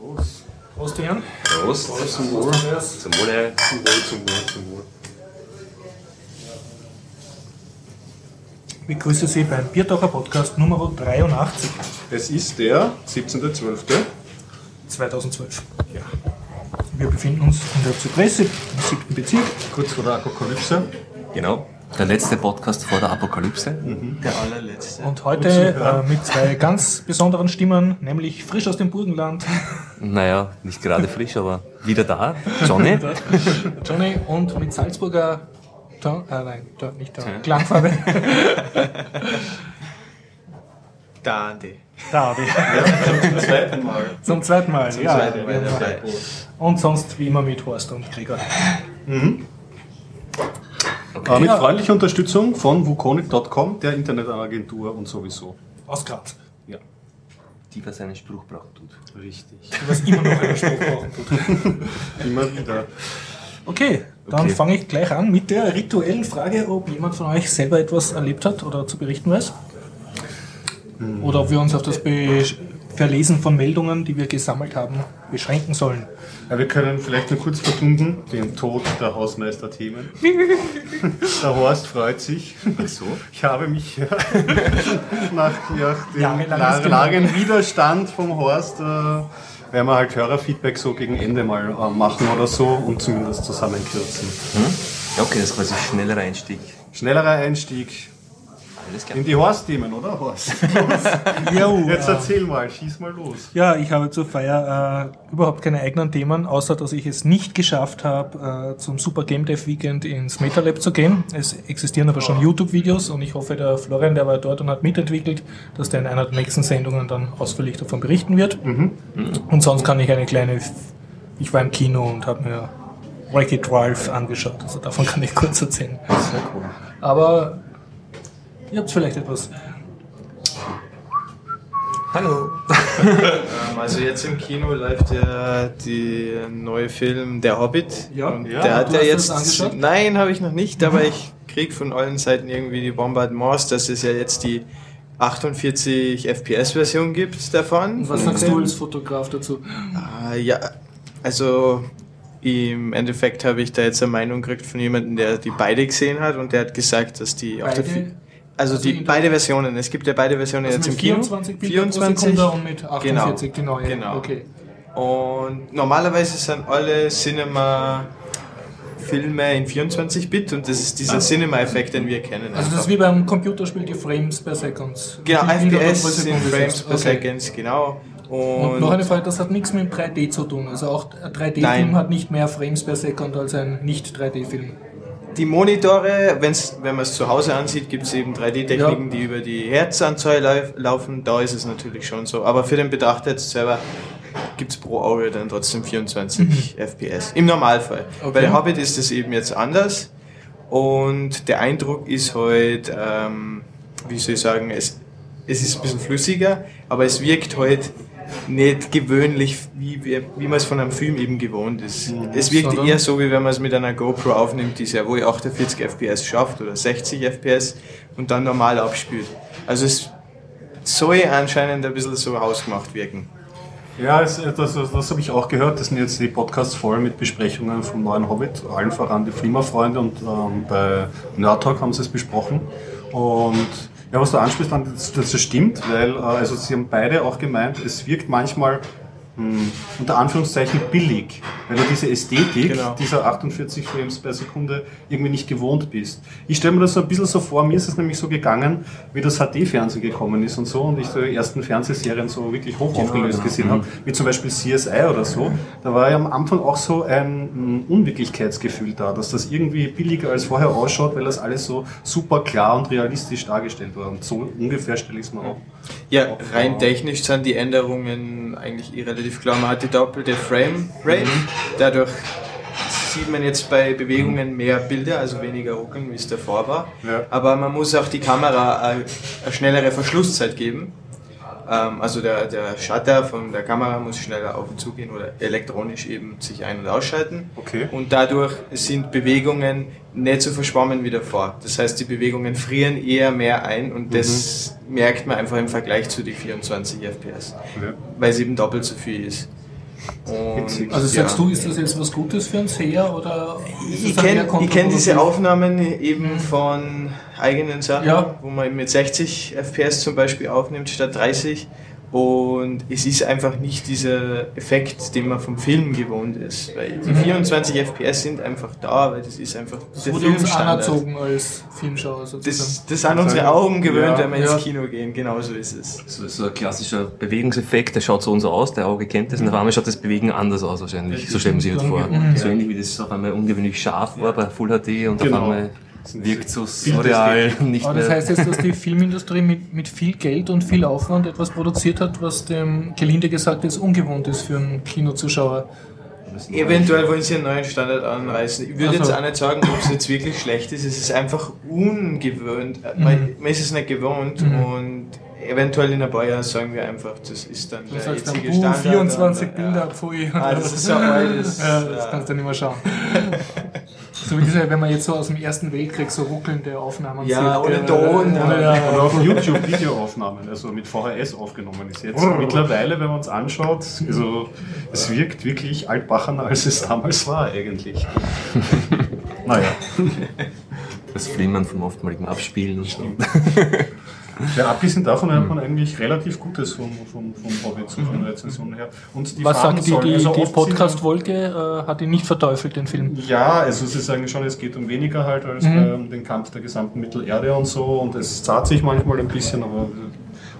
Prost. Prost, Jan. Prost. Prost. Zum Wohl. Zum Wohle. Zum Wohl, zum Wohl, zum Wohl. Ich begrüße Sie beim Biertaucher Podcast Nummer 83 Es ist der 17.12. 2012. Ja. Wir befinden uns in der Zypresse, im siebten Bezirk. Kurz vor der Apokalypse. Genau. Der letzte Podcast vor der Apokalypse. Der allerletzte. Und heute äh, mit zwei ganz besonderen Stimmen, nämlich frisch aus dem Burgenland, Naja, nicht gerade frisch, aber wieder da. Johnny. Johnny, und mit Salzburger Ton, äh, nein, Ton, nicht Ton, Klangfarbe, Dande. Davi. Zum zweiten Mal. Zum zweiten Mal, ja. zweiten Mal, ja. Und sonst wie immer mit Horst und Gregor. Äh, mit freundlicher Unterstützung von wukonic.com, der Internetagentur und sowieso. Aus Graz. Ja, Die, was einen Spruch braucht, tut. richtig. Was immer noch einen Spruch brauchen tut. Immer wieder. Okay, dann Okay. fange ich gleich an mit der rituellen Frage, ob jemand von euch selber etwas erlebt hat oder zu berichten weiß. Oder ob wir uns auf das Be Verlesen von Meldungen, die wir gesammelt haben, beschränken sollen. Ja, wir können vielleicht nur kurz verkünden, den Tod der Hausmeister-Themen. Der Horst freut sich. Ach so? Ich habe mich ja, nach, nach dem Jahrelanges la- langen Widerstand vom Horst, äh, werden wir halt Hörerfeedback so gegen Ende mal äh, machen oder so und zumindest zusammenkürzen. Ja, okay, das ist quasi ein schnellerer Einstieg. Schnellerer Einstieg Alles klar. in die Horst-Themen, oder Horst? Jo, Jetzt äh, erzähl mal, schieß mal los. ja, ich habe zur Feier äh, überhaupt keine eigenen Themen, außer dass ich es nicht geschafft habe, äh, zum Super Game Dev Weekend ins MetaLab zu gehen. Es existieren aber schon YouTube-Videos und ich hoffe, der Florian, der war dort und hat mitentwickelt, dass der in einer der nächsten Sendungen dann ausführlich davon berichten wird. Und sonst kann ich eine kleine, ich war im Kino und habe mir Wreck-It Ralph angeschaut, also davon kann ich kurz erzählen. Sehr cool. Aber ihr habt vielleicht etwas. Hallo. Ähm, also jetzt im Kino läuft ja die neue Film Der Hobbit. Ja. und Ja, der du hat ja hast jetzt. angeschaut? Mhm. Nein, habe ich noch nicht, aber ich krieg von allen Seiten irgendwie die Bombardements, dass es ja jetzt die 48 FPS-Version gibt davon. Was sagst du als Fotograf dazu? Ah, ja, also im Endeffekt habe ich da jetzt eine Meinung gekriegt von jemandem, der die beide gesehen hat und der hat gesagt, dass die auf der Beide? Also, Also die beide Versionen, es gibt ja beide Versionen Also jetzt im Kino. 24 Bilder pro Sekunde und mit 48 die neue. Genau. Okay. Und normalerweise sind alle Cinema Filme in 24-Bit und das ist dieser Cinema-Effekt, den wir kennen. Also das ist wie beim Computerspiel die Frames per Second. genau, FPS sind Frames per Okay. Second, genau. Und, Und, noch eine Frage, das hat nichts mit dem 3D zu tun. Also auch ein 3D-Film Nein. hat nicht mehr Frames per Second als ein Nicht-3D-Film. Die Monitore, wenn's, wenn man es zu Hause ansieht, gibt es eben 3D-Techniken, Ja. die über die Herzanzahl lauf, laufen. Da ist es natürlich schon so. Aber für den Betrachter jetzt selber gibt es pro Auge dann trotzdem 24 FPS. Im Normalfall. Okay. Bei der Hobbit ist es eben jetzt anders. Und der Eindruck ist halt, ähm, wie soll ich sagen, es, es ist ein bisschen flüssiger, aber es wirkt halt nicht gewöhnlich, wie, wir- wie man es von einem Film eben gewohnt ist. Es wirkt eher so, wie wenn man es mit einer GoPro aufnimmt, die sehr wohl 48 FPS schafft oder 60 FPS und dann normal abspielt. Also es soll anscheinend ein bisschen so hausgemacht wirken. Ja, es, das, das, das habe ich auch gehört. Das sind jetzt die Podcasts voll mit Besprechungen vom neuen Hobbit. Allen voran die Flimmerfreunde und ähm, bei Nerd Talk haben sie es besprochen. Und ja, was du ansprichst, das, das stimmt, weil äh, also sie haben beide auch gemeint, es wirkt manchmal hm, unter Anführungszeichen billig, weil du diese Ästhetik Genau. dieser 48 Frames per Sekunde irgendwie nicht gewohnt bist. Ich stelle mir das so ein bisschen so vor, mir ist es nämlich so gegangen, wie das HD-Fernsehen gekommen ist und so und ich die ersten Fernsehserien so wirklich hoch aufgelöst genau. gesehen habe, wie zum Beispiel CSI oder so. Da war ja am Anfang auch so ein mm, Unwirklichkeitsgefühl da, dass das irgendwie billiger als vorher ausschaut, weil das alles so super klar und realistisch dargestellt war. Und so ungefähr stelle ich es mir auch. Ja, rein technisch sind die Änderungen eigentlich eh relativ klar. Man hat die doppelte Frame Rate, dadurch sieht man jetzt bei Bewegungen mehr Bilder, also weniger ruckeln, wie es davor war. Ja. Aber man muss auch die Kamera eine, eine schnellere Verschlusszeit geben. Ähm, also der, der Shutter von der Kamera muss schneller auf und zu gehen oder elektronisch eben sich ein- und ausschalten. Okay. Und dadurch sind Bewegungen nicht so verschwommen wie davor. Das heißt, die Bewegungen frieren eher mehr ein und das merkt man einfach im Vergleich zu den 24 FPS, Ja. weil es eben doppelt so viel ist. Und Also sagst ja. du, ist das jetzt was Gutes für uns her oder Ich kenne kenn diese? Aufnahmen eben von eigenen Sachen, Ja. wo man mit 60 FPS zum Beispiel aufnimmt statt 30. Und es ist einfach nicht dieser Effekt, den man vom Film gewohnt ist. Weil die 24 FPS sind einfach da, weil das ist einfach Das der wurde uns Filmstandard. anerzogen als Filmschauer sozusagen. Das, das sind unsere Augen gewöhnt, Ja. wenn wir ins Ja. Kino gehen. Genauso ist es. So, so ein klassischer Bewegungseffekt, der schaut so und so aus, der Auge kennt das und auf einmal schaut das Bewegen anders aus wahrscheinlich. So stellen wir sich das vor. Mhm. So ähnlich wie das auf einmal ungewöhnlich scharf war bei Full HD und Genau. auf einmal Sind wirkt so surreal nicht Aber das mehr. heißt jetzt, dass die Filmindustrie mit, mit viel Geld und viel Aufwand etwas produziert hat, was dem gelinde gesagt jetzt ungewohnt ist für einen Kinozuschauer. Eventuell wollen sie einen neuen Standard anreißen. Ich würde Ach so. jetzt auch nicht sagen, ob es jetzt wirklich schlecht ist. Es ist einfach ungewöhnt. Man, man ist es nicht gewohnt Mhm. und eventuell in ein paar Jahren sagen wir einfach, das ist dann Du der sagst dann, jetzige buh, Standard. 24 und, Bilder, Ja. pfui. Ah, das ist so alt. Das, Ja, das ja. kannst du nicht mehr schauen. so wie diese, wenn man jetzt so aus dem Ersten Weltkrieg so ruckelnde Aufnahmen Ja, sieht. ohne äh, Ton, ohne, ja. ja. Oder auf YouTube Videoaufnahmen, also mit VHS aufgenommen ist jetzt. Mittlerweile, wenn man es anschaut, also es wirkt wirklich altbachener, als es damals war eigentlich. naja, Das Flimmern vom oftmaligen Abspielen und so. Ja, abgesehen davon hat man eigentlich relativ Gutes vom, vom, vom Hobbit, so von der Rezension her. Und die Was Farben sagt die, sollen- die, also die Podcast-Wolke? Äh, hat ihn nicht verteufelt, den Film. Ja, also sie sagen schon, es geht um weniger halt als Mhm. bei, um den Kampf der gesamten Mittelerde und so und es zahlt sich manchmal ein bisschen, aber,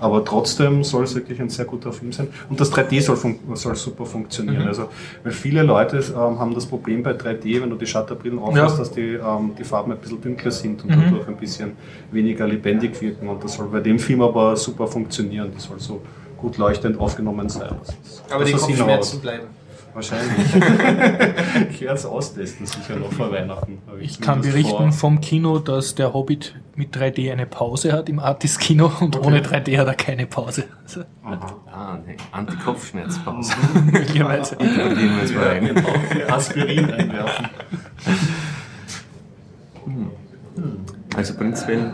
aber trotzdem soll es wirklich ein sehr guter Film sein. Und das 3D soll, fun soll super funktionieren. Mhm. Also, weil viele Leute ähm, haben das Problem bei 3D, wenn du die Shutterbrillen aufhast, Ja. dass die, ähm, die Farben ein bisschen dunkler sind und Mhm. dadurch ein bisschen weniger lebendig wirken. Und das soll bei dem Film aber super funktionieren. Das soll so gut leuchtend aufgenommen sein. Das ist- Aber die Kopfschmerzen bleiben. Wahrscheinlich. ich werde es austesten, sicher noch vor Weihnachten. Ich kann berichten vor. vom Kino, dass der Hobbit mit 3D eine Pause hat im Artis-Kino und ohne 3D hat er keine Pause. Also, Ah, ne, Antikopfschmerzpause. möglicherweise. Genau, Aspirin einwerfen. Also prinzipiell,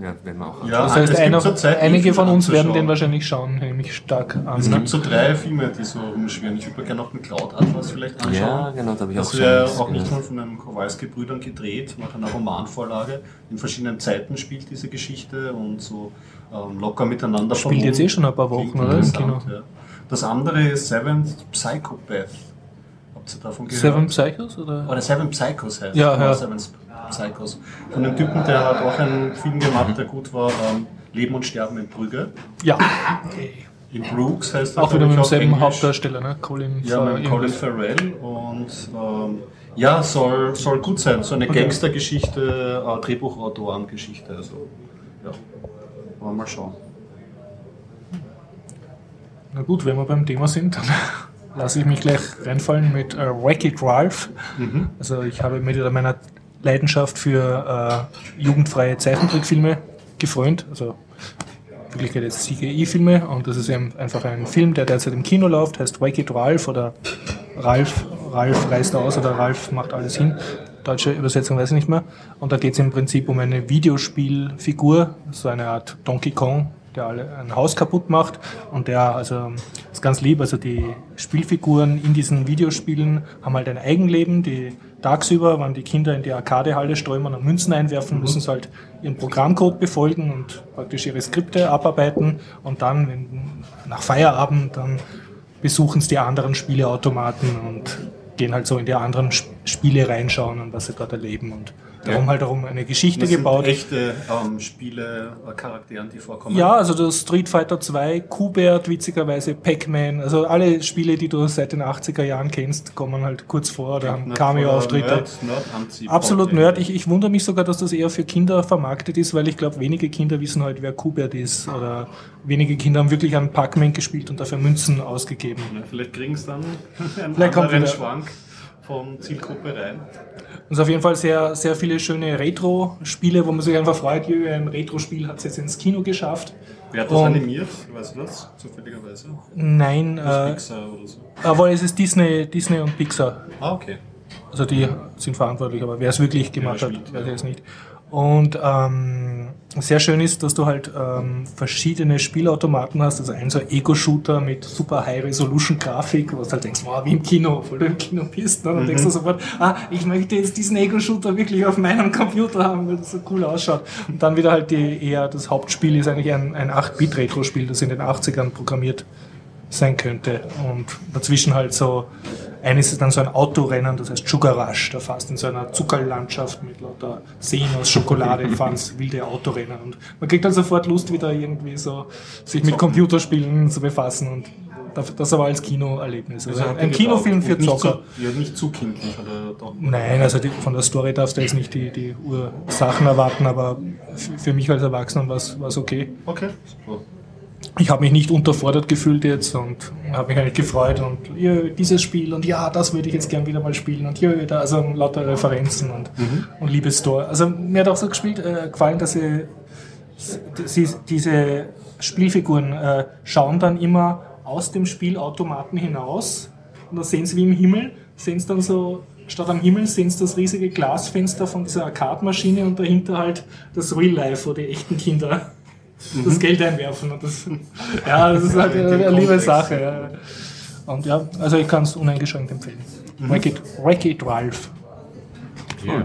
ja, werden wir auch Ja, Das heißt, einer, einige von uns werden den wahrscheinlich schauen, nehme ich stark an. Es Ne? gibt so drei Filme, die so rumschwirren. Ich würde mir gerne noch den Cloud Atlas vielleicht anschauen. Ja, genau, da habe ich auch Das schon wäre was auch nicht mal von den Kowalski-Brüdern gedreht, nach einer Romanvorlage. In verschiedenen Zeiten spielt diese Geschichte und so ähm, locker miteinander Spielt jetzt eh schon ein paar Wochen, Klingt oder? Im Kino. Ja. Das andere ist Seventh Psychopath. Habt ihr davon gehört? Seven Psychos? Oder? Oder Seven Psychos heißt Ja, es. ja. Seven Psychos. Von dem Typen, der hat auch einen Film gemacht, der gut war, ähm, Leben und Sterben in Brügge. Ja, In Brooks heißt er. auch wieder mit demselben. Hauptdarsteller, ne? Colin Ja, Farrell, mit Colin. Farrell und ähm, ja, soll, soll gut sein. So eine Okay. Gangstergeschichte, äh, Drehbuchautorengeschichte. Also, ja, wollen wir mal schauen. Na gut, wenn wir beim Thema sind, dann lasse ich mich gleich reinfallen mit äh, Wreck-It Ralph. Also ich habe mit meiner Leidenschaft für äh, jugendfreie Zeichentrickfilme gefreut. Also in Wirklichkeit jetzt CGI-Filme und das ist eben einfach ein Film, der derzeit im Kino läuft, heißt Wreck-It Ralph oder Ralph, Ralph reist aus oder Ralph macht alles hin. Deutsche Übersetzung weiß ich nicht mehr. Und da geht es im Prinzip um eine Videospielfigur, so eine Art Donkey Kong, der alle ein Haus kaputt macht. Und der, also, ist ganz lieb, also die Spielfiguren in diesen Videospielen haben halt ein Eigenleben, die tagsüber, wenn die Kinder in die Arcadehalle strömen und Münzen einwerfen, müssen sie halt ihren Programmcode befolgen und praktisch ihre Skripte abarbeiten. Und dann, wenn, nach Feierabend, dann besuchen sie die anderen Spieleautomaten und gehen halt so in die anderen Sp- Spiele reinschauen und was sie dort erleben. Und darum halt darum eine Geschichte Das sind gebaut. echte ähm, Spiele, äh, Charakteren, die vorkommen. Ja, also das Street Fighter 2, Q-Bert, witzigerweise Pac-Man, also alle Spiele, die du seit den 80er Jahren kennst, kommen halt kurz vor oder haben Cameo-Auftritte. Absolut Nerd. Ich, ich wundere mich sogar, dass das eher für Kinder vermarktet ist, weil ich glaube, wenige Kinder wissen heute, wer Q-Bert ist. Oder wenige Kinder haben wirklich an Pac-Man gespielt und dafür Münzen ausgegeben. Ja, vielleicht kriegen sie dann einen Vielleicht kommt anderen Schwank von Zielgruppe rein. Und es auf jeden Fall sehr, sehr viele schöne Retro-Spiele, wo man sich einfach freut, ein Retro-Spiel hat es jetzt ins Kino geschafft. Wer hat das Und- animiert? Weißt du das? Zufälligerweise? Nein, äh, Pixar oder so. aber es ist Disney, Disney und Pixar. Ah, okay. Also die sind verantwortlich, aber wer es wirklich gemacht hat, spielt, weiß ich ja. jetzt nicht. Und ähm, sehr schön ist, dass du halt ähm, verschiedene Spielautomaten hast. Also ein so Ego-Shooter mit super High-Resolution-Grafik, wo du halt denkst, wow, wie im Kino, obwohl du im Kino bist. Ne? Dann denkst du sofort, ah, ich möchte jetzt diesen Ego-Shooter wirklich auf meinem Computer haben, weil das so cool ausschaut. Und dann wieder halt die eher, das Hauptspiel ist eigentlich ein, ein 8-Bit-Retro-Spiel, das in den 80ern programmiert sein könnte. Und dazwischen halt so, eines ist dann so ein Autorennen, das heißt Sugar Rush, da fährst in so einer Zuckerlandschaft mit lauter Seen aus Schokolade, fahren wilde Autorennen. Und man kriegt dann sofort Lust, wieder irgendwie so sich mit Computerspielen zu befassen und das aber als Kinoerlebnis. Also hat ein Kinofilm für Zocker. Zu, ja, nicht zu kindlich. Nein, also die, von der Story darfst du jetzt nicht die, die Ursachen erwarten, aber für mich als Erwachsenen war es okay. Okay, super. Ich habe mich nicht unterfordert gefühlt jetzt und habe mich eigentlich gefreut und ja, dieses Spiel und ja, das würde ich jetzt gern wieder mal spielen und ja, da, also lauter Referenzen und, und liebes Store. Also mir hat auch so gespielt, äh, gefallen, dass sie, sie diese Spielfiguren äh, schauen dann immer aus dem Spielautomaten hinaus und da sehen sie wie im Himmel, sehen sie dann so Statt am Himmel sehen sie das riesige Glasfenster von dieser Arcade-Maschine und dahinter halt das Real Life, wo die echten Kinder das Geld einwerfen. Und das, ja, das ist halt eine, eine liebe Sache. Ja. Und ja, also ich kann es uneingeschränkt empfehlen. Wreck-It Wreck It Ralph.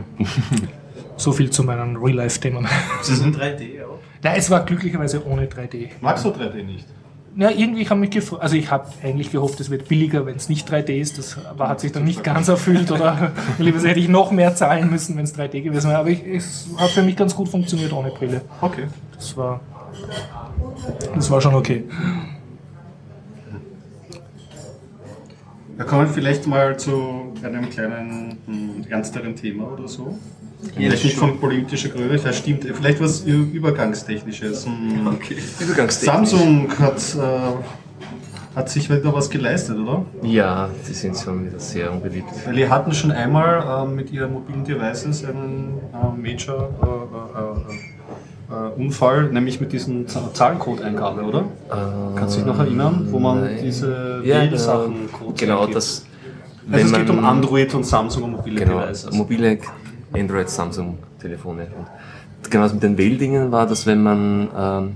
So viel zu meinen Real-Life-Themen. Das ist in 3D auch. Nein, es war glücklicherweise ohne 3D. Magst du 3D nicht? Ja, irgendwie ich habe mich gefreut. Also ich habe eigentlich gehofft, es wird billiger, wenn es nicht 3D ist. Das aber hat sich dann nicht ganz erfüllt oder lieber hätte ich noch mehr zahlen müssen, wenn es 3D gewesen wäre. Aber ich, es hat für mich ganz gut funktioniert ohne Brille. Okay. Das war, das war schon okay. Da kommen wir vielleicht mal zu einem kleinen hm, ernsteren Thema oder so. Vielleicht nicht von politischer Größe, das stimmt. Vielleicht was Übergangstechnisches. Hm. Okay. Übergangstechnisch. Samsung hat, äh, hat sich wieder was geleistet, oder? Ja, die sind schon wieder sehr unbeliebt. Weil die hatten schon einmal ähm, mit ihren mobilen Devices einen äh, Major äh, äh, äh, Unfall, nämlich mit diesen Zahlencode-Eingabe, oder? Kannst du dich noch erinnern, wo man Nein. diese ja, Wählsachen genau, genau das. Also es geht um Android und Samsung und mobile Genau, Devices. mobile Android, Samsung Telefone. Und genau, was mit den Wähldingen war, dass wenn man ähm,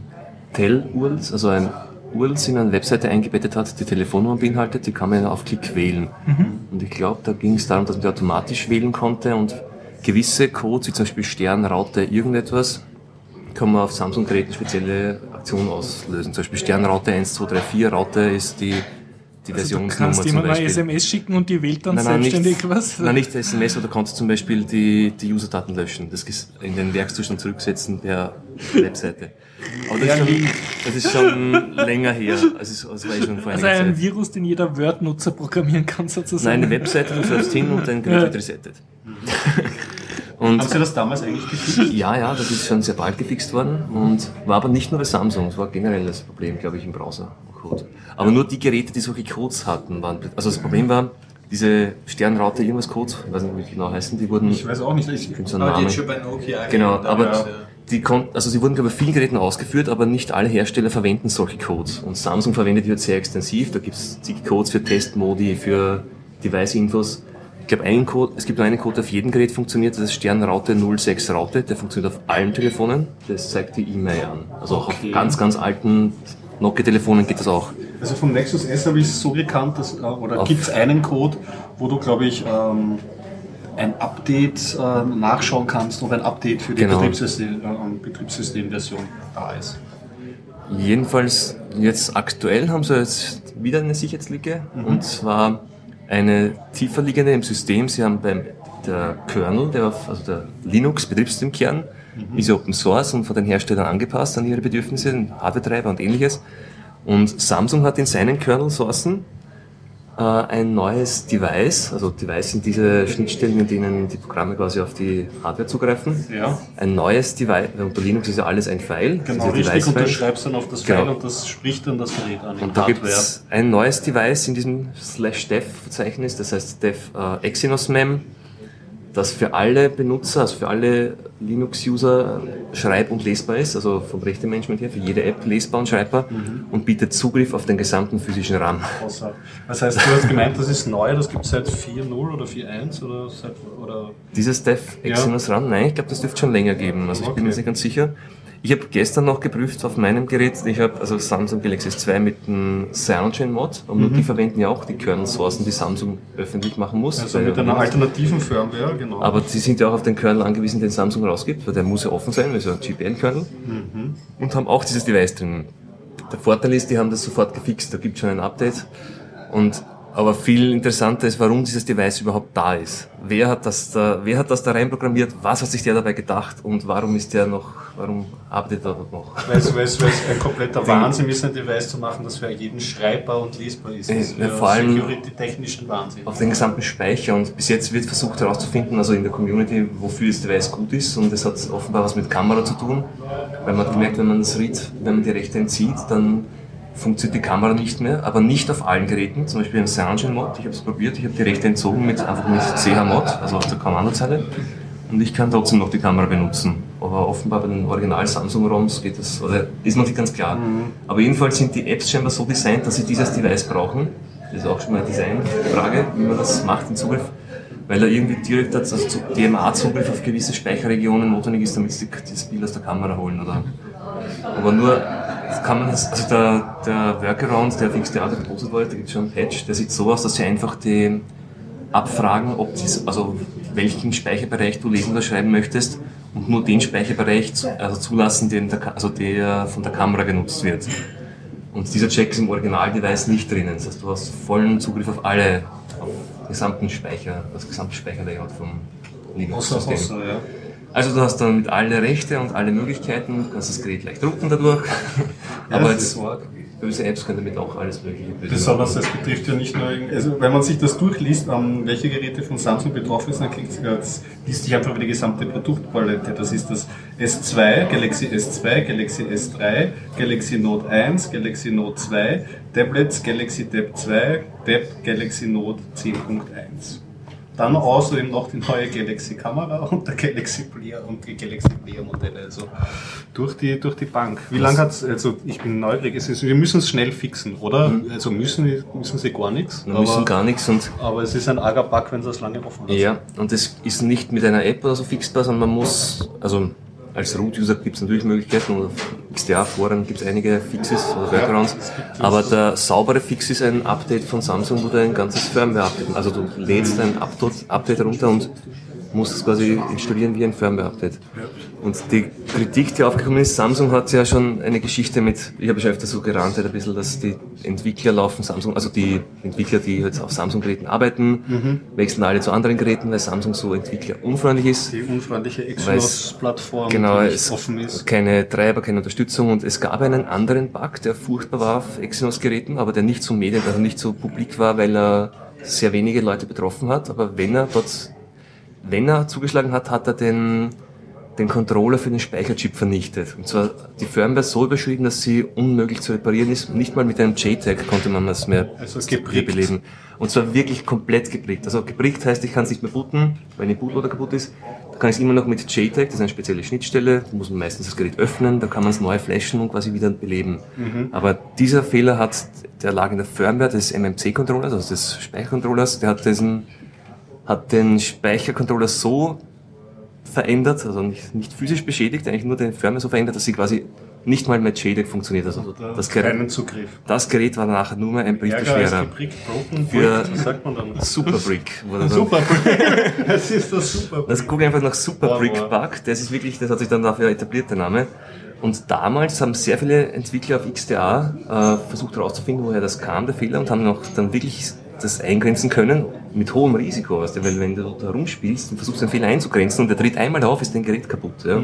Tel-URLs, also ein URLs in eine Webseite eingebettet hat, die Telefonnummer beinhaltet, die kann man auf Klick wählen. Und ich glaube, da ging es darum, dass man die automatisch wählen konnte und gewisse Codes, wie zum Beispiel Stern, Raute, irgendetwas, kann man auf Samsung-Geräten spezielle Aktionen auslösen. Zum Beispiel Sternraute 1, 2, 3, 4, Raute ist die, die Du Versionsnummer kannst zum jemand mal Beispiel. SMS schicken und die wählt dann Nein, nein, selbstständig nicht, was? Nein, nicht SMS, oder kannst du zum Beispiel die, die Userdaten löschen, das ges- in den Werkszustand zurücksetzen der Webseite. Aber das ist schon, das ist schon länger her. Also, es war eh schon vor Also ein Zeit. Virus, den jeder Word-Nutzer programmieren kann sozusagen. Nein, eine Webseite, du surfst hin und dein Gerät wird resettet. Und Haben Sie das damals eigentlich gefixt? ja, ja, das ist schon sehr bald gefixt worden und war aber nicht nur bei Samsung, es war generell das Problem, glaube ich, im Browser-Code. Aber nur die Geräte, die solche Codes hatten, waren, also das Problem war, diese Sternraute irgendwas Codes, ich weiß nicht, wie die genau heißen, die wurden, Ich weiß auch nicht. Ich, so einen Namen. schon bei Nokia Genau, aber damals, die konnten, also sie wurden glaube ich bei vielen Geräten ausgeführt, aber nicht alle Hersteller verwenden solche Codes. Und Samsung verwendet die jetzt sehr extensiv. Da gibt es zig Codes für Testmodi, für Device-Infos. Ich glaube, einen Code, es gibt nur einen Code, der auf jedem Gerät funktioniert, das ist Sternraute 06 Raute, der funktioniert auf allen Telefonen. Das zeigt die E-Mail an. Also auch Okay. auf ganz, ganz alten Nokia-Telefonen geht das auch. Also vom Nexus S habe ich es so gekannt, dass, äh, oder gibt es einen Code, wo du, glaube ich, ähm, ein Update äh, nachschauen kannst, ob ein Update für die Genau. Betriebssystem, äh, Betriebssystemversion da ist. Jedenfalls jetzt aktuell haben sie jetzt wieder eine Sicherheitslücke und zwar eine tiefer liegende im System. Sie haben beim der Kernel, der auf, also der Linux Betriebssystemkern, ist ja Open Source und von den Herstellern angepasst an ihre Bedürfnisse, Hardware-Treiber und ähnliches. Und Samsung hat in seinen Kernel-Sourcen äh, ein neues Device, also Device sind diese Schnittstellen, in denen die Programme quasi auf die Hardware zugreifen. Ja. Ein neues Device, unter Linux ist ja alles ein File. Genau, diese richtig. Und du schreibst dann auf das Genau. File und das spricht dann das Gerät an. Und da gibt es ein neues Device in diesem slash dev Verzeichnis, das heißt dev äh, Exynos Mem. Das für alle Benutzer, also für alle Linux-User schreib- und lesbar ist, also vom Rechte-Management her, für jede App lesbar und schreibbar Mhm. und bietet Zugriff auf den gesamten physischen RAM. Das heißt, du hast gemeint, das ist neu, das gibt es seit 4.0 oder 4.1 oder seit, oder Dieses Dev Exynos RAM, nein, ich glaube, das dürfte schon länger geben. Also ich bin Okay. mir nicht ganz sicher. Ich habe gestern noch geprüft auf meinem Gerät, ich habe also Samsung Galaxy S2 mit dem Cyanogen Mod und Mhm. die verwenden ja auch die Kernel-Sourcen, die Samsung öffentlich machen muss. also mit einer alternativen Firmware, genau. Aber sie sind ja auch auf den Kernel angewiesen, den Samsung rausgibt, weil der muss ja offen sein, also ein GPL-Kernel. Mhm. Und haben auch dieses Device drin. Der Vorteil ist, die haben das sofort gefixt, da gibt es schon ein Update. Und, aber viel interessanter ist, warum dieses Device überhaupt da ist. Wer hat das da, wer hat das da reinprogrammiert? Was hat sich der dabei gedacht? Und warum ist der noch, warum arbeitet er dort noch? Weil es, weil es, weil es ein kompletter Wahnsinn ist, ein Device zu machen, das für jeden schreibbar und lesbar ist. Das Ja, vor allem- security-technischen Wahnsinn. auf den gesamten Speicher und bis jetzt wird versucht herauszufinden, also in der Community, wofür das Device gut ist und es hat offenbar was mit Kamera zu tun, weil man hat gemerkt, wenn man das RID, wenn man die Rechte entzieht, dann funktioniert die Kamera nicht mehr, aber nicht auf allen Geräten, zum Beispiel im Cyanogen Mod, ich habe es probiert, ich habe die Rechte entzogen mit einfach mit CH Mod, also auf der Kommandozeile und ich kann trotzdem noch die Kamera benutzen. Aber offenbar bei den Original Samsung ROMs geht das, oder ist man sich ganz klar. Aber jedenfalls sind die Apps scheinbar so designt, dass sie dieses Device brauchen. Das ist auch schon mal eine Designfrage, wie man das macht, den Zugriff. Weil da irgendwie direkt also zu- DMA-Zugriff auf gewisse Speicherregionen notwendig ist, damit sie das Bild aus der Kamera holen. Oder? Aber nur das kann man also der, der Workaround, der auf XDA gepostet wurde, da gibt es schon einen Patch, der sieht so aus, dass sie einfach die abfragen, ob dies, also welchen Speicherbereich du lesen oder schreiben möchtest und nur den Speicherbereich also zulassen, den der, also der von der Kamera genutzt wird. Und dieser Check ist im Original-Device nicht drinnen. Das heißt, du hast vollen Zugriff auf alle, auf gesamten Speicher, das gesamte Speicherlayout vom Linux-System. ja. Also du hast dann mit alle Rechte und alle Möglichkeiten, du kannst das Gerät leicht drucken dadurch. Aber das ist jetzt böse Apps können damit auch alles mögliche böse Besonders, es betrifft ja nicht nur, irgend- also wenn man sich das durchliest, ähm, welche Geräte von Samsung betroffen sind, dann es ganz, liest sich einfach über die gesamte Produktpalette. Das ist das S2, Galaxy S2, Galaxy S3, Galaxy Note 1, Galaxy Note 2, Tablets, Galaxy Tab 2, Tab Galaxy Note 10.1. Dann außerdem noch die neue Galaxy Kamera und der Galaxy Player und die Galaxy Player Modelle. Also durch die, durch die Bank. Wie lange hat's, also ich bin neugierig, es ist, wir müssen es schnell fixen, oder? Also müssen, müssen sie gar nichts. Wir müssen gar nichts und aber es ist ein arger Bug, wenn sie das lange offen lassen. ja, und das ist nicht mit einer App oder so fixbar, sondern man muss, also als Root-User gibt es natürlich Möglichkeiten, und auf XDA-Foren gibt es einige Fixes oder Workarounds, aber der saubere Fix ist ein Update von Samsung, wo du ein ganzes Firmware-Update, also du lädst ein Update, Update runter und musst es quasi installieren wie ein Firmware-Update. Und die Kritik, die aufgekommen ist, Samsung hat ja schon eine Geschichte mit, ich habe schon öfter so gerantet ein bisschen, dass die Entwickler laufen Samsung, also die Entwickler, die jetzt auf Samsung-Geräten arbeiten, wechseln alle zu anderen Geräten, weil Samsung so entwicklerunfreundlich ist. Die unfreundliche Exynos-Plattform, Genau, die es offen ist. keine Treiber, keine Unterstützung und es gab einen anderen Bug, der furchtbar war auf Exynos-Geräten, aber der nicht so medien, also nicht so publik war, weil er sehr wenige Leute betroffen hat. Aber wenn er dort, wenn er zugeschlagen hat, hat er den, den Controller für den Speicherchip vernichtet. Und zwar die Firmware so überschrieben, dass sie unmöglich zu reparieren ist. Nicht mal mit einem JTAG konnte man das mehr Also beleben. Und zwar wirklich komplett geprickt. Also geprickt heißt, ich kann es nicht mehr booten, weil die Bootloader kaputt ist. Da kann ich es immer noch mit JTAG, das ist eine spezielle Schnittstelle, da muss man meistens das Gerät öffnen, da kann man es neu flashen und quasi wieder beleben. Aber dieser Fehler hat, der lag in der Firmware des MMC-Controllers, also des Speichercontrollers, der hat diesen, hat den Speichercontroller so verändert, also nicht, nicht physisch beschädigt, eigentlich nur den Firmware so verändert, dass sie quasi nicht mal mit JTAG funktioniert. Also Da das keinen Gerät, Zugriff. das Gerät war nachher nur mehr ein Briefbeschwerer. Für- brick, wie sagt man dann? Superbrick. wurde dann- Super Es ist das Super Das gucke einfach nach Superbrick Wow, wow. Bug. Das ist wirklich, das hat sich dann dafür etabliert, der Name. Und damals haben sehr viele Entwickler auf XDA äh, versucht herauszufinden, woher das kam, der Fehler, und haben noch dann wirklich das eingrenzen können mit hohem Risiko. Weißt du, weil wenn du da rumspielst und versuchst den Fehler einzugrenzen und der tritt einmal auf, ist dein Gerät kaputt. Ja?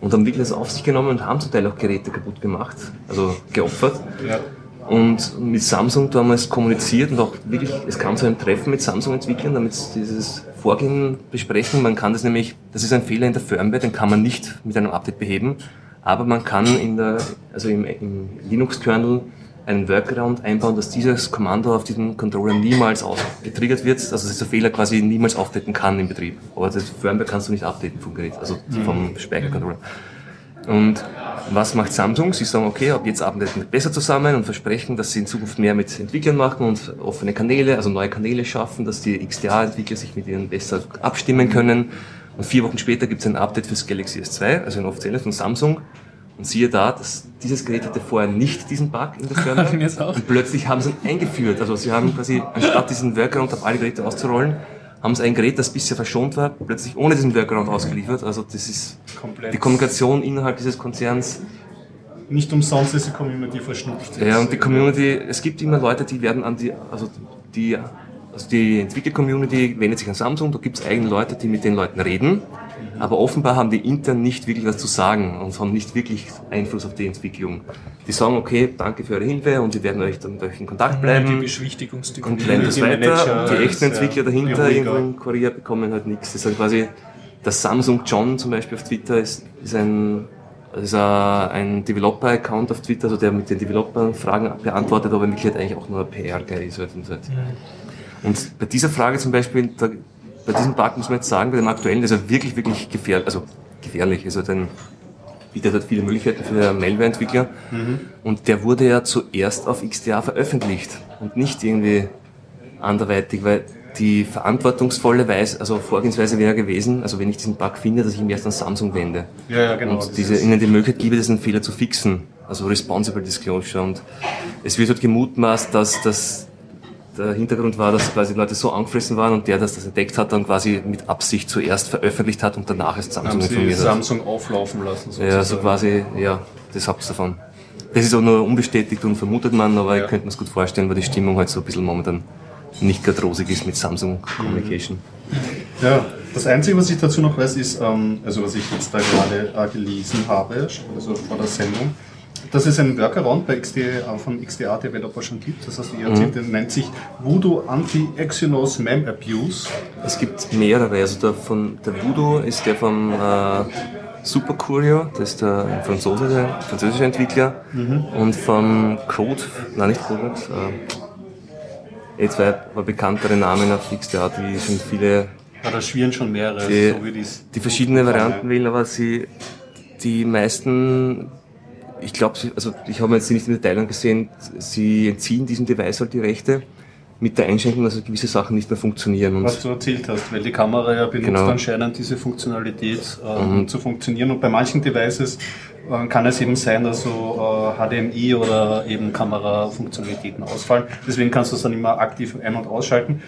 Und haben wirklich das auf sich genommen und haben zum Teil auch Geräte kaputt gemacht, also geopfert. Ja. Und mit Samsung damals kommuniziert und auch wirklich, es kam zu einem Treffen mit Samsung-Entwicklern, damit sie dieses Vorgehen besprechen. Man kann das nämlich, das ist ein Fehler in der Firmware, den kann man nicht mit einem Update beheben, aber man kann in der, also im, im Linux-Kernel einen Workaround einbauen, dass dieses Kommando auf diesem Controller niemals getriggert wird, also dass dieser Fehler quasi niemals auftreten kann im Betrieb. Aber das Firmware kannst du nicht updaten vom Gerät, also vom Speichercontroller. Und was macht Samsung? Sie sagen, okay, ab jetzt arbeiten wir besser zusammen und versprechen, dass sie in Zukunft mehr mit Entwicklern machen und offene Kanäle, also neue Kanäle schaffen, dass die XDA-Entwickler sich mit ihnen besser abstimmen können. Und vier Wochen später gibt es ein Update fürs Galaxy S2, also ein offizielles von Samsung. Und siehe da, dass dieses Gerät hatte vorher nicht diesen Bug in der Firmware. und plötzlich haben sie ihn eingeführt. Also sie haben quasi, anstatt diesen Workaround auf alle Geräte auszurollen, haben sie ein Gerät, das bisher verschont war, plötzlich ohne diesen Workaround ausgeliefert. Also das ist Komplett. die Kommunikation innerhalb dieses Konzerns. Nicht umsonst ist die Community verschnupft. Ja, und die Community, es gibt immer Leute, die werden an die, also die, also die Entwickler-Community wendet sich an Samsung, da gibt es eigene Leute, die mit den Leuten reden. Aber offenbar haben die intern nicht wirklich was zu sagen und haben nicht wirklich Einfluss auf die Entwicklung. Die sagen, okay, danke für eure Hilfe und wir werden euch dann mit euch in Kontakt Die bleiben. Beschwichtigungsdiktatur. und lernen das Die weiter. Manager Und die echten Entwickler dahinter irgendwo in Korea bekommen halt nichts. Das ist halt quasi, der Samsung John zum Beispiel auf Twitter ist, ist ein, ist ein, Developer-Account auf Twitter, also der mit den Developern Fragen beantwortet, aber in Wirklichkeit eigentlich auch nur ein PR-Guy ist halt und so. Und bei dieser Frage zum Beispiel, da, bei diesem Bug muss man jetzt sagen, bei dem aktuellen, ist er wirklich, wirklich gefährlich, also gefährlich, also den bietet halt viele Möglichkeiten für Malware-Entwickler. Und der wurde ja zuerst auf XDA veröffentlicht und nicht irgendwie anderweitig, weil die verantwortungsvolle Weise, also Vorgehensweise wäre gewesen, also wenn ich diesen Bug finde, dass ich mich erst an Samsung wende. Ja, ja, genau. Und diese, ihnen die Möglichkeit gebe, diesen Fehler zu fixen. Also Responsible Disclosure. Und es wird halt gemutmaßt, dass das der Hintergrund war, dass quasi Leute so angefressen waren und der, das das entdeckt hat, dann quasi mit Absicht zuerst veröffentlicht hat und danach erst Samsung haben sie informiert hat. Samsung auflaufen lassen. Ja, so quasi, ja, das hab's davon. Das ist auch nur unbestätigt und vermutet man, aber Ja. ich könnte mir gut vorstellen, weil die Stimmung halt so ein bisschen momentan nicht gerade rosig ist mit Samsung Communication. Ja, das Einzige, was ich dazu noch weiß, ist, ähm, also was ich jetzt da gerade äh, gelesen habe, also vor der Sendung, dass es einen Workaround bei XDA, äh, von XDA Developer schon gibt. Das heißt, ihr erzählt, der nennt sich Voodoo Anti-Exynos Mem Abuse. Es gibt mehrere, also der von der Voodoo ist der vom äh, Super Courier, das ist der ein Franzose, der französische Entwickler, und vom Code, nein nicht Code, äh, eh zwei aber bekanntere Namen auf XDA, die schon viele Ja, da schwirren schon mehrere, die, so wie dies. die verschiedene Varianten wählen, aber sie, die meisten, ich glaube, also ich habe jetzt nicht im Detail gesehen, sie entziehen diesem Device halt die Rechte mit der Einschränkung, dass gewisse Sachen nicht mehr funktionieren. Und Was du erzählt hast, weil die Kamera ja benutzt Genau. anscheinend diese Funktionalität, ähm, zu funktionieren. Und bei manchen Devices äh, kann es eben sein, dass so äh, HDMI oder eben Kamerafunktionalitäten ausfallen. Deswegen kannst du es dann immer aktiv ein- und ausschalten.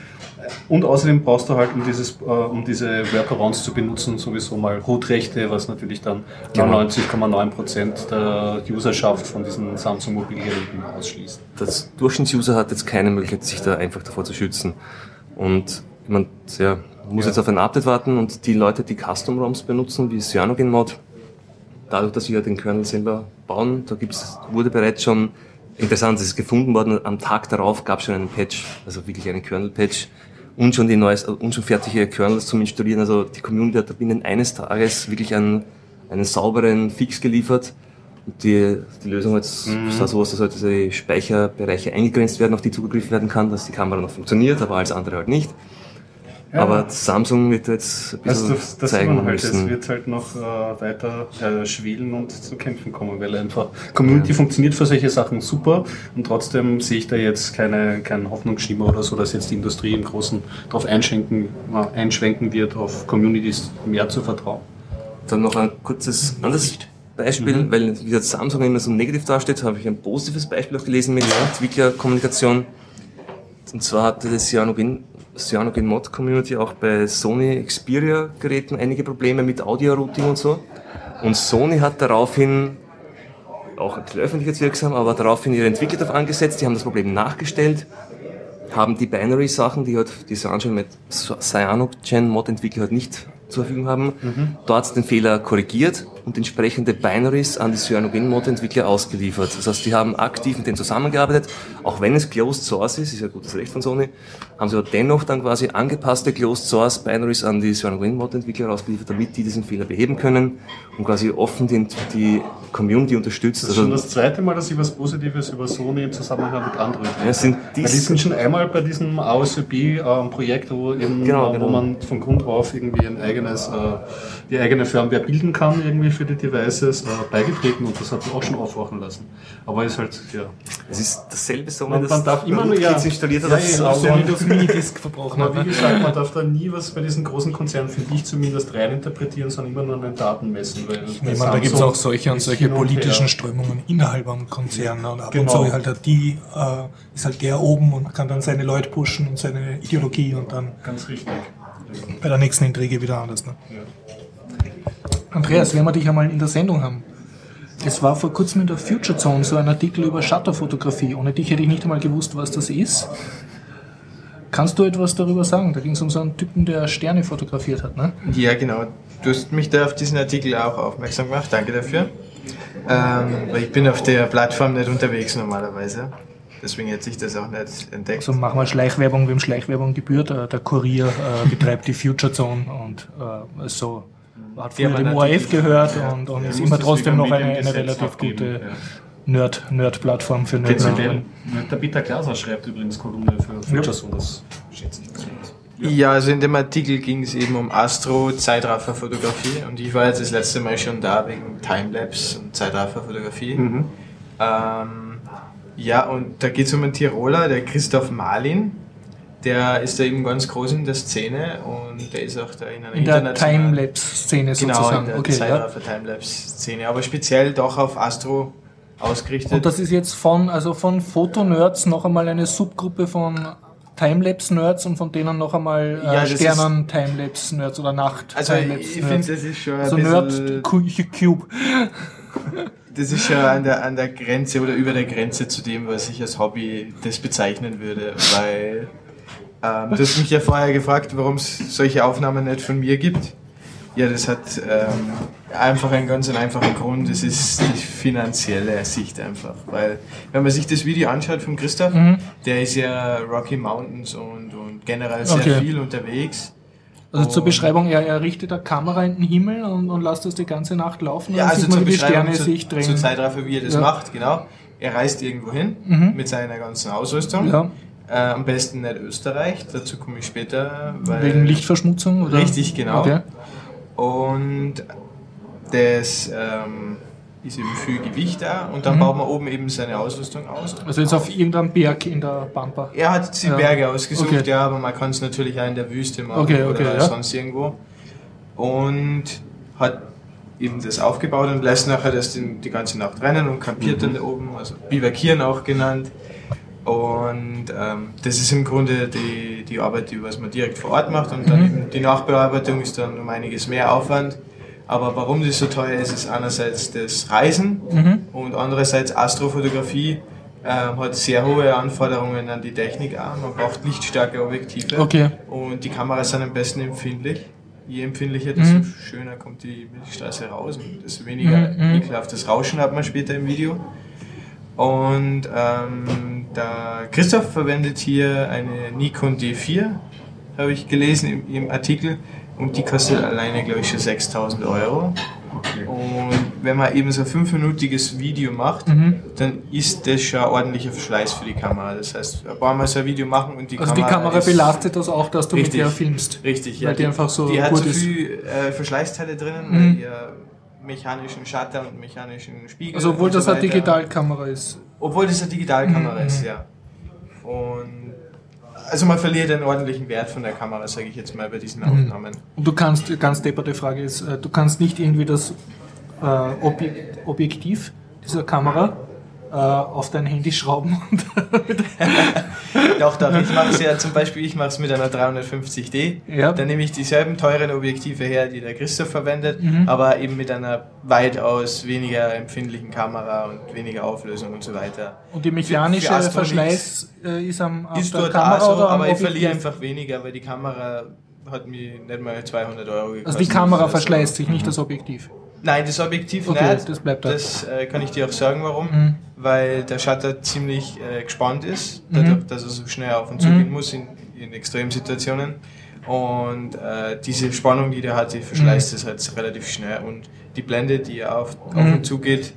Und außerdem brauchst du halt, um, dieses, äh, um diese Workarounds zu benutzen, sowieso mal Root-Rechte, was natürlich dann Genau. 99,9% der Userschaft von diesen Samsung-Mobilgeräten ausschließt. das Durchschnittsuser hat jetzt keine Möglichkeit, sich da einfach davor zu schützen. Und man ja, muss Ja. jetzt auf ein Update warten und die Leute, die Custom-ROMs benutzen, wie Cyanogen-Mod, dadurch, dass sie ja den Kernel selber bauen, da gibt's, wurde bereits schon, interessant, es ist gefunden worden, am Tag darauf gab es schon einen Patch, also wirklich einen Kernel-Patch und schon die neues, und schon fertige Kernels zum Installieren. Also die Community hat da binnen eines Tages wirklich einen, einen sauberen Fix geliefert. Und die, die Lösung jetzt sah so aus, dass halt diese Speicherbereiche eingegrenzt werden, auf die zugegriffen werden kann, dass die Kamera noch funktioniert, aber alles andere halt nicht. Ja. Aber Samsung wird jetzt ein Also bisschen das, das zeigen man halt, es müssen. wird halt noch äh, weiter äh, schwelen und zu kämpfen kommen, weil einfach Community funktioniert für solche Sachen super und trotzdem sehe ich da jetzt keine, keinen Hoffnungsschimmer oder so, dass jetzt die Industrie im Großen darauf einschenken, äh, einschwenken wird, auf Communities mehr zu vertrauen. Dann noch ein kurzes anderes Beispiel, Mhm. weil wie das Samsung immer so negativ dasteht, habe ich ein positives Beispiel auch gelesen mit Entwicklerkommunikation. Und zwar hatte das Cyanogen, Cyanogen Mod Community auch bei Sony Xperia Geräten einige Probleme mit Audio-Routing und so. Und Sony hat daraufhin auch ein bisschen öffentlichkeitswirksam, aber daraufhin ihre Entwickler darauf angesetzt, die haben das Problem nachgestellt, haben die Binary-Sachen, die halt diese Anschauung mit Cyanogen-Mod-Entwickler halt nicht zur Verfügung haben, dort den Fehler korrigiert und entsprechende Binaries an die CyanogenMod-Entwickler ausgeliefert. Das heißt, die haben aktiv mit denen zusammengearbeitet, auch wenn es Closed Source ist, ist ja gutes Recht von Sony, haben sie aber dennoch dann quasi angepasste Closed Source Binaries an die CyanogenMod-Entwickler ausgeliefert, damit die diesen Fehler beheben können und quasi offen die, die Community unterstützt. Das ist schon das zweite Mal, dass ich was Positives über Sony im Zusammenhang mit Android ja, sind Weil die sind schon einmal bei diesem AOSB-Projekt, wo, eben, Genau, äh, genau. wo man von Grund auf irgendwie ein eigenes, äh, die eigene Firmware bilden kann irgendwie für die Devices, äh, beigetreten und das hat mich auch schon aufwachen lassen. Aber ist halt, ja. Es ist dasselbe Sony, Man- das man darf immer nur- ja. jetzt installiert hat. Ja, das ja, so- wie das Minidisc verbrochen Aber hat. wie ne? gesagt, man darf da nie was bei diesen großen Konzernen, finde ich zumindest, reininterpretieren, sondern immer nur an den Daten messen. Weil Ich meine, da gibt es auch solche und solche politischen Strömungen. Strömungen innerhalb von Konzernen. Und ab Genau. und zu halt die, äh, ist halt der oben und kann dann seine Leute pushen und seine Ideologie und dann Ganz richtig. bei der nächsten Intrige wieder anders. Ne? Andreas, wenn wir dich einmal in der Sendung haben. Es war vor kurzem in der Future Zone so ein Artikel über Shutterfotografie. Ohne dich hätte ich nicht einmal gewusst, was das ist. Kannst du etwas darüber sagen? Da ging es um so einen Typen, der Sterne fotografiert hat, ne? Ja, genau. Du hast mich da auf diesen Artikel auch aufmerksam gemacht. Danke dafür. Ähm, weil ich bin auf der Plattform nicht unterwegs normalerweise. Deswegen hätte ich das auch nicht entdeckt. So machen wir Schleichwerbung, wem Schleichwerbung gebührt. Äh, Der Kurier äh, betreibt die Future Zone und äh, so hat früher haben dem ORF gehört Ja. und, und Ja, ist immer trotzdem noch eine, eine relativ gute ja. Nerd, Nerd-Plattform für Nerd. Prinzipiell. Der Peter Glaser schreibt übrigens Kolumne für Future Zone, das schätze ich besonders. Ja, also in dem Artikel ging es eben um Astro-Zeitraffer-Fotografie und ich war jetzt das letzte Mal schon da wegen Timelapse und Zeitraffer-Fotografie. Mhm. Ähm, ja, und da geht es um einen Tiroler, der Christoph Malin. Der ist da eben ganz groß in der Szene und der ist auch da in einer In der internationalen- Timelapse-Szene Genau, sozusagen. in der okay, ja. Zeitraffer-Timelapse-Szene, aber speziell doch auf Astro ausgerichtet. Und das ist jetzt von, also von Fotonerds noch einmal eine Subgruppe von Timelapse-Nerds und von denen noch einmal Ja, äh, ist- Sternen-Timelapse-Nerds oder also ich Nacht-Timelapse-Nerds. finde, das ist schon ein so bisschen, Nerd Cube. das ist schon an der, an der Grenze oder über der Grenze zu dem, was ich als Hobby das bezeichnen würde, weil ähm, du hast mich ja vorher gefragt, warum es solche Aufnahmen nicht von mir gibt. Ja, das hat ähm, einfach einen ganz einfachen Grund, das ist die finanzielle Sicht einfach. Weil, wenn man sich das Video anschaut von Christoph, Mhm. der ist ja Rocky Mountains und, und generell sehr Okay. viel unterwegs. Also zur Beschreibung, er, er richtet eine Kamera in den Himmel und, und lässt das die ganze Nacht laufen. Ja, also zur Beschreibung Sterne zu, sich drehen. zur Zeitraffer, wie er das Ja. macht, genau. Er reist irgendwo hin Mhm. mit seiner ganzen Ausrüstung. Ja, Äh, am besten nicht Österreich, dazu komme ich später. Wegen Lichtverschmutzung? Oder? Richtig, genau. Okay. Und das ähm, ist eben viel Gewicht da und dann Mhm. baut man oben eben seine Ausrüstung aus. Also jetzt auf irgendeinem Berg in der Pampa. Er hat die Ja. Berge ausgesucht, Okay. ja, aber man kann es natürlich auch in der Wüste machen Okay, oder ja. sonst irgendwo. Und hat eben das aufgebaut und lässt nachher das die, ganze Nacht rennen und kampiert dann da oben, also Bivakieren auch genannt. Und ähm, das ist im Grunde die, die Arbeit, die was man direkt vor Ort macht und dann Mhm. eben die Nachbearbeitung ist dann um einiges mehr Aufwand. Aber warum das so teuer ist, ist einerseits das Reisen Mhm. und andererseits Astrofotografie ähm, hat sehr hohe Anforderungen an die Technik auch. Man braucht lichtstarke Objektive Okay. und die Kameras sind am besten empfindlich. Je empfindlicher, desto Mhm. schöner kommt die Milchstraße raus und desto weniger Mhm, mhm. ekelhaftes Rauschen hat man später im Video. Und ähm, der Christoph verwendet hier eine Nikon D4, habe ich gelesen im, im Artikel, und die kostet alleine, glaube ich, schon 6000 Euro. Und wenn man eben so ein fünfminütiges Video macht, Mhm. dann ist das schon ein ordentlicher Verschleiß für die Kamera. Das heißt, ein paar Mal so ein Video machen und die Also die Kamera. Kamera ist- belastet das auch, dass du Richtig. mit der filmst. Richtig, Weil die einfach so Die hat so ist. viel äh, Verschleißteile drinnen, Mhm. weil ihr mechanischen Shutter und mechanischen Spiegel. Also obwohl so das eine Digitalkamera ist. Obwohl das eine Digitalkamera Mhm. ist, ja. Und also man verliert einen ordentlichen Wert von der Kamera, sage ich jetzt mal, bei diesen Mhm. Aufnahmen. Und du kannst, ganz depperte Frage ist, äh, du kannst nicht irgendwie das äh, Objek Objektiv dieser Kamera äh, auf dein Handy schrauben und Doch, doch, ich mache es ja zum Beispiel, ich mache es mit einer 350D. Ja. Dann nehme ich dieselben teuren Objektive her, die der Christoph verwendet, Mhm. aber eben mit einer weitaus weniger empfindlichen Kamera und weniger Auflösung und so weiter. Und die mechanische Für Astro Verschleiß äh, ist am auf ist dort Kamera so, am aber ich Objektiv? verliere einfach weniger, weil die Kamera hat mir nicht mal 200 Euro gekostet. Also die Kamera Also, verschleißt sich, nicht das Objektiv. Nein, das Objektiv Okay, nicht. das bleibt da. Das äh, kann ich dir auch sagen, warum. Mhm. Weil der Shutter ziemlich äh, gespannt ist, Mhm. dadurch, dass er so schnell auf und zu Mhm. gehen muss in, in extremen Situationen. Und äh, diese Spannung, die der hat, die verschleißt es halt relativ schnell. Und die Blende, die auf, auf Mhm. und zu geht,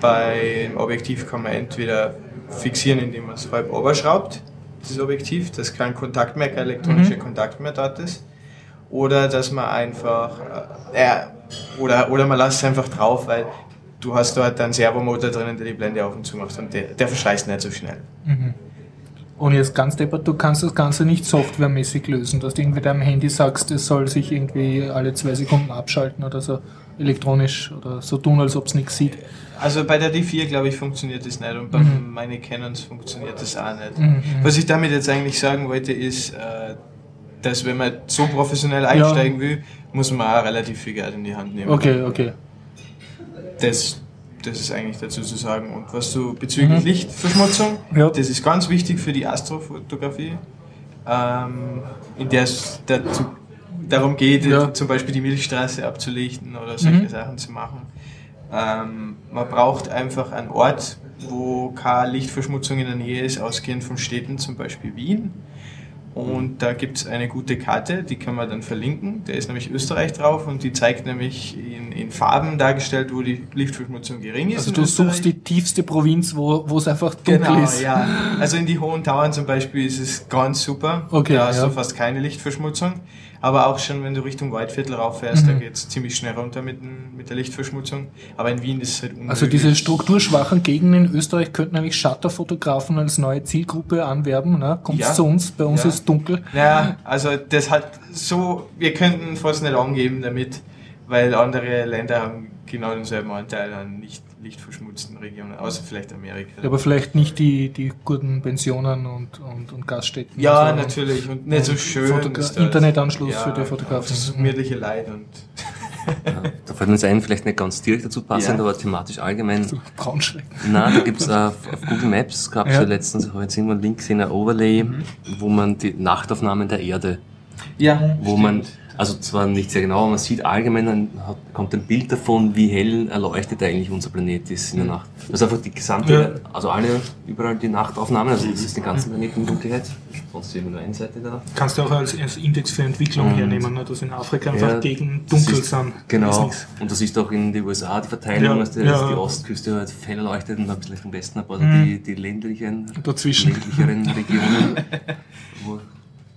beim Objektiv kann man entweder fixieren, indem man es halb oberschraubt, dieses Objektiv, dass kein Kontakt mehr, kein elektronischer Mhm. Kontakt mehr dort ist. Oder dass man einfach, äh, oder, oder man lässt es einfach drauf, weil du hast dort einen Servomotor drinnen, der die Blende auf und zu macht und der, der verschleißt nicht so schnell. Mhm. Und jetzt ganz deppert, du kannst das Ganze nicht softwaremäßig lösen, dass du irgendwie deinem Handy sagst, es soll sich irgendwie alle zwei Sekunden abschalten oder so elektronisch oder so tun, als ob es nichts sieht. Also bei der D4, glaube ich, funktioniert das nicht und bei Mhm. meinen Canons funktioniert das auch nicht. Mhm. Was ich damit jetzt eigentlich sagen wollte, ist, äh, dass wenn man so professionell einsteigen will, muss man auch relativ viel Geld in die Hand nehmen. Okay, okay. Das, das ist eigentlich dazu zu sagen. Und was du bezüglich Mhm. Lichtverschmutzung, Ja. das ist ganz wichtig für die Astrofotografie, ähm, in der es dazu, darum geht, Ja. zum Beispiel die Milchstraße abzulichten oder solche Mhm. Sachen zu machen. Ähm, man braucht einfach einen Ort, wo keine Lichtverschmutzung in der Nähe ist, ausgehend von Städten, zum Beispiel Wien. Und da gibt es eine gute Karte, die kann man dann verlinken. Da ist nämlich Österreich drauf und die zeigt nämlich in, in Farben dargestellt, wo die Lichtverschmutzung gering ist. Also du Österreich. suchst die tiefste Provinz, wo wo es einfach dunkel Genau, ist. ja. Also in die Hohen Tauern zum Beispiel ist es ganz super. Okay, da hast ja. du fast keine Lichtverschmutzung. Aber auch schon, wenn du Richtung Waldviertel rauffährst, da Mhm. geht es ziemlich schnell runter mit, mit der Lichtverschmutzung. Aber in Wien ist es halt unmöglich. Also diese strukturschwachen Gegenden in Österreich könnten eigentlich Shutterfotografen als neue Zielgruppe anwerben. Ne? Kommt Ja. zu uns, bei uns Ja. ist dunkel. Ja, also das hat so, wir könnten fast nicht angeben damit, weil andere Länder haben genau denselben Anteil an nicht lichtverschmutzten Regionen, außer vielleicht Amerika. Aber vielleicht nicht die, die guten Pensionen und, und, und Gaststätten. ja, Also, natürlich und nicht so schön. Fotogra-. Internetanschluss für die Fotografen. Das gemütliche Leid und Ja, da fällt mir jetzt ein, vielleicht nicht ganz direkt dazu passend, Ja. aber thematisch allgemein. Braunschweig. Nein, da gibt's äh, auf auf Google Maps, gab es Ja. ja. letztens, ich habe jetzt irgendwo einen Link gesehen, ein Overlay, wo man die Nachtaufnahmen der Erde, ja, wo man, also zwar nicht sehr genau, aber man sieht allgemein, dann kommt ein Bild davon, wie hell erleuchtet eigentlich unser Planet ist in der Nacht. Das ist einfach die gesamte, Ja. also alle, überall die Nachtaufnahmen, also das ist den ganzen Planeten in Dunkelheit, sonst immer nur eine Seite da. Kannst du auch als, als Index für Entwicklung Und- hernehmen, ne? dass in Afrika einfach Ja, gegen dunkel ist- sind. Genau. Und das ist auch in den USA die Verteilung, Ja, dass die, ja. die Ostküste halt hell erleuchtet und ein bisschen im Westen paar Mhm. die, die ländlichen, Dazwischen. ländlicheren Regionen. wo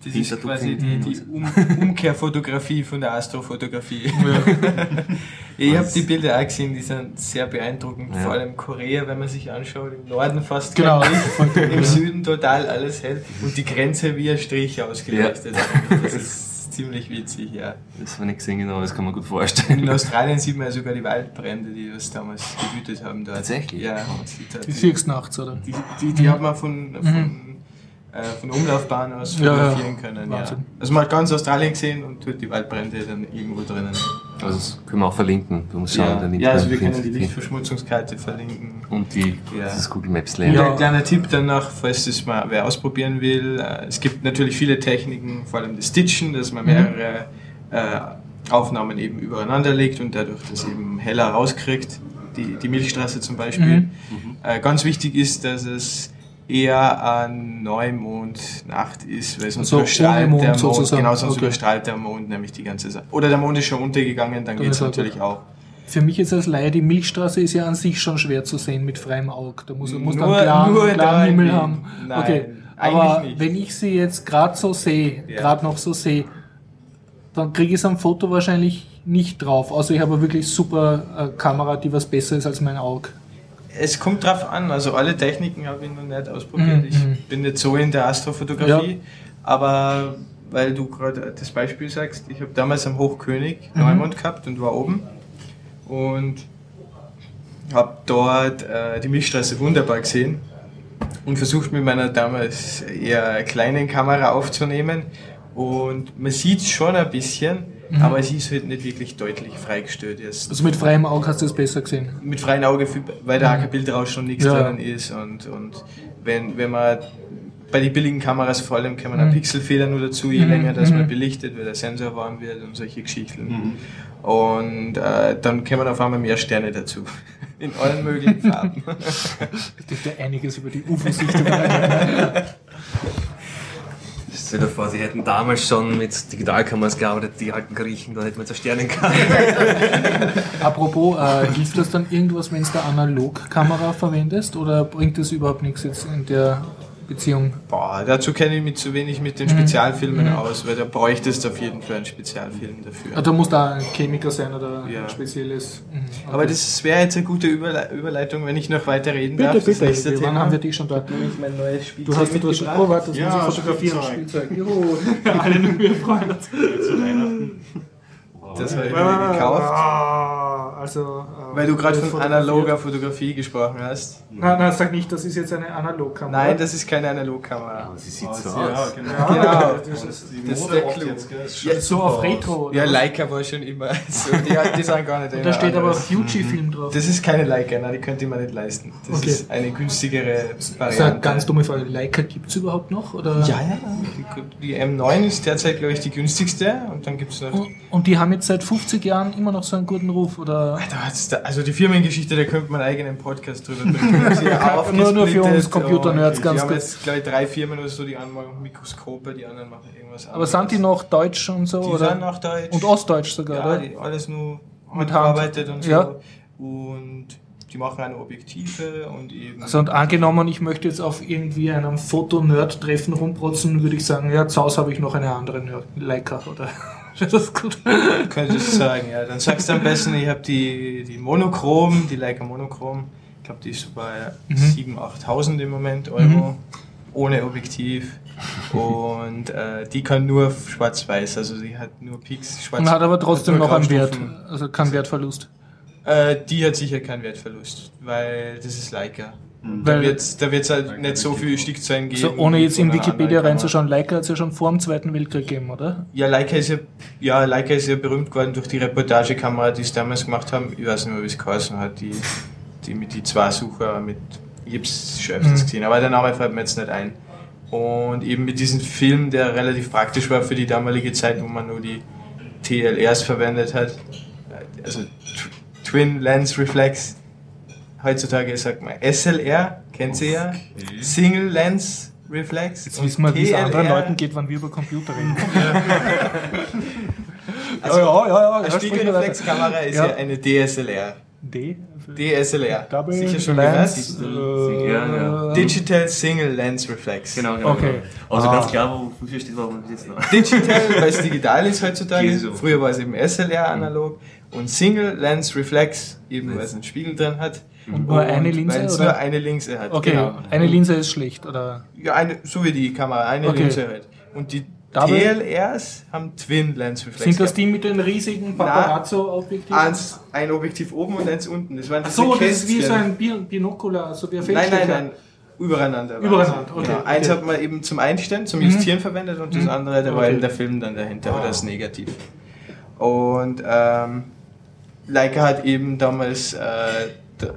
das ist quasi die, die um Umkehrfotografie von der Astrofotografie. ich habe die Bilder auch gesehen, die sind sehr beeindruckend, Ja. vor allem Korea, wenn man sich anschaut, im Norden fast Genau. kein Licht, im ja. Süden total alles hell und die Grenze wie ein Strich ausgeleuchtet. Das ist ziemlich witzig, ja. Das habe ich nicht gesehen, genau, das kann man gut vorstellen. In Australien sieht man ja sogar die Waldbrände, die das damals gewütet haben dort. Tatsächlich? Ja, Die siehst nachts, oder? die, die, die hat man von, von, äh, von der Umlaufbahn aus Ja, ja. fotografieren können. Ja. Also man hat ganz Australien gesehen und tut die Waldbrände dann irgendwo drinnen. Also das können wir auch verlinken. Du musst schauen, Ja, nimmt ja also wir können die Lichtverschmutzungskarte verlinken. Und die, Ja. das Google Maps Und Layer. Ja. ein kleiner Tipp danach, falls das mal wer ausprobieren will. äh, Es gibt natürlich viele Techniken, vor allem das Stitchen, dass man mehrere äh, Aufnahmen eben übereinander legt und dadurch das eben heller rauskriegt. Die, die Milchstraße zum Beispiel. Mhm. Äh, ganz wichtig ist, dass es eher an Neumond-Nacht ist, weil sonst So, ohne überstrahlt Mond der Mond, sozusagen. genau, sonst Okay. überstrahlt der Mond nämlich die ganze Sache. Oder der Mond ist schon untergegangen, dann Dann geht es ist er natürlich auch. Für mich jetzt als Laie, die Milchstraße ist ja an sich schon schwer zu sehen mit freiem Auge. Da muss, muss Nur- dann klaren, klaren Himmel Wien. haben. Nein, okay. Aber nicht. wenn ich sie jetzt gerade so sehe, Ja. gerade noch so sehe, dann kriege ich es am Foto wahrscheinlich nicht drauf. Außer ich habe wirklich super äh, Kamera, die was besser ist als mein Auge. Es kommt drauf an, also alle Techniken habe ich noch nicht ausprobiert. Mhm, Ich mhm. bin nicht so in der Astrofotografie, aber weil du gerade das Beispiel sagst, ich habe damals am Hochkönig Mhm. Neumond gehabt und war oben und habe dort äh, die Milchstraße wunderbar gesehen und versucht mit meiner damals eher kleinen Kamera aufzunehmen und man sieht es schon ein bisschen, Mhm. aber es ist halt nicht wirklich deutlich freigestellt. Jetzt Also mit freiem Auge hast du es besser gesehen. mit freiem Auge, weil da kein Bildrausch schon nichts Ja. drinnen ist und, und wenn, wenn man bei den billigen Kameras vor allem kann man einen Mhm. Pixelfehler nur dazu, je Mhm, länger das mhm. man belichtet, weil der Sensor warm wird und solche Geschichten. Und äh, dann kommen auf einmal mehr Sterne dazu. In allen möglichen Farben. Ich dürfte einiges über die UFO-Sichtung erfahren. Stell dir vor, sie hätten damals schon mit Digitalkameras gearbeitet, die alten Griechen, da hätten wir Sternen gehabt. Apropos, äh, hilft das dann irgendwas, wenn du eine Analogkamera verwendest oder bringt das überhaupt nichts jetzt in der Beziehung? Boah, dazu kenne ich mich zu wenig mit den Spezialfilmen aus, weil da bräuchtest du auf jeden Fall einen Spezialfilm dafür. Ah, Da muss da ein Chemiker sein oder Ja. ein spezielles. Mhm, okay. Aber das wäre jetzt eine gute Überle Überleitung, wenn ich noch weiter reden bitte, darf. Das bitte. Wann haben wir dich schon da? Nämlich mein neues Du Spielzeug hast du hast schon. mitgebracht. Oh, warte, das Ja, muss ich fotografieren. Spielzeug. Spielzeug. Juhu. Alle nur wir freuen uns. Zu Weihnachten. Das habe ich mir gekauft. Ah, also, äh, Weil du gerade von analoger Fotografie gesprochen hast. Nein, nein, sag nicht, das ist jetzt eine Analogkamera. Nein, das ist keine Analogkamera. sie sieht Ah, so aus. genau. Ja, Genau. Das ist Die Das ist der Clou. jetzt, Ja, so auf aus. Retro. oder Ja? Leica war schon immer so. Die, die sind gar nicht Und da steht aber. Fuji-Film drauf. Das ist keine Leica, nein, die könnte ich mir nicht leisten. Das Okay. ist eine günstigere Das ist eine Variante. ganz dumme Frage. Leica gibt es überhaupt noch? Oder? Ja, ja. Die, die M9 ist derzeit, glaube ich, die günstigste. Und dann gibt es noch. Und, und die haben jetzt seit 50 Jahren immer noch so einen guten Ruf? Oder? Also die Firmengeschichte, da könnte man einen eigenen Podcast drüber haben Nur- nur für uns Computer-Nerds ganz Die haben kurz. jetzt, glaube ich, drei Firmen oder so, die einen machen Mikroskope, die anderen machen irgendwas Aber sind die noch deutsch und so? Die oder? sind noch deutsch. Und ostdeutsch sogar, Ja, oder? die, alles nur Mit handgearbeitet Hand. und so. Ja. Und die machen eine Objektive und eben. Also und angenommen, ich möchte jetzt auf irgendwie einem Foto-Nerd-Treffen rumprotzen, würde ich sagen, ja, zu Hause habe ich noch eine andere Nerd Leica, oder? das ist gut. Könntest du sagen, ja. Dann sagst du am besten, ich habe die, die Monochrom, die Leica Monochrom. Ich glaube, die ist so bei Mhm. 7.000, 8.000 im Moment Euro. Ohne Objektiv. Und äh, die kann nur schwarz-weiß, also sie hat nur Peaks schwarz Und hat aber trotzdem hat nur noch einen Wert, also keinen Wertverlust. Äh, die hat sicher keinen Wertverlust, weil das ist Leica. Und Da Weil- wird es da wird's halt nicht so viele Stückzahlen geben. So, ohne jetzt in Wikipedia reinzuschauen, Leica hat es ja schon vor dem Zweiten Weltkrieg gegeben, oder? Ja, Leica ist ja, ja, Leica ist ja berühmt geworden durch die Reportagekamera, die sie damals gemacht haben. Ich weiß nicht mehr, wie es geheißen hat, die, die mit die zwei Sucher mit, schon öfters Mhm. gesehen, aber der Name fällt mir jetzt nicht ein. Und eben mit diesem Film, der relativ praktisch war für die damalige Zeit, wo man nur die TLRs verwendet hat. Also Tw- Twin Lens Reflex. Heutzutage sagt man SLR, kennt sie ja. Single Lens Reflex. Jetzt wissen wir, wie es anderen. Leuten geht, wann wir über Computer reden. Also, ja, ja, ja. Eine. Spiegelreflexkamera ist Ja. ja. eine DSLR. D? DSLR. Double Sicher schon Lens, äh, Ja, ja. Digital Single Lens Reflex. Genau, genau. Okay. genau. Also Ah. ganz klar, wofür steht, warum wir jetzt noch. Digital, weil es digital ist heutzutage. Früher war es eben SLR analog. Und Single Lens Reflex, eben weil es einen Spiegel drin hat. Und nur eine Linse, Weil es oder? nur eine Linse hat. Okay, Genau. eine Linse ist schlecht, oder? Ja, eine, so wie die Kamera, eine Okay. Linse halt. Und die Double- TLRs haben Twin Lens Reflex. Sind das die mit den riesigen Paparazzo-Objektiven? Eins, ein Objektiv oben und eins unten. Das waren Ach so, das ist wie so ein Bi- Binokular, so wie ein Nein, nein, nein. Übereinander. Übereinander, okay, Genau. Eins okay. hat man eben zum Einstellen, zum Mhm. Justieren verwendet und das Mhm. andere, da war Okay. eben der Film dann dahinter oder das Negativ. Und ähm, Leica hat eben damals, äh,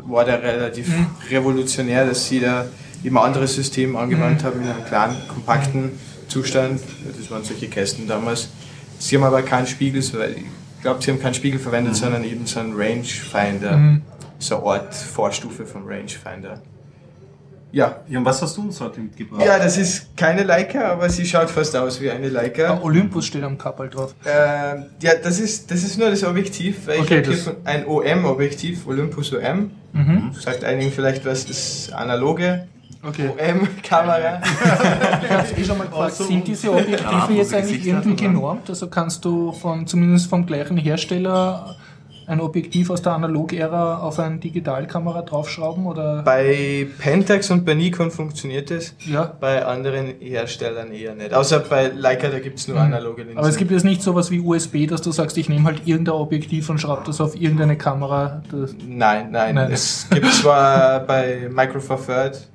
war der relativ Mhm. revolutionär, dass sie da eben ein anderes System angewandt Mhm. haben in einem kleinen, kompakten Zustand. Das waren solche Kästen damals. Sie haben aber keinen Spiegel, ich glaube, sie haben keinen Spiegel verwendet, sondern eben so einen Rangefinder. Mhm. So eine Art Vorstufe vom Rangefinder. Ja. Ja, und was hast du uns heute mitgebracht? Ja, das ist keine Leica, aber sie schaut fast aus wie eine Ah, Leica. Olympus steht am Kapal drauf. Ähm, ja, das ist, das ist nur das Objektiv, weil Okay, ich habe ein OM-Objektiv, Olympus OM. Mhm. Sagt einigen vielleicht was, das analoge Okay. OM-Kamera. Ich habe eh schon mal gefragt, Also, sind diese Objektive Ja, jetzt eigentlich irgendwie genormt? Also kannst du von zumindest vom gleichen Hersteller ein Objektiv aus der Analog-Ära auf eine Digitalkamera draufschrauben? Oder? bei Pentax und bei Nikon funktioniert das, Ja. bei anderen Herstellern eher nicht. Außer bei Leica, da gibt es nur analoge Linsen. Aber es gibt jetzt nicht sowas wie USB, dass du sagst, ich nehme halt irgendein Objektiv und schraube das auf irgendeine Kamera. Das, Nein, nein, Nein. Es gibt zwar bei Micro Four Third,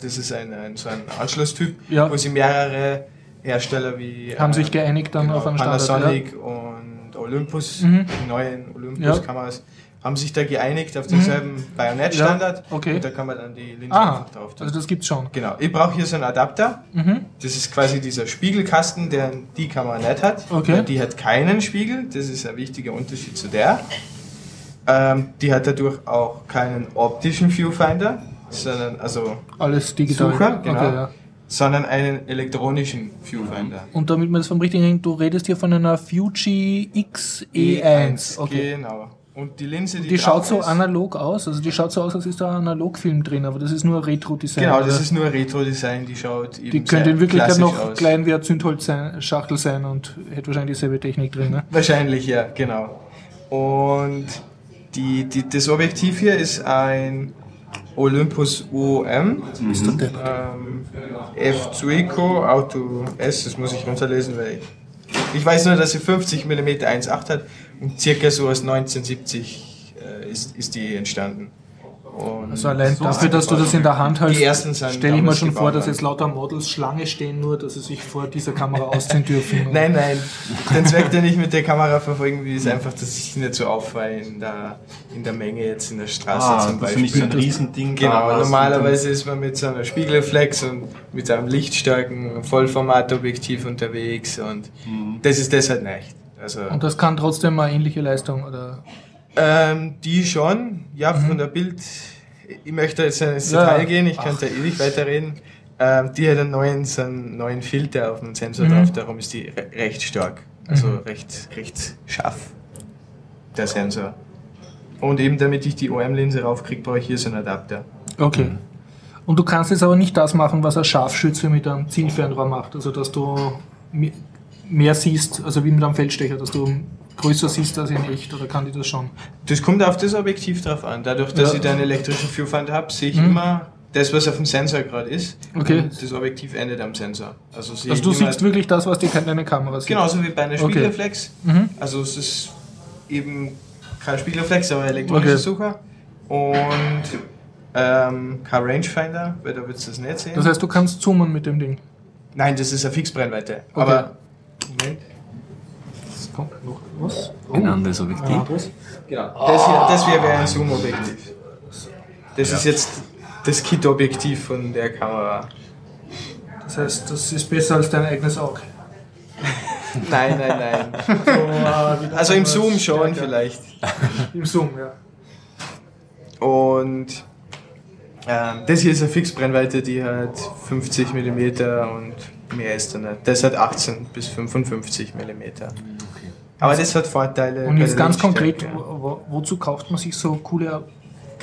das ist ein, ein, so ein Anschlusstyp, Ja. wo sie mehrere Hersteller wie haben äh, sich geeinigt dann genau, auf einen Standard. Panasonic und Olympus, Mhm. die neuen Olympus-Kameras, haben sich da geeinigt auf denselben Bajonett-Standard. Ja, okay. Und da kann man dann die Linse Ah, einfach drauf tun. also das gibt's schon. Genau. Ich brauche hier so einen Adapter. Mhm. Das ist quasi dieser Spiegelkasten, der die Kamera nicht hat. Okay. Die hat keinen Spiegel. Das ist ein wichtiger Unterschied zu der. Ähm, die hat dadurch auch keinen optischen Viewfinder, sondern also Alles digital. Sucher, genau. Okay, ja. Sondern einen elektronischen Viewfinder. Und damit wir das vom richtigen kriegen, du redest hier von einer Fuji XE1. Okay. Genau. Und die Linse, die, Die schaut so ist, analog aus, also die schaut so aus, als ist da ein Analogfilm drin, aber das ist nur Retro-Design. Genau, das ist nur Retro-Design, die schaut eben Die könnte in Wirklichkeit noch aus. klein wie eine Zündholzschachtel sein und hätte wahrscheinlich dieselbe Technik drin. Ne? Wahrscheinlich, ja, genau. Und die, die, das Objektiv hier ist ein Olympus UOM. Der. Ähm, F Zuico Auto S, das muss ich runterlesen, weil ich, ich weiß nur, dass sie 50 mm 1.8 hat und circa so aus 1970 äh, ist, ist die entstanden. Und Also allein So dafür, dass du das in der Hand sind stelle ich mir schon vor, dass jetzt lauter Models Schlange stehen, nur dass sie sich vor dieser Kamera ausziehen dürfen. Nein, nein. Den Zweck, den ich mit der Kamera verfolgen will, ist einfach, dass ich nicht so auffalle in der, in der Menge jetzt in der Straße Ah, zum Beispiel. nicht so ein Riesending Genau, hast normalerweise ist man mit so einer Spiegelreflex und mit einem lichtstarken Vollformatobjektiv unterwegs und das ist das halt nicht. Also, Und das kann trotzdem eine ähnliche Leistung, oder? Ähm, die schon, ja, von der Bild, ich möchte jetzt ins Mhm. Ja. Detail gehen, ich könnte ewig weiterreden. Ähm, die hat einen neuen, so einen neuen Filter auf dem Sensor Mhm. drauf, darum ist die re recht stark. Also recht, recht scharf, der Sensor. Und eben damit ich die OM-Linse raufkriege, brauche ich hier so einen Adapter. Okay. Und du kannst jetzt aber nicht das machen, was ein Scharfschütze mit einem Zielfernrohr macht. Also, dass du me- mehr siehst, also wie mit einem Feldstecher, dass du größer siehst als in echt, oder kann die das schon? Das kommt auf das Objektiv drauf an. Dadurch, dass Ja. ich da einen elektrischen Viewfinder habe, sehe ich Mhm. immer das, was auf dem Sensor gerade ist. Okay. Und das Objektiv endet am Sensor. Also, Also, du siehst wirklich das, was die deine Kamera sieht. Genauso wie bei einer Okay. Spiegelreflex. Mhm. Also es ist eben kein Spiegelreflex, aber ein elektronischer Okay. Sucher. Und ähm, kein Rangefinder, weil da würdest du das nicht sehen. Das heißt, du kannst zoomen mit dem Ding. Nein, das ist eine Fixbrennweite. Okay. Aber Moment. Es kommt noch was. Ein anderes Objektiv. Genau. Das hier, das hier wäre ein Zoom-Objektiv. Das ist jetzt das Kit-Objektiv von der Kamera. Das heißt, das ist besser als dein eigenes Auge. Nein, nein, nein. Also im Zoom schon vielleicht. Im Zoom, ja. Und ähm, das hier ist eine Fixbrennweite, die hat 50 mm und mehr ist da nicht. Das hat 18 bis 55 mm. Aber das hat Vorteile. Und jetzt der ganz konkret, wo, wo, wozu kauft man sich so coole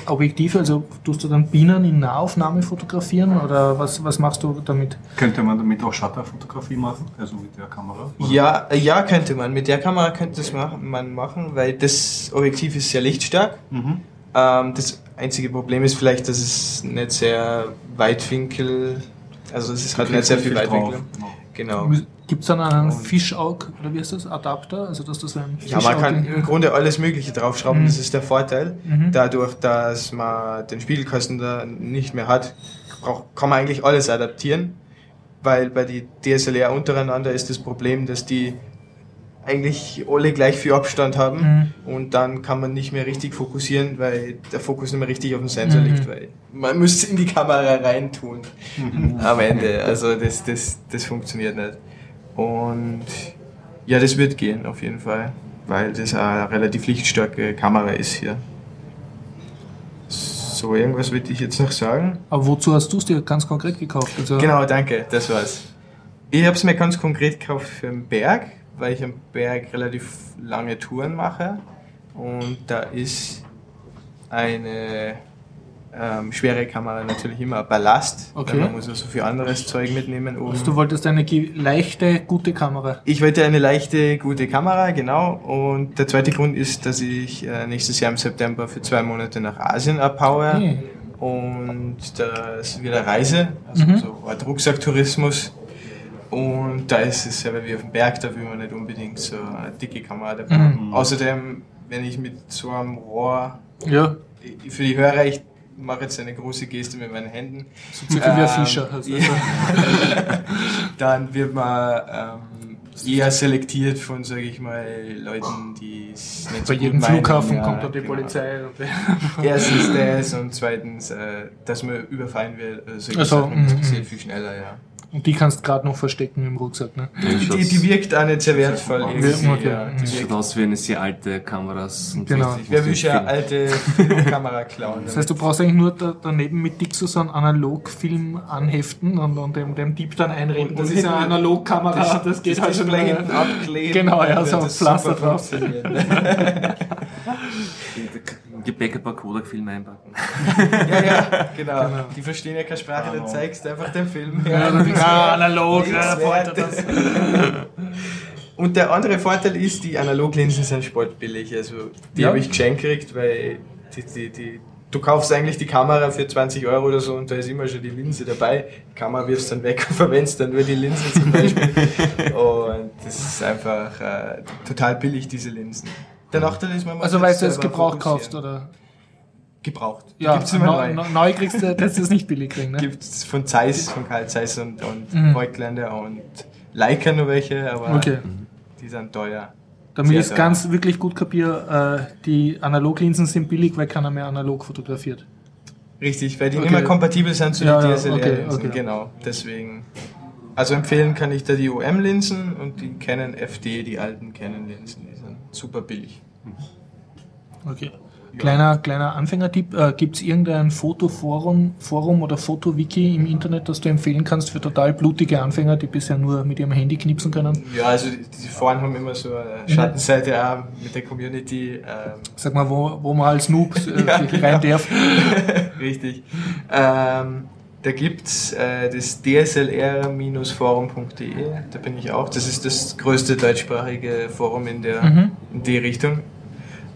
Objektive? Also tust du dann Bienen in Nahaufnahme fotografieren oder was, was machst du damit? Könnte man damit auch Shutterfotografie machen? Also mit der Kamera? Oder? Ja, ja, könnte man. Mit der Kamera könnte das machen, man machen, weil das Objektiv ist sehr lichtstark. Mhm. Ähm, das einzige Problem ist vielleicht, dass es nicht sehr Weitwinkel, also es ist halt nicht sehr viel Weitwinkel. Genau. Genau. Gibt es dann einen Fischaug, oder wie heißt das, Adapter? Also dass das ein Ja, man kann im Grunde alles Mögliche draufschrauben, Mhm. das ist der Vorteil. Mhm. Dadurch, dass man den Spiegelkasten da nicht mehr hat, kann man eigentlich alles adaptieren, weil bei die DSLR untereinander ist das Problem, dass die eigentlich alle gleich viel Abstand haben Mhm. und dann kann man nicht mehr richtig fokussieren, weil der Fokus nicht mehr richtig auf dem Sensor Mhm. liegt, weil man müsste in die Kamera reintun am Ende. Also das, das, das funktioniert nicht. Und ja, das wird gehen auf jeden Fall, weil das eine relativ lichtstarke Kamera ist hier. So, irgendwas würde ich jetzt noch sagen. Aber wozu hast du es dir ganz konkret gekauft? Also, Genau, danke, das war's. Ich habe es mir ganz konkret gekauft für den Berg, weil ich am Berg relativ lange Touren mache. Und da ist eine ähm, schwere Kamera natürlich immer Ballast, Okay. man muss ja so viel anderes Zeug mitnehmen. Um Also du wolltest eine leichte, gute Kamera. ich wollte eine leichte, gute Kamera, genau. Und der zweite Grund ist, dass ich äh, nächstes Jahr im September für zwei Monate nach Asien abhaue. Hey. Und da ist wieder Reise, also Mhm. so Art Rucksacktourismus. Und da ist es selber wie auf dem Berg, da will man nicht unbedingt so eine dicke Kamera dabei Mhm. Außerdem, wenn ich mit so einem Rohr, Ja, für die Hörer, ich mache jetzt eine große Geste mit meinen Händen, so circa wie ein Ähm, Fischer. Also, dann wird man ähm, eher selektiert von, sage ich mal, Leuten, die es nicht Bei so jedem. Flughafen Ja, kommt da die genau. Polizei. Und Erstens das und zweitens, äh, dass man überfallen wird. Also solche Ach so, Sachen, das mhm, passiert mhm. viel schneller, ja. Und die kannst du gerade noch verstecken im Rucksack, ne? Die, die wirkt auch nicht sehr wertvoll. Ja, irgendwie, okay. ja. Die Das schaut aus wie eine sehr alte Kameras. Und Genau. Wer will ja Film- alte Filmkamera klauen? Das heißt, du brauchst eigentlich nur da, daneben mit Dixo so einen Analogfilm anheften und, und dem, dem Dieb dann einreden. Das Und ist eine Analogkamera, das, geht halt schon hinten abkleben. Genau, ja, so ein das Pflaster drauf. Gepäck ein paar Kodak-Filme einpacken. ja, ja, genau. Die verstehen ja keine Sprache, dann zeigst du einfach den Film. Ja, du, ah, analog, ja, das. Und der andere Vorteil ist, die Analoglinsen sind sportbillig. Also die Ja. habe ich geschenkt gekriegt, weil die, die, die, du kaufst eigentlich die Kamera für 20 Euro oder so und da ist immer schon die Linse dabei. Die Kamera wirfst dann weg und verwendest dann nur die Linse zum Beispiel. und das ist einfach äh, total billig, diese Linsen. Der Nachteil ist, man muss Also weißt du, es selber Gebrauch fokussieren. kaufst, oder? Gebraucht. Ja, Gibt's immer neu, neu. neu, kriegst du, das ist nicht billig kriegen, ne? Gibt es von Zeiss, von Karl Zeiss und, und Mhm. Voigtländer und Leica nur welche, aber Okay. die sind teuer. Damit ich es ganz wirklich gut kapiere, äh, die Analoglinsen sind billig, weil keiner mehr analog fotografiert. Richtig, weil die Okay. mehr kompatibel sind zu Ja, den DSLR-Linsen. okay, okay. Genau, deswegen. Also empfehlen kann ich da die OM-Linsen und die Canon FD, die alten Canon-Linsen, super billig. Okay. Kleiner, kleiner Anfängertipp, äh, gibt es irgendein Fotoforum Forum oder Fotowiki im Internet, das du empfehlen kannst für total blutige Anfänger, die bisher nur mit ihrem Handy knipsen können? Ja, also die, die Foren haben immer so eine Schattenseite auch mit der Community. Ähm, Sag mal, wo, wo man als Noob äh, Ja, sich genau. rein darf. Richtig. Ähm, da gibt's äh, das dslr-forum.de, da bin ich auch. Das ist das größte deutschsprachige Forum in, der, Mhm. in die Richtung.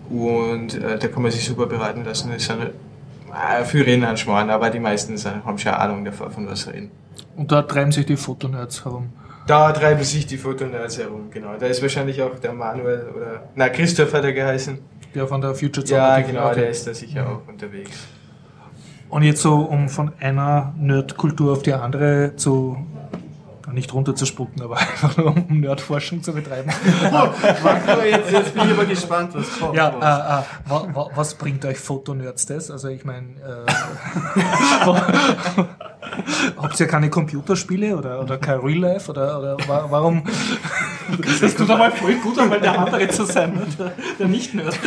Und äh, da kann man sich super beraten lassen. Es sind äh, viel reden an Schmarrn, aber die meisten sind, haben schon Ahnung davon, von was sie reden. Und da treiben sich die Fotonerds herum. Da treiben sich die Fotonerds herum, genau. Da ist wahrscheinlich auch der Manuel oder, na, Christoph hat er geheißen. Der von der Future Ja, Artikel. genau, der ist da sicher auch unterwegs. Und jetzt so, um von einer Nerdkultur auf die andere zu nicht runterzuspucken, aber einfach nur um Nerdforschung zu betreiben. jetzt, jetzt bin ich aber gespannt, was kommt. Ja, äh, äh, wa, wa, was bringt euch Fotonerds das? Also ich meine, äh, habt ihr keine Computerspiele oder, oder kein Real Life oder, oder wa warum? Das tut einmal voll gut weil der andere zu sein, der, der Nicht-Nerd.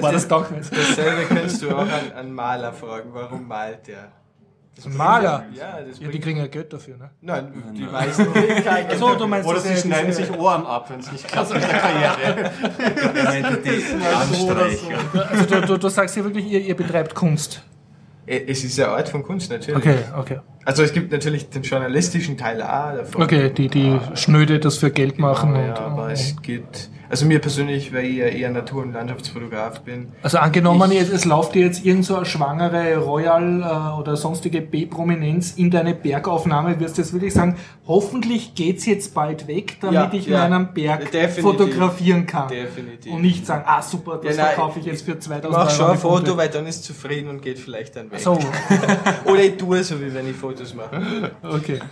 War das doch nicht. Dasselbe kannst du auch an, an Maler fragen, warum malt der? Das Maler? Ja, das Ja, die bringt- kriegen ja Geld dafür, ne? Nein, die meisten kriegen kein Geld. So, du meinst Oder sie schneiden sich Ohren ab, wenn es nicht klappt mit der Karriere. Er meinte die Anstreicher. Also du, du, du sagst ja wirklich, ihr, ihr betreibt Kunst. Es ist eine Art von Kunst, natürlich. Okay, okay. Also es gibt natürlich den journalistischen Teil A davon. Okay, die, die Schnöde das für Geld machen. Ja, und, aber es gibt, also mir persönlich, weil ich ja eher Natur- und Landschaftsfotograf bin, Also angenommen, Ich- es, es läuft dir jetzt irgend so eine schwangere Royal äh, oder sonstige B-Prominenz in deine Bergaufnahme, wirst du jetzt wirklich sagen, hoffentlich geht's jetzt bald weg, damit Ja, ich ja, meinen Berg definitiv. fotografieren kann. Definitiv. Und nicht sagen, ah super, das Ja, nein, verkaufe ich jetzt für 2000 mach schon Euro ein Foto, weil dann ist zufrieden und geht vielleicht dann weg. So, Oder ich tue so, wie wenn ich Fotos mache. okay.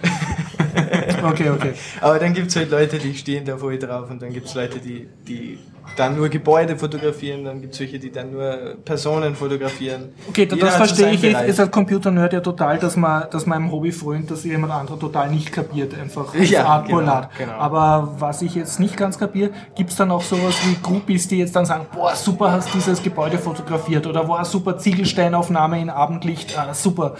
Okay, okay. Aber dann gibt es halt Leute, die stehen da voll drauf und dann gibt es Leute, die, die dann nur Gebäude fotografieren, dann gibt es welche, die dann nur Personen fotografieren. Okay, Jeder das verstehe ich. Ist, Bereich. ist als Computer-Nerd ja total, dass man, dass man im Hobby frönt, dass jemand anderer total nicht kapiert, einfach als Ja, Art genau, genau. Aber was ich jetzt nicht ganz kapiere, gibt es dann auch sowas wie Groupies, die jetzt dann sagen, boah, super, hast dieses Gebäude fotografiert oder boah, super Ziegelsteinaufnahme in Abendlicht, ah, super.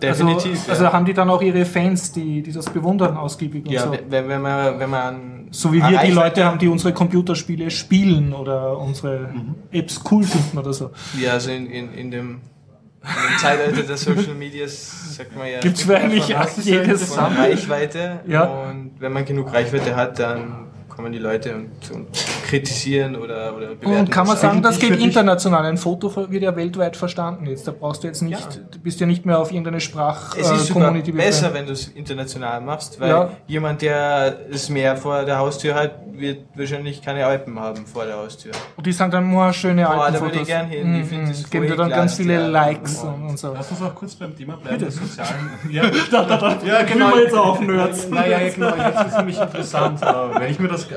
Definitiv, Also, ja. also haben die dann auch ihre Fans, die, die das bewundern ausgiebig und Ja, so. wenn, wenn man, wenn man So wie wir die Leute haben, die unsere Computerspiele spielen oder unsere Apps cool finden oder so. Ja, also in, in, in, dem, in dem Zeitalter der Social Medias sagt man ja. Gibt's für eigentlich jedes von? Reichweite. Ja. Und wenn man genug Reichweite hat, dann kommen die Leute und, und kritisieren oder, oder bewerten. Und kann man sagen, das geht international. Ein Foto wird ja weltweit verstanden jetzt. Da brauchst du jetzt nicht, Ja. du bist ja nicht mehr auf irgendeine Sprach Es ist sogar Community besser, wenn du es international machst, weil Ja. jemand, der das Meer vor der Haustür hat, wird wahrscheinlich keine Alpen haben vor der Haustür. Und die sagen dann, boah, schöne Boah, alte da würde ich Fotos. gern hin, die Mhm, finden das mhm. Geben dir dann ganz viele. Likes und, und so. Lass uns auch kurz beim Thema bleiben. Bitte. Sozialen. Ja, ja, genau. wir jetzt auf, Nerds. Naja, ja, genau. Jetzt ist nämlich interessant, äh, wenn ich mir das, äh,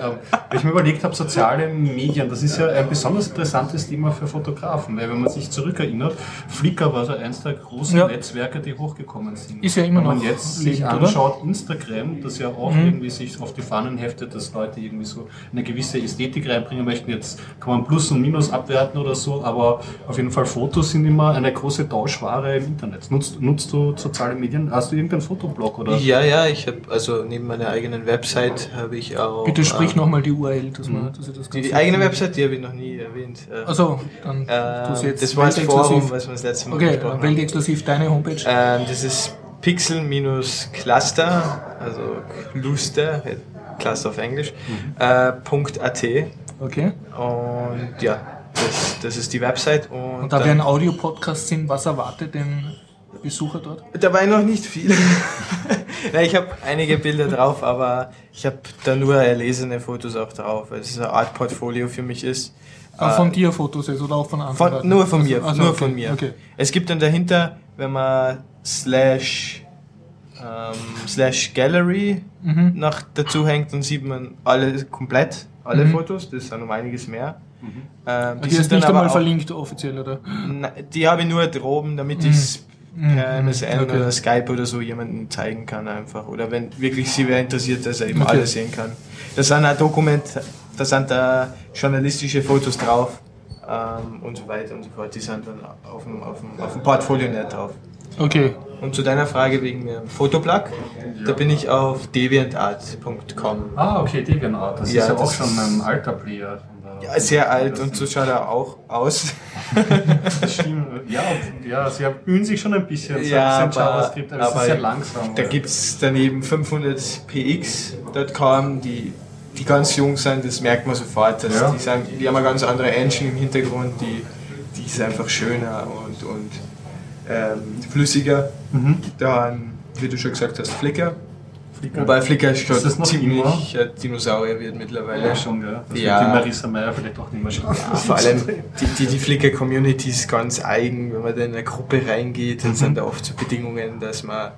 wenn ich mir überlegt habe, soziale Medien, das ist ja ein besonders interessantes Thema für Fotografen, weil wenn man sich zurückerinnert, Flickr war so eins der großen Ja. Netzwerke, die hochgekommen sind. Ist ja immer wenn man noch jetzt sich lebend, oder? Mhm. anschaut, Instagram, das ja auch irgendwie sich auf die Fahnen heftet, dass Leute irgendwie so eine gewisse Ästhetik reinbringen möchten. Jetzt kann man Plus und Minus abwerten oder so, aber auf jeden Fall Fotos sind immer eine große Tauschware im Internet. Nutzt, nutzt du soziale Medien? Hast du irgendeinen Fotoblog oder? Ja, ja, ich habe also neben meiner eigenen Website habe ich auch. Bitte sprich ähm, nochmal die URL, dass, man, dass ich das Die, ganz die eigene Website, die habe ich noch nie erwähnt. Äh, Also, dann äh, tu jetzt das war das. Forum, was wir das letzte Mal Okay, besprochen haben. weltexklusiv deine Homepage. Ähm, das ist Pixel-Cluster, also Cluster, Cluster auf Englisch, äh, .at Okay. und ja, das, das ist die Website und, Und da wir ein Audio-Podcast sind, was erwartet den Besucher dort? Dabei noch nicht viel. Nein, ich habe einige Bilder drauf, aber ich habe da nur erlesene Fotos auch drauf, weil es eine Art Portfolio für mich ist. Ah, Äh, von dir Fotos jetzt oder auch von anderen? Von, nur von mir, Also- also nur okay, von mir. Okay. Es gibt dann dahinter, wenn man slash ähm, slash Gallery Mhm. noch dazu hängt, dann sieht man alle komplett, alle Mhm. Fotos, das sind um einiges mehr. Ähm, Die, ist dann nicht einmal auch- verlinkt offiziell, oder? Na, die habe ich nur droben, damit ich es Mhm. per MSN Okay. oder Skype oder so jemandem zeigen kann einfach. Oder wenn wirklich sie wer interessiert, dass er eben Okay. alles sehen kann. Da sind ein Dokument, da sind da journalistische Fotos drauf ähm, und so weiter und so fort. Die sind dann auf dem, auf dem, auf dem Portfolio nicht drauf. Okay. Und zu deiner Frage wegen dem Fotoblog, da bin ich auf deviantart.com. Ah, okay, DeviantArt. Das Ja, ist ja auch das schon ist- ein alter Player. Ja, sehr alt und so schaut er auch aus. Das stimmt. Ja, ja, sie bemühen sich schon ein bisschen. Ja, ein aber- JavaScript, aber, es aber ist sehr langsam. Da gibt es daneben 500px.com, die, die ganz jung sind, das merkt man sofort. Dass Ja. die, sind, die haben eine ganz andere Engine im Hintergrund, die, die ist einfach schöner und, und ähm, flüssiger. Mhm. Dann, wie du schon gesagt hast, Flickr. Flickr. Wobei Flickr schon ziemlich ein Dinosaurier wird mittlerweile. Ja, schon, ja. Das Ja. wird die Marisa Meyer vielleicht auch nicht mehr schaffen. Ja, vor allem die, die, die Flickr-Community ist ganz eigen. Wenn man da in eine Gruppe reingeht, dann sind da oft so Bedingungen, dass man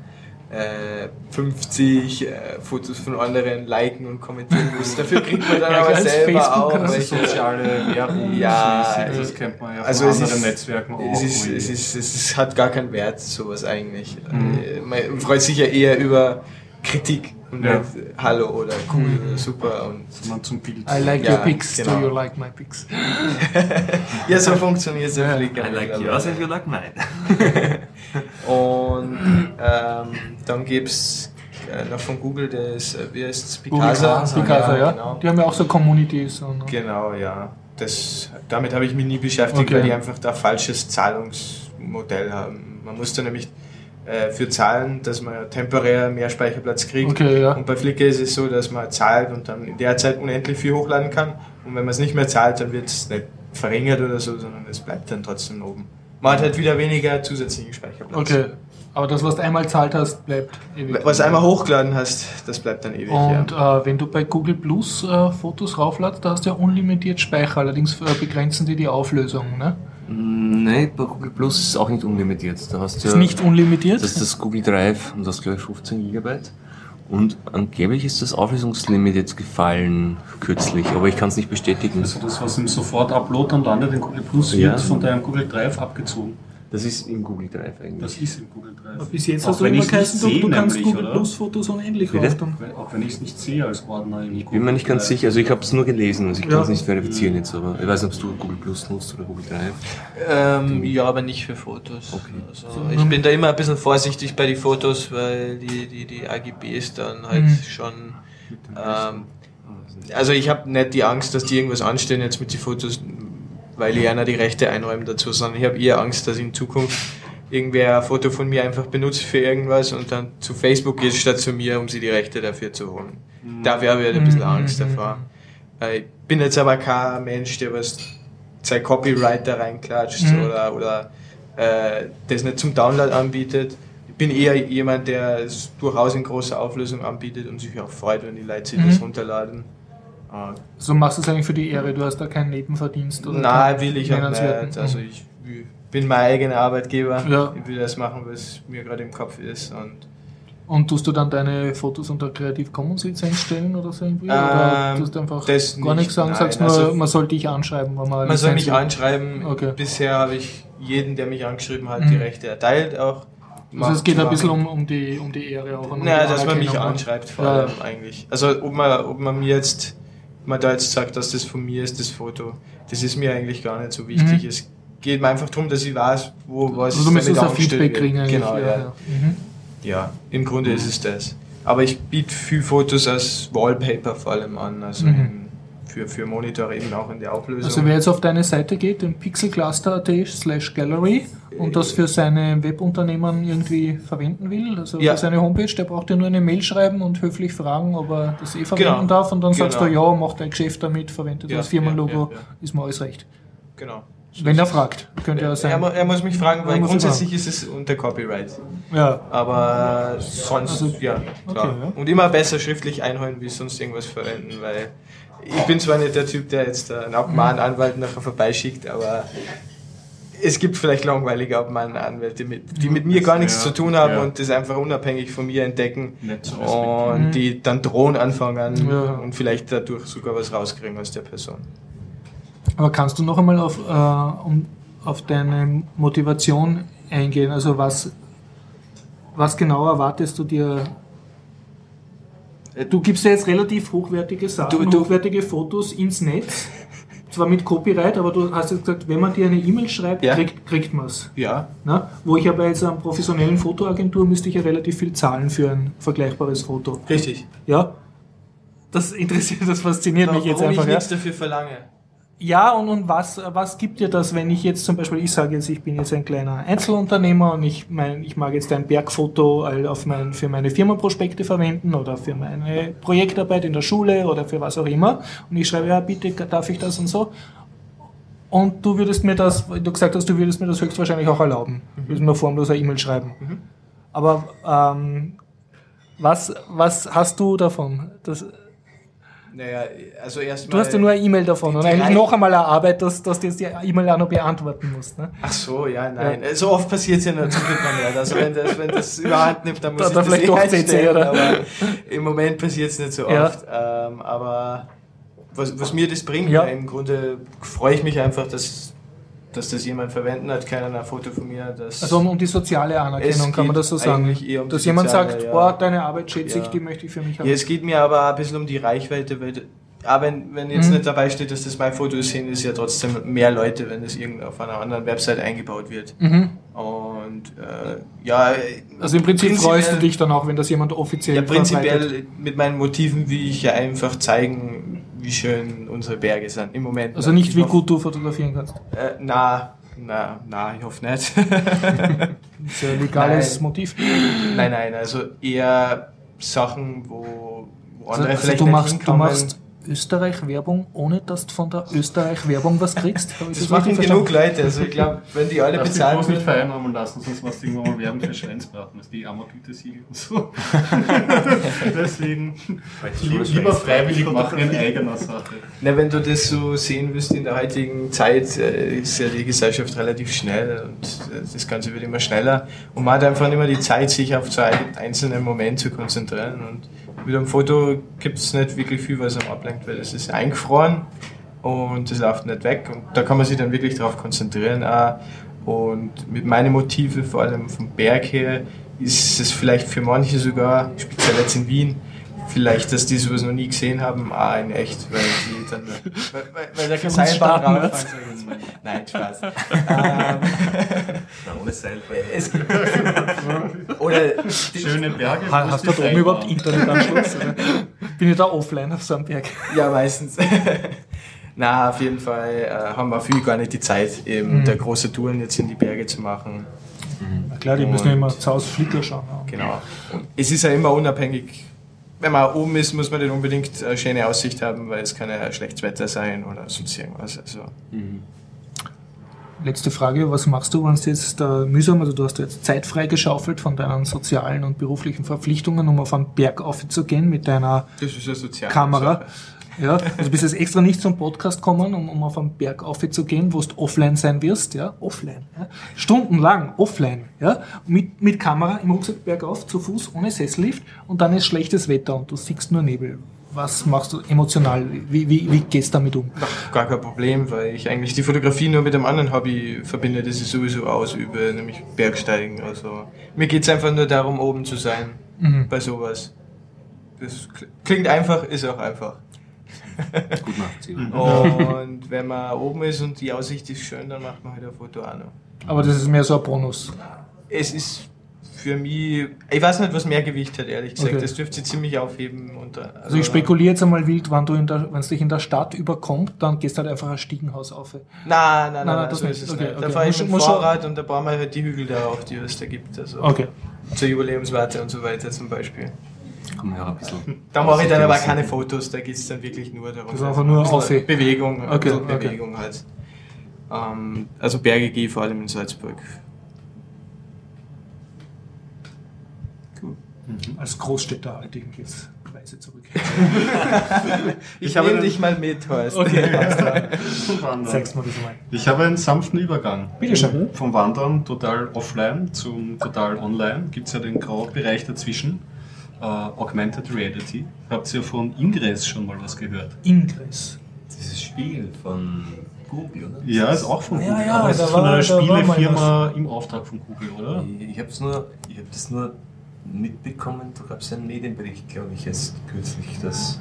äh, 50 äh, Fotos von anderen liken und kommentieren muss. Dafür kriegt man dann Ja, aber selber Facebook auch welche. soziale Werbung. Ja, das kennt man ja von also es anderen ist- Netzwerken auch. Es, ist, es, ist, es ist, hat gar keinen Wert, sowas eigentlich. Mhm. Äh, Man freut sich ja eher über Kritik und Ja. nicht Hallo oder cool oder super. Und sondern zum Bild. I like Ja, your pics, genau. do you like my pics? ja, so funktioniert es ja. I like yours and you like mine. Und ähm, dann gibt es äh, noch von Google das, äh, wie heißt es, Picasa. Picasa, ja. Genau. Die haben ja auch so Communities. Und, genau, ja. Das, damit habe ich mich nie beschäftigt, Okay. weil die einfach da ein falsches Zahlungsmodell haben. Man muss da nämlich für zahlen, dass man temporär mehr Speicherplatz kriegt. Okay, ja. Und bei Flickr ist es so, dass man zahlt und dann in der Zeit unendlich viel hochladen kann. Und wenn man es nicht mehr zahlt, dann wird es nicht verringert oder so, sondern es bleibt dann trotzdem oben. Man hat halt wieder weniger zusätzlichen Speicherplatz. Okay. Aber das, was du einmal zahlt hast, bleibt ewig. Was einmal hochgeladen hast, das bleibt dann ewig. Und ja. äh, wenn du bei Google Plus äh, Fotos raufladest, da hast du ja unlimitiert Speicher, allerdings äh, begrenzen die die Auflösung. Ne? Nein, bei Google Plus ist es auch nicht unlimitiert. Da hast du Ist ja, nicht unlimitiert? Das ist das Google Drive und das glaube ich 15 Gigabyte. Und angeblich ist das Auflösungslimit jetzt gefallen kürzlich, aber ich kann es nicht bestätigen. Also das, was im Sofort-Upload dann landet in Google Plus, Ja. wird von deinem Google Drive abgezogen. Das ist im Google Drive eigentlich. Das ist im Google Drive. Bis jetzt Auch hast du wenn immer geheißen, du, sehe, du kannst nämlich, Google oder? Plus Fotos unendlich. Weil- Auch wenn ich es nicht sehe als Ordner im Ich bin mir nicht ganz sicher, also ich habe es nur gelesen, also ich kann Ja. es nicht verifizieren jetzt, aber ich weiß nicht, ob du Google Plus nutzt oder Google Drive. Ähm, ja, aber nicht für Fotos. Okay. Also, ich bin da immer ein bisschen vorsichtig bei den Fotos, weil die, die, die AGBs dann halt Mhm. schon. Ähm, also ich habe nicht die Angst, dass die irgendwas anstellen jetzt mit den Fotos, weil ich einer die Rechte einräumen dazu, sondern ich habe eher Angst, dass in Zukunft irgendwer ein Foto von mir einfach benutzt für irgendwas und dann zu Facebook geht statt zu mir, um sie die Rechte dafür zu holen. Dafür habe ich halt ein bisschen Mhm. Angst davor. Äh, Ich bin jetzt aber kein Mensch, der was sein Copyright da reinklatscht Mhm. oder, oder äh, das nicht zum Download anbietet. Ich bin eher jemand, der es durchaus in großer Auflösung anbietet und sich auch freut, wenn die Leute sich Mhm. das runterladen. So machst du es eigentlich für die Ehre, du hast da keinen Nebenverdienst oder Nein, will ich auch nennenswerten- nicht. Also ich bin mein eigener Arbeitgeber. Ja. Ich will das machen, was mir gerade im Kopf ist. Und Und tust du dann deine Fotos unter Creative Commons Lizenz stellen oder so irgendwie? oder Ähm, tust du einfach gar nicht, nichts sagen, nein. sagst nur, Also- man soll dich anschreiben, wenn man man soll mich anschreiben. Okay. Bisher habe ich jeden, der mich angeschrieben hat, Mhm. die Rechte erteilt auch. Also es geht ein bisschen um, um, die, um die Ehre auch. um Naja, dass man mich anschreibt vor Ja. allem eigentlich. Also ob man, ob man mir jetzt, man da jetzt sagt, dass das von mir ist, das Foto, das ist mir eigentlich gar nicht so wichtig. Mhm. Es geht mir einfach darum, dass ich weiß, wo was Also du müsstest Feedback kriegen. Genau, ja. ja. Mhm. Ja, im Grunde ist es das. Aber ich biete viel Fotos als Wallpaper vor allem an, also Mhm. in, für, für Monitore eben auch in der Auflösung. Also wer jetzt auf deine Seite geht, den pixelcluster.at slash gallery und das für seine Webunternehmen irgendwie verwenden will, also Ja. für seine Homepage, der braucht dir nur eine Mail schreiben und höflich fragen, ob er das eh verwenden Genau. darf und dann sagst du, Genau. ja, mach dein Geschäft damit, verwendet Ja, das Firmenlogo, ja, ja, ist mir alles recht. genau. Wenn er fragt, könnte ja sein. Er, er muss mich fragen, Er weil grundsätzlich ist es unter Copyright. ja. Aber sonst, Also, ja, klar. okay, ja. Und immer besser schriftlich einholen, wie sonst irgendwas verwenden, weil ich bin zwar nicht der Typ, der jetzt einen Abmahnanwalt nachher vorbeischickt, aber es gibt vielleicht langweilige Abmahnanwälte, mit, die mit mir gar nichts Ja, zu tun haben ja. und das einfach unabhängig von mir entdecken und Mhm. die dann drohen anfangen Ja. und vielleicht dadurch sogar was rauskriegen aus der Person. Aber kannst du noch einmal auf, äh, um, auf deine Motivation eingehen? Also was, was genau erwartest du dir? Du gibst ja jetzt relativ hochwertige Sachen, Du- du- hochwertige Fotos ins Netz. Zwar mit Copyright, aber du hast jetzt gesagt, wenn man dir eine E-Mail schreibt, Ja. kriegt, kriegt man es. Ja, Ne? Wo ich aber jetzt einer professionellen Fotoagentur müsste ich ja relativ viel zahlen für ein vergleichbares Foto. richtig. Ja? Das interessiert, das fasziniert mich jetzt Warum einfach. ich Ja? nichts dafür verlange. Ja, und, und was, was gibt dir das, wenn ich jetzt zum Beispiel, ich sage jetzt, ich bin jetzt ein kleiner Einzelunternehmer und ich, mein, ich mag jetzt ein Bergfoto auf mein, für meine Firmenprospekte verwenden oder für meine Projektarbeit in der Schule oder für was auch immer. Und ich schreibe, ja, bitte darf ich das und so. Und du würdest mir das, du gesagt hast, du würdest mir das höchstwahrscheinlich auch erlauben. Du würdest mir formlos eine E-Mail schreiben. Mhm. Aber ähm, was, was hast du davon? Das, Naja, also erstmal. Du hast ja nur eine E-Mail davon und eigentlich noch einmal eine Arbeit, dass, dass du jetzt die E-Mail auch noch beantworten musst. Ne? Ach so, ja, nein. So oft passiert es ja zum Glück nicht. Also wenn das, wenn das überhand nimmt, dann muss Da- ich da das vielleicht eh doch CC, oder? Aber im Moment passiert es nicht so Ja. oft. Ähm, aber was, was mir das bringt, Ja. im Grunde freue ich mich einfach, dass, dass das jemand verwenden hat. Keiner ein Foto von mir. Also um, um die soziale Anerkennung, Es kann man das so sagen. um dass jemand soziale, sagt, ja. boah, deine Arbeit schätze ich, Ja. die möchte ich für mich haben. ja, es geht mir aber ein bisschen um die Reichweite, weil auch wenn, wenn jetzt Mhm. nicht dabei steht, dass das mein Foto ist, sehen es ja trotzdem mehr Leute, wenn das irgendwo auf einer anderen Website eingebaut wird. Mhm. Und äh, ja, Also im Prinzip freust du dich dann auch, wenn das jemand offiziell Ja, verbreitet. prinzipiell mit meinen Motiven will ich ja einfach zeigen, wie schön unsere Berge sind im Moment. Also nicht, Ich wie gut du fotografieren kannst. Äh, na, na, na, ich hoffe nicht. Das ist ein legales Nein. Motiv. nein, nein, also eher Sachen, wo, wo Also, andere also vielleicht du, nicht machst, du hinkommen. machst Österreich-Werbung, ohne dass du von der Österreich-Werbung was kriegst. Das richtig machen verstanden? genug Leute, also ich glaube, wenn die alle bezahlen bloß nicht vereinnahmen lassen, sonst machst du irgendwann mal Werbung für Schweinsbraten, das ist die Amor-Gütesiegel und so. Deswegen lieber freiwillig machen in eigener Sache. Na, wenn du das so sehen willst in der heutigen Zeit, äh, ist ja die Gesellschaft relativ schnell und äh, das Ganze wird immer schneller. Und man hat einfach nicht mehr die Zeit, sich auf so einen einzelnen Moment zu konzentrieren. Und mit einem Foto gibt es nicht wirklich viel, was einem ablenkt, weil es ist eingefroren und es läuft nicht weg. Und da kann man sich dann wirklich darauf konzentrieren. Auch. Und mit meinen Motiven, vor allem vom Berg her, ist es vielleicht für manche sogar, speziell jetzt in Wien, vielleicht, dass die sowas noch nie gesehen haben, auch in echt, weil die dann, weil, weil, weil da kein Seilbahn mal. Nein, Spaß. ähm, Na, ohne Seilbahn. es, oder Schöne Berge. Ha- Hast du da oben überhaupt Internetanschluss? Bin ich da offline auf so einem Berg? Ja, meistens. Na, auf jeden Fall äh, haben wir viel gar nicht die Zeit, eben Mhm. der große Touren jetzt in die Berge zu machen. Na klar, die müssen ja immer zu Hause Flicker schauen. Genau. Und es ist ja immer unabhängig, wenn man oben ist, muss man nicht unbedingt eine schöne Aussicht haben, weil es kann ja schlechtes Wetter sein oder sonst irgendwas. Also, Letzte Frage, was machst du, wenn es jetzt äh, mühsam, also du hast jetzt Zeit freigeschaufelt von deinen sozialen und beruflichen Verpflichtungen, um auf einen Berg aufzugehen mit deiner das ist ja also bist jetzt extra nicht zum Podcast kommen, um, um auf einen Berg aufzugehen, wo du offline sein wirst, ja, offline, ja, stundenlang offline, ja, mit, mit Kamera im Rucksack bergauf, zu Fuß, ohne Sessellift und dann ist schlechtes Wetter und du siehst nur Nebel. Was machst du emotional? Wie, wie, wie gehst du damit um? Gar kein Problem, weil ich eigentlich die Fotografie nur mit einem anderen Hobby verbinde, das ich sowieso ausübe, nämlich Bergsteigen. Also mir geht es einfach nur darum, oben zu sein Mhm. bei sowas. Das kl- klingt einfach, ist auch einfach. Gut nachvollziehbar. Und wenn man oben ist und die Aussicht ist schön, dann macht man halt ein Foto auch noch. Aber das ist mehr so ein Bonus. Es ist für mich, ich weiß nicht, was mehr Gewicht hat, ehrlich gesagt. Okay. Das dürfte sie ziemlich aufheben. Und, äh, Also ich spekuliere jetzt einmal wild, wenn du in der, wenn es dich in der Stadt überkommt, dann gehst du halt einfach ein Stiegenhaus auf. Nein, nein, nein, Nein, nein, nein, das so nicht. ist es Okay, nicht. Da okay. fahre ich Muss- mit dem Fahrrad und da bauen wir halt die Hügel da auf, die es da gibt. Also Okay. zur Jubiläumswarte und so weiter zum Beispiel. Ja auch ein bisschen. Da mache ich dann aber keine Fotos, da geht es dann wirklich nur darum. Das ist einfach nur ein bisschen Aufweh. Bewegung, Okay, okay. Bewegung halt. Ähm, also Berge gehe ich vor allem in Salzburg. Als Großstädter halte ich mich jetzt weise zurück. Ich, Ich habe nehme einen- dich mal mit, Horst. Wandern. Zeig's mir das mal. Ich habe einen sanften Übergang. Bitte schön. Vom Wandern total offline zum total online. Gibt es ja den Graubereich dazwischen. Äh, Augmented Reality. Habt ihr von Ingress schon mal was gehört? Ingress. Dieses Spiel von Google, oder? Ja, ist auch von Ja, Google. ja, aber es ist von war- einer Spielefirma im Auftrag von Google, oder? Ich habe nur, ich habe das nur mitbekommen, da gab es einen Medienbericht, glaube ich, jetzt kürzlich, das.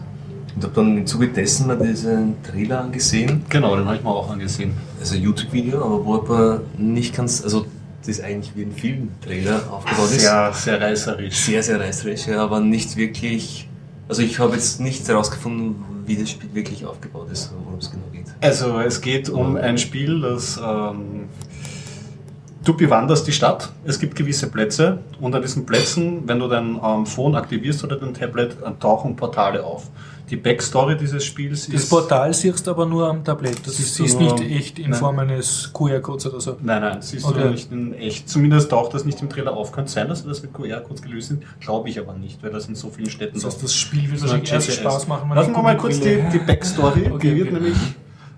Und habe dann im Zuge dessen mal diesen Trailer angesehen, Genau, den habe ich mir auch angesehen. also ein YouTube-Video, aber wo aber nicht ganz, also das ist eigentlich wie ein Filmtrailer aufgebaut ist. Sehr, sehr reißerisch. Sehr, sehr reißerisch, ja, aber nicht wirklich, also ich habe jetzt nicht herausgefunden, wie das Spiel wirklich aufgebaut ist, worum es genau geht. Also es geht um ein Spiel, das ähm, du bewanderst die Stadt. Es gibt gewisse Plätze und an diesen Plätzen, wenn du dein ähm, Phone aktivierst oder dein Tablet, äh, tauchen Portale auf. Die Backstory dieses Spiels Das ist Portal siehst du aber nur am Tablett. Das Siehst ist, nicht echt in Nein. Form eines QR-Codes oder so. Nein, nein, siehst Okay. du nicht in echt. Zumindest taucht das nicht im Trailer auf. Könnte sein, dass wir das mit QR-Codes gelöst sind. Glaube ich aber nicht, weil das in so vielen Städten Das so heißt, das Spiel wird Das wahrscheinlich erst. Spaß machen. Lassen wir mal kurz die, die Backstory. Okay, die wird okay. nämlich,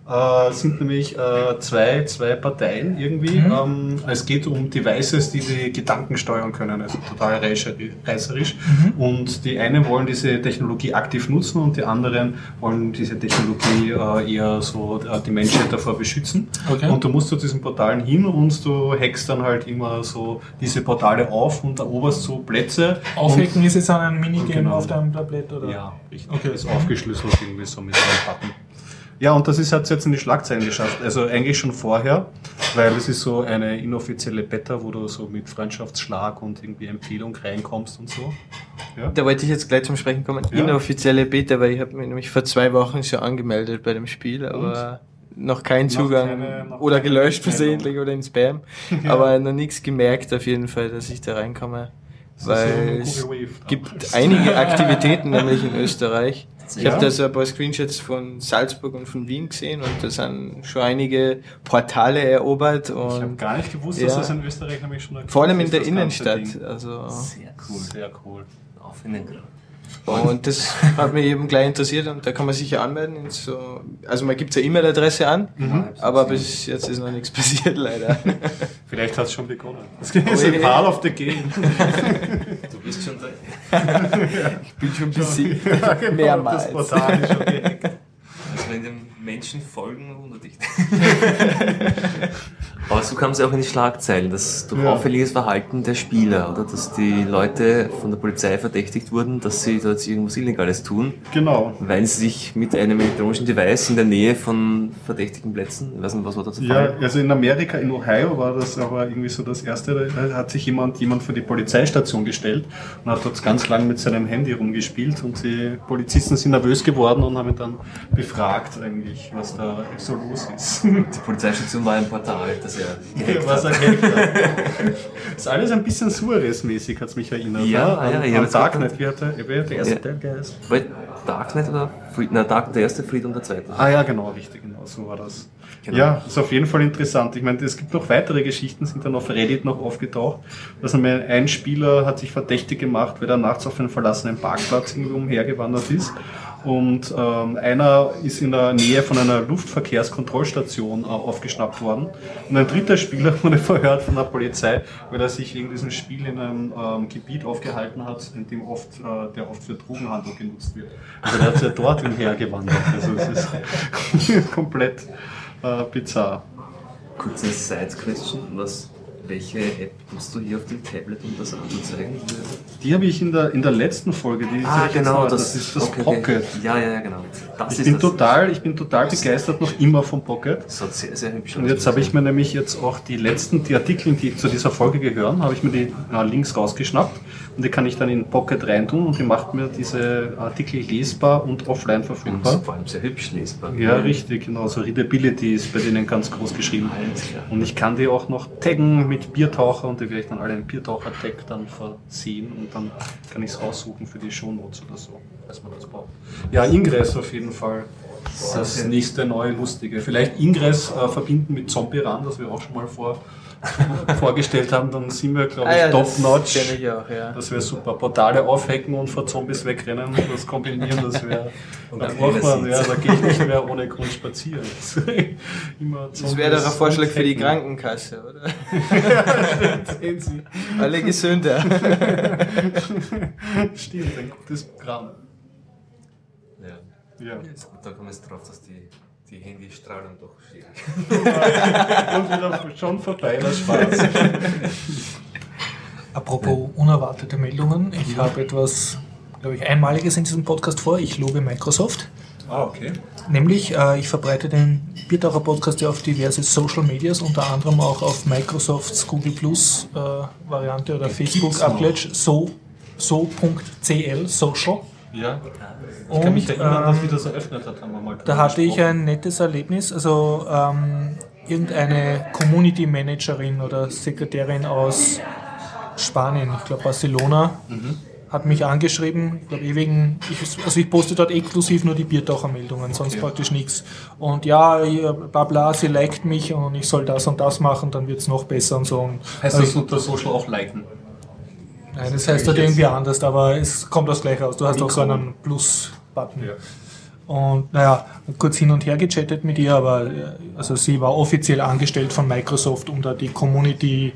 äh, sind nämlich äh, zwei, zwei Parteien irgendwie. Mhm. Ähm, es geht um Devices, die die Gedanken steuern können. Also total reißeri- reißerisch. Mhm. Und die einen wollen diese Technologie aktiv nutzen und die anderen wollen diese Technologie äh, eher so die Menschheit davor beschützen. Okay. Und du musst zu diesen Portalen hin und du hackst dann halt immer so diese Portale auf und eroberst so Plätze. Aufhacken ist jetzt an ein Minigame Genau. auf deinem Tablett, oder? Ja, richtig. Okay. Ist aufgeschlüsselt irgendwie so mit einem Button. Ja, und das ist, hat es jetzt in die Schlagzeilen geschafft. Also eigentlich schon vorher, weil es ist so eine inoffizielle Beta, wo du so mit Freundschaftsschlag und irgendwie Empfehlung reinkommst und so. Ja. Da wollte ich jetzt gleich zum Sprechen kommen. Ja. Inoffizielle Beta, weil ich habe mich nämlich vor zwei Wochen schon angemeldet bei dem Spiel, aber noch keinen Noch Zugang keine- noch oder gelöscht versehentlich oder in Spam. Aber noch nichts gemerkt auf jeden Fall, dass ich da reinkomme. Weil es gibt einige Aktivitäten nämlich in Österreich. Ich Ja? habe da so ein paar Screenshots von Salzburg und von Wien gesehen und da sind schon einige Portale erobert Ich habe und gar nicht gewusst, dass Ja. das in Österreich nämlich schon vor allem in der Innenstadt. Also Sehr cool. Sehr cool. Auf in den Grund. Und das hat mich eben gleich interessiert und da kann man sich ja anmelden. In so, also man gibt eine E-Mail-Adresse an, Mhm. aber bis jetzt ist noch nichts passiert leider. Vielleicht hat es schon begonnen. Das ist ein Part of the game. Du bist schon da. Ich bin schon besiegt. Ja, genau, Mehrmals. Das Portal ist schon gehackt. Also wenn dem Menschen folgen, wundert dich. Aber so kam es auch in die Schlagzeilen, das durch Ja. auffälliges Verhalten der Spieler, oder? Dass die Leute von der Polizei verdächtigt wurden, dass sie dort irgendwas Illegales tun, Genau. weil sie sich mit einem elektronischen Device in der Nähe von verdächtigen Plätzen, ich weiß nicht, was war da der Ja, Fall? also in Amerika, in Ohio war das aber irgendwie so das erste, da hat sich jemand, jemand für die Polizeistation gestellt und hat dort ganz lang mit seinem Handy rumgespielt und die Polizisten sind nervös geworden und haben ihn dann befragt eigentlich, was da so los ist. Die Polizeistation war ein Portal, das er was er gehackt hat. ist alles ein bisschen Suarez-mäßig, hat es mich erinnert. Ja, ne? ja, ich an Darknet. Wie hat der, wie hat der erste Ja. Teil geheißen? Weil Darknet oder Fried, na, Dark, der erste Fried und der zweite. Ah ja, genau, richtig, genau, so war das. Genau. Ja, ist auf jeden Fall interessant. Ich meine, es gibt noch weitere Geschichten, sind dann auf Reddit noch aufgetaucht. dass einmal ein Spieler hat sich verdächtig gemacht, weil er nachts auf einen verlassenen Parkplatz irgendwie umhergewandert ist. Und ähm, einer ist in der Nähe von einer Luftverkehrskontrollstation äh, aufgeschnappt worden. Und ein dritter Spieler wurde verhört von der Polizei, weil er sich in diesem Spiel in einem ähm, Gebiet aufgehalten hat, in dem oft, äh, der oft für Drogenhandel genutzt wird. Also der hat ja dort umhergewandert. Also es ist komplett äh, bizarr. Kurze Side-Question, was, welche App nutzt du hier auf dem Tablet, um das anzuzeigen? Die habe ich in der, in der letzten Folge, die Ah, genau, das, das ist das okay, okay. Pocket. Ja, ja, ja, genau. Das Ich bin, das. total, ich bin total begeistert noch immer vom Pocket. Das hat sehr, sehr hübsch Und jetzt habe ich mir nämlich jetzt auch die letzten, die Artikel, die zu dieser Folge gehören, habe ich mir die äh, Links rausgeschnappt und die kann ich dann in Pocket reintun und die macht mir diese Artikel lesbar und offline und verfügbar. vor allem sehr hübsch lesbar. Ja, richtig, genau. So Readability ist bei denen ganz groß geschrieben. Und ich kann die auch noch taggen mit Biertaucher und die werde ich dann alle in Biertaucher-Tag dann versehen und dann kann ich es raussuchen für die Shownotes oder so, falls man das braucht. Ja, Ingress auf jeden Fall. Das nächste neue Lustige. Vielleicht Ingress äh, verbinden mit Zombie Run, das wir auch schon mal vor, vorgestellt haben, dann sind wir, glaube ich, Ah das top-notch. auch, ja. Das wäre super. Portale aufhacken und vor Zombies wegrennen, das kombinieren, das wäre. Und Da braucht man, ja, da gehe ich nicht mehr ohne Grund spazieren. Immer Das wäre doch ein Vorschlag für die Kranken. Krankenkasse, oder? Sehen Sie. Alle gesünder. Stimmt, ein gutes Programm. Ja. Ja. Da kommen wir jetzt drauf, dass die, die Handystrahlung doch schwierig Und wieder schon vorbei, das Spaß. Apropos unerwartete Meldungen, ich habe etwas, glaube ich, Einmaliges in diesem Podcast vor. Ich lobe Microsoft. Ah, okay. Nämlich, äh, ich verbreite den Biertaucher Podcast ja auf diverse Social Medias, unter anderem auch auf Microsofts Google Plus äh, Variante oder Facebook. Upledge, so, so.cl, social. Ja. Ich kann mich erinnern, dass ähm, wir das eröffnet hat, haben wir mal Da hatte ich ein nettes Erlebnis. Also ähm, irgendeine Community Managerin oder Sekretärin aus Spanien, ich glaube Barcelona, hat mich angeschrieben. Ich glaube, eh wegen, ich, also ich poste dort exklusiv nur die Biertauchermeldungen, sonst Okay. praktisch nichts. Und ja, bla bla, sie liked mich und ich soll das und das machen, dann wird es noch besser und so. Und Heißt also das unter Social auch liken? Nein, das heißt dort irgendwie anders, aber es kommt das gleich raus. Du hast auch so einen Plus-Button. Und naja, kurz hin und her gechattet mit ihr, aber äh, also sie war offiziell angestellt von Microsoft, um da die Community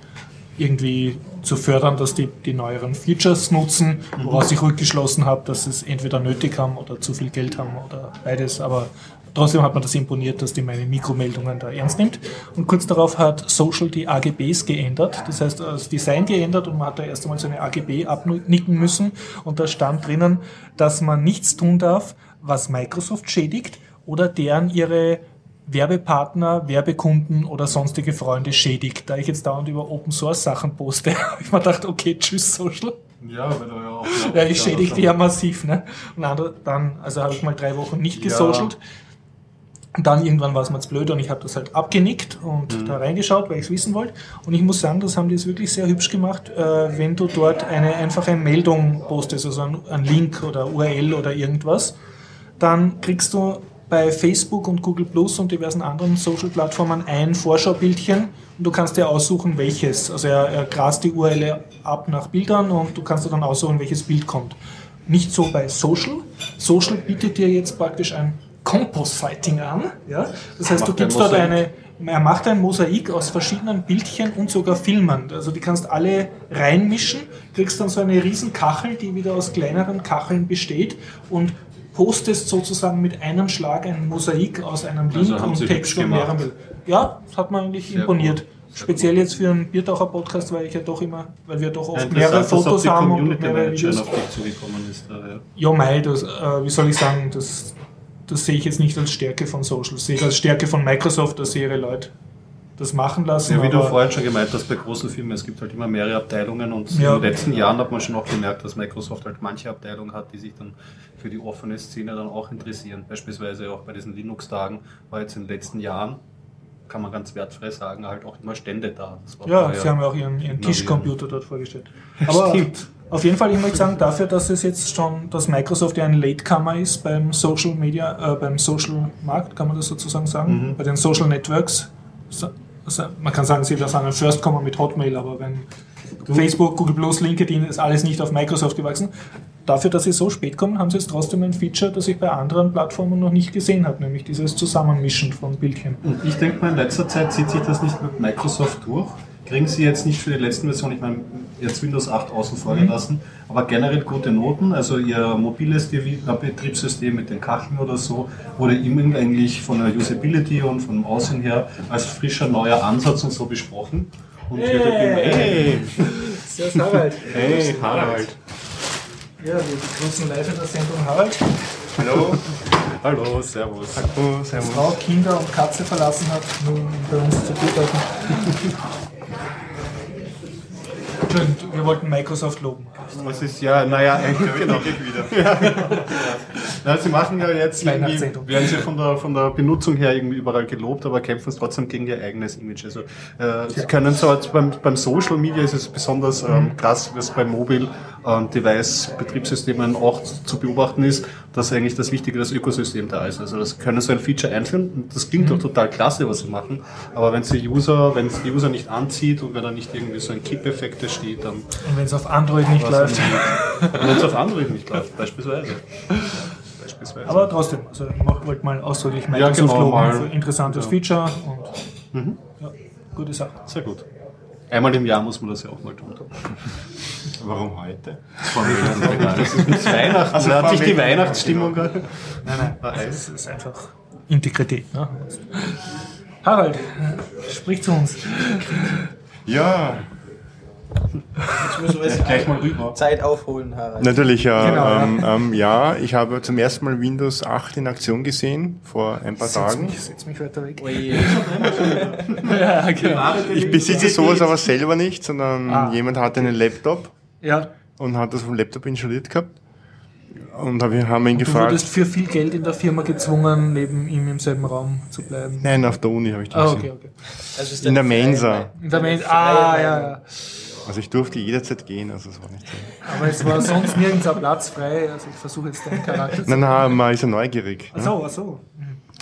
irgendwie zu fördern, dass die die neueren Features nutzen, woraus ich rückgeschlossen habe, dass sie es entweder nötig haben oder zu viel Geld haben oder beides. Aber trotzdem hat man das imponiert, dass die meine Mikromeldungen da ernst nimmt. Und kurz darauf hat Social die AGBs geändert, das heißt das Design geändert und man hat da erst einmal so eine AGB abnicken müssen und da stand drinnen, dass man nichts tun darf, was Microsoft schädigt oder deren ihre Werbepartner, Werbekunden oder sonstige Freunde schädigt. Da ich jetzt dauernd über Open Source Sachen poste, habe ich mir gedacht, okay, tschüss Social. Ja, weil du ja auch. Ja, ich schädige die ja massiv, ne? Und andere, dann, also habe ich mal drei Wochen nicht gesocialt. Und dann irgendwann war es mir zu blöd und ich habe das halt abgenickt und da reingeschaut, weil ich es wissen wollte. Und ich muss sagen, das haben die jetzt wirklich sehr hübsch gemacht, äh, wenn du dort eine einfache Meldung postest, also ein, ein Link oder URL oder irgendwas, dann kriegst du bei Facebook und Google Plus und diversen anderen Social-Plattformen ein Vorschaubildchen und du kannst dir aussuchen, welches. Also er, er grast die URL ab nach Bildern und du kannst dir dann aussuchen, welches Bild kommt. Nicht so bei Social. Social bietet dir jetzt praktisch ein Compost-Fighting an. Ja? Das heißt, du gibst dort eine, er macht ein Mosaik aus verschiedenen Bildchen und sogar Filmen. Also die kannst alle reinmischen, kriegst dann so eine riesen Kachel, die wieder aus kleineren Kacheln besteht und postest sozusagen mit einem Schlag ein Mosaik aus einem Also Link haben und Text und mehreren. Bildern. Ja, das hat mir eigentlich Sehr imponiert. gut. Speziell jetzt für einen Biertaucher-Podcast, weil ich ja doch immer, weil wir doch oft mehrere Fotos haben und mehrere Videos. auf dich zugekommen ist. Da, ja. Ja, Mai, das, äh, wie soll ich sagen, das, das sehe ich jetzt nicht als Stärke von Social. Das sehe ich als Stärke von Microsoft, dass sie ihre Leute das machen lassen. Ja, wie du vorhin schon gemeint hast, bei großen Firmen, es gibt halt immer mehrere Abteilungen und Ja. in den letzten Jahren hat man schon auch gemerkt, dass Microsoft halt manche Abteilungen hat, die sich dann für die offene Szene dann auch interessieren. Beispielsweise auch bei diesen Linux-Tagen war jetzt in den letzten Jahren kann man ganz wertfrei sagen, halt auch immer Stände da. Das Ja, sie haben ja auch ihren, ihren Tischcomputer dort vorgestellt. Aber Stimmt. auf jeden Fall, ich möchte sagen, dafür, dass es jetzt schon, dass Microsoft ja ein Latecomer ist beim Social Media, äh, beim Social Markt, kann man das sozusagen sagen, bei den Social Networks. So, also man kann sagen, sie waren ein Firstcomer mit Hotmail, aber wenn Facebook, Google Plus, LinkedIn ist alles nicht auf Microsoft gewachsen. Dafür, dass sie so spät kommen, haben sie jetzt trotzdem ein Feature, das ich bei anderen Plattformen noch nicht gesehen habe, nämlich dieses Zusammenmischen von Bildchen. Und ich denke mal, in letzter Zeit zieht sich das nicht mit Microsoft durch. Kriegen sie jetzt nicht für die letzten Versionen, ich meine, jetzt Windows 8 außen vor gelassen, aber generell gute Noten. Also ihr mobiles Betriebssystem mit den Kacheln oder so wurde immer eigentlich von der Usability und vom Aussehen her als frischer neuer Ansatz und so besprochen. Und wird halt immer, hey, Servus Harald. hey, Harald. Ja, wir begrüßen live in der Sendung Harald. Hallo. Hallo, servus. Oh, servus. Frau, Kinder und Katze verlassen hat, um bei uns zu beobachten. Entschuldigung, wir wollten Microsoft loben. Was ist, ja, naja, genau. Na, sie machen ja jetzt irgendwie, werden sie von der, von der Benutzung her irgendwie überall gelobt, aber kämpfen es trotzdem gegen ihr eigenes Image. Also, äh, sie können so, jetzt beim, beim Social Media ist es besonders ähm, krass, was bei Mobile ähm, auch zu beobachten ist, dass eigentlich das Wichtige das Ökosystem da ist. Also, das können so ein Feature einführen und das klingt doch total klasse, was sie machen, aber wenn sie User, wenn es die User nicht anzieht und wenn da nicht irgendwie so ein Kipp-Effekt steht, dann Und wenn es auf Android nicht läuft. wenn es auf Android nicht läuft, beispielsweise. Beispielsweise. Aber trotzdem, also ich mach- wollte mal ausdrücklich Ja, Microsoft genau, loben mal. für interessantes Ja. Feature und ja, gute Sache. Sehr gut. Einmal im Jahr muss man das ja auch mal tun. Warum heute? Das ist Weihnachten. Also hat sich die. Weihnachtsstimmung. Nein, nein, Ah, das ist einfach Integrität. Ne? Harald, sprich zu uns. Ja, Jetzt müssen wir Gleich mal rüber. Zeit aufholen, Harald. natürlich, ja. Genau, ja. ähm, ähm, ja, ich habe zum ersten Mal Windows 8 in Aktion gesehen, vor ein paar Setz Tagen. mich, setz mich weiter weg. Oje. Ja, genau. Ich besitze sowas aber selber nicht, sondern Ah. jemand hatte einen Laptop Ja, und hat das vom Laptop installiert gehabt. Und hab- wir haben ihn du gefragt. wurdest für viel Geld in der Firma gezwungen, neben ihm im selben Raum zu bleiben. Nein, auf der Uni habe ich das Ah, gesehen. okay, okay. Also ist In der Mensa. In der Freie ah, ja, ja. Also ich durfte jederzeit gehen, also es war nicht so. Aber es war sonst nirgends ein Platz frei, also ich versuche jetzt deinen Charakter zu. Nein, nein, man ist ja neugierig. Ach so, ach so.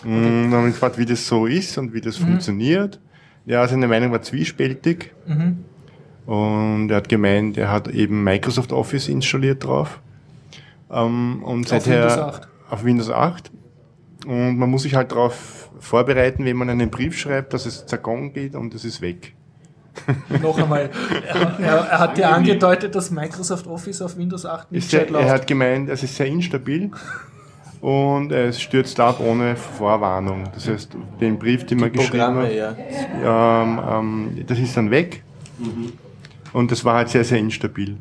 Und dann haben wir gefragt, wie das so ist und wie das funktioniert. Ja, seine Meinung war zwiespältig. Mhm. Und er hat gemeint, er hat eben Microsoft Office installiert drauf. Ähm, und Auf seither Windows 8. auf Windows 8. Und man muss sich halt darauf vorbereiten, wenn man einen Brief schreibt, dass es zergong geht und es ist weg. Noch einmal. Er, er, er hat dir angedeutet, dass Microsoft Office auf Windows 8 nicht Ist sehr, läuft. er hat gemeint, es ist sehr instabil und es stürzt ab ohne Vorwarnung. Das heißt, den Brief, den man geschrieben hat, ja. ähm, ähm, das ist dann weg. Und das war halt sehr, sehr instabil.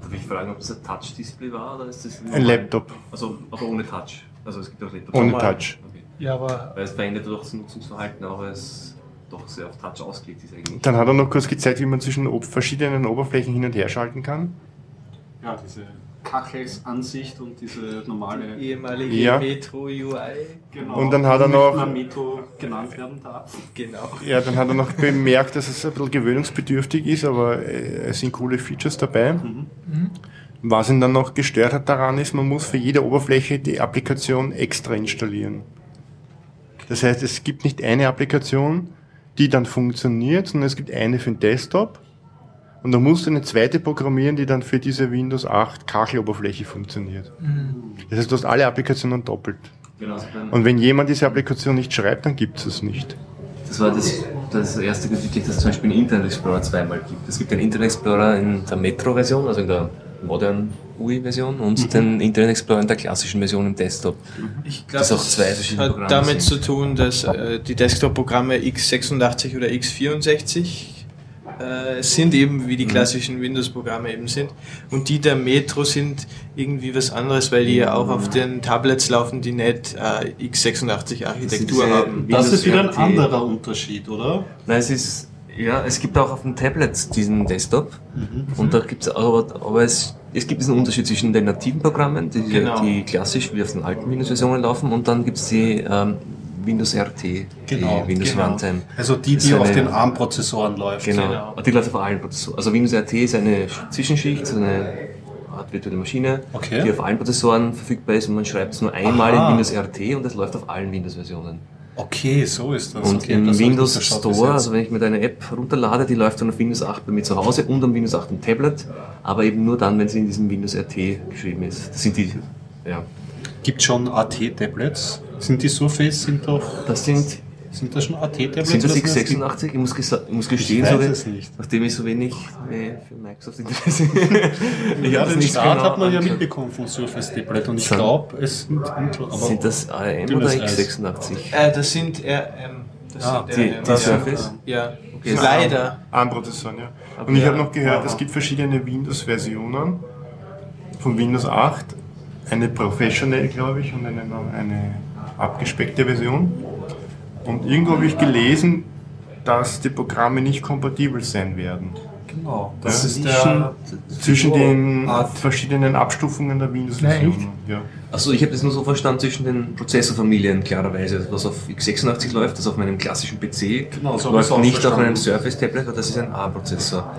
Darf ich fragen, ob das ein Touch-Display war oder ist das Ein Laptop Also, aber ohne Touch. Also es gibt auch Laptops. ohne Normal. Touch. Okay. ja, aber Weil es verändert doch das Nutzungsverhalten, auch es doch sehr auf Touch ausgelegt ist eigentlich. Dann hat er noch kurz gezeigt, wie man zwischen ob verschiedenen Oberflächen hin und her schalten kann. Ja, diese Kachelsansicht und diese normale. Ehemalige Ja. Metro UI. Genau, Und dann hat er die noch- Meto genannt werden darf. Genau. Ja, dann hat er noch bemerkt, dass es ein bisschen gewöhnungsbedürftig ist, aber äh, es sind coole Features dabei. Was ihn dann noch gestört hat daran ist, man muss für jede Oberfläche die Applikation extra installieren. Das heißt, es gibt nicht eine Applikation, die dann funktioniert, sondern es gibt eine für den Desktop und da musst du eine zweite programmieren, die dann für diese Windows 8 Kacheloberfläche funktioniert. Das heißt, du hast alle Applikationen doppelt. Genau, also Und wenn jemand diese Applikation nicht schreibt, dann gibt es es nicht. Das war das, das erste wirklich, dass es zum Beispiel einen Internet Explorer zweimal gibt. Es gibt den Internet Explorer in der Metro-Version, also in der Modern UI-Version und den Internet Explorer in der klassischen Version im Desktop. Ich Das glaube, auch zwei verschiedene hat Programme damit sind. zu tun, dass äh, die Desktop-Programme x86 oder x64 äh, sind eben wie die Mhm. klassischen Windows-Programme eben sind. Und die der Metro sind irgendwie was anderes, weil die ja auch auf den Tablets laufen, die nicht äh, x86-Architektur diese- haben. Das ist wieder ein anderer Unterschied, oder? Nein, es ist, ja, es gibt auch auf dem Tablet diesen Desktop. Und da gibt es aber, aber es, es gibt diesen Unterschied zwischen den nativen Programmen, die, Genau. die klassisch wie auf den alten Windows-Versionen laufen, und dann gibt es die ähm, Windows RT, Genau, die Windows genau. Runtime. Also die, die ist auf eine- den ARM-Prozessoren läuft. Genau. Und die läuft auf allen Prozessoren. Also Windows RT ist eine Sch- Zwischenschicht, so eine Art virtuelle Maschine, Okay. die auf allen Prozessoren verfügbar ist und man schreibt es nur einmal Aha. in Windows RT und das läuft auf allen Windows-Versionen. Okay, so ist das. Und okay, im das Windows Store, also wenn ich mir eine App runterlade, die läuft dann auf Windows 8 bei mir zu Hause und am Windows 8 am Tablet, aber eben nur dann, wenn sie in diesem Windows RT geschrieben ist. Das sind die, ja. Gibt schon AT-Tablets? Sind die Surface, sind doch, Das sind, sind das schon AT-Tablets? sind das oder sind x86? Ich muss, ich muss gestehen, weiß so, es nicht. nachdem ich so wenig äh, für Microsoft interessiere. ich Ja, den Start genau hat man ja mitbekommen vom Surface Tablet und ich glaube, es sind Intel, aber Sind das AM Dünnes oder Eis. x86? Äh, das sind RM. Das Ah, sind die- die. Surface? Ja, Okay, leider. ARM-Prozessoren, ja. Und ich ja, habe noch gehört, aha. es gibt verschiedene Windows-Versionen von Windows 8. Eine Professional, glaube ich, und eine, eine abgespeckte Version. Und irgendwo habe ich gelesen, dass die Programme nicht kompatibel sein werden. genau. Das Ja. ist der Zwischen den Art. verschiedenen Abstufungen der Windows-Versionen. Ja. Also ich habe das nur so verstanden zwischen den Prozessorfamilien klarerweise, was auf x86 läuft, das auf meinem klassischen PC Genau, so läuft auch nicht auf verstanden. meinem Surface Tablet, weil das ist ein ARM-Prozessor.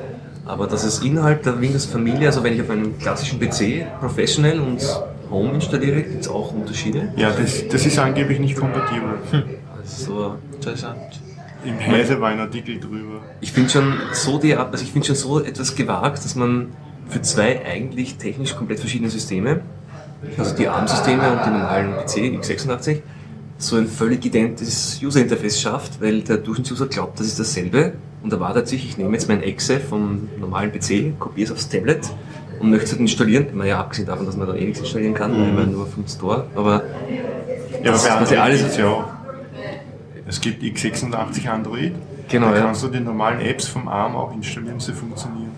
Aber das ist innerhalb der Windows-Familie, also wenn ich auf einem klassischen PC Professional und Home installiere, gibt es auch Unterschiede. Ja, das, das ist angeblich nicht kompatibel. Also Interessant. Im Heise war ein Artikel drüber. ich finde schon so die, also ich finde schon so etwas gewagt, dass man für zwei eigentlich technisch komplett verschiedene Systeme, also die ARM-Systeme und die normalen PC x86, so ein völlig identisches User-Interface schafft, weil der Durchschnittsuser glaubt, das ist dasselbe und erwartet sich, ich nehme jetzt mein Exe vom normalen PC, kopiere es aufs Tablet und möchte es halt installieren. Ja, abgesehen davon, dass man da eh nichts installieren kann, weil man nur vom Store, aber Ja, Das- aber bei was ja alles- ja auch. Es gibt x86 Android. Genau, da ja. kannst du die normalen Apps vom ARM auch installieren, sie funktionieren.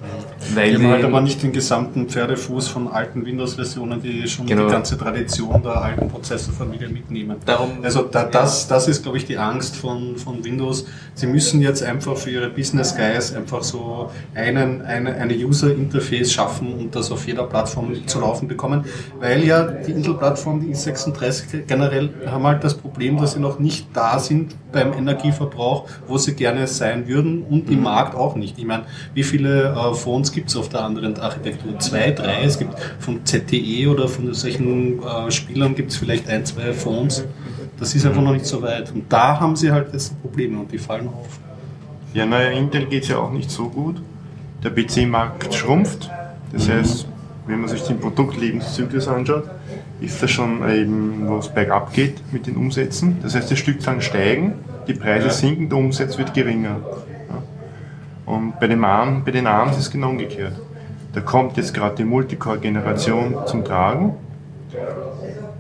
Weil haben halt aber nicht den gesamten Pferdefuß von alten Windows-Versionen, die schon Genau. die ganze Tradition der alten Prozessorfamilie mitnehmen. Darum- also da, das, das ist, glaube ich, die Angst von, von Windows. Sie müssen jetzt einfach für ihre Business Guys einfach so einen, eine, eine User-Interface schaffen und das auf jeder Plattform zu laufen bekommen, weil ja die Intel-Plattform, die i36 generell haben halt das Problem, dass sie noch nicht da sind beim Energieverbrauch, wo sie gerne sein würden und im Markt auch nicht. Ich meine, wie viele äh, Phones gibt es auf der anderen Architektur? Zwei, drei? Es gibt von ZTE oder von solchen äh, Spielern gibt es vielleicht ein, zwei Phones. Das ist einfach noch nicht so weit. Und da haben sie halt jetzt Probleme und die fallen auf. Ja, naja, Intel geht es ja auch nicht so gut. Der PC-Markt schrumpft. Das heißt, wenn man sich den Produktlebenszyklus anschaut, ist das schon eben, wo es bergab geht mit den Umsätzen. Das heißt, die Stückzahlen steigen, die Preise Ja. sinken, der Umsatz wird geringer. Und bei, dem ARM, bei den ARMs ist es genau umgekehrt. Da kommt jetzt gerade die Multicore-Generation zum Tragen.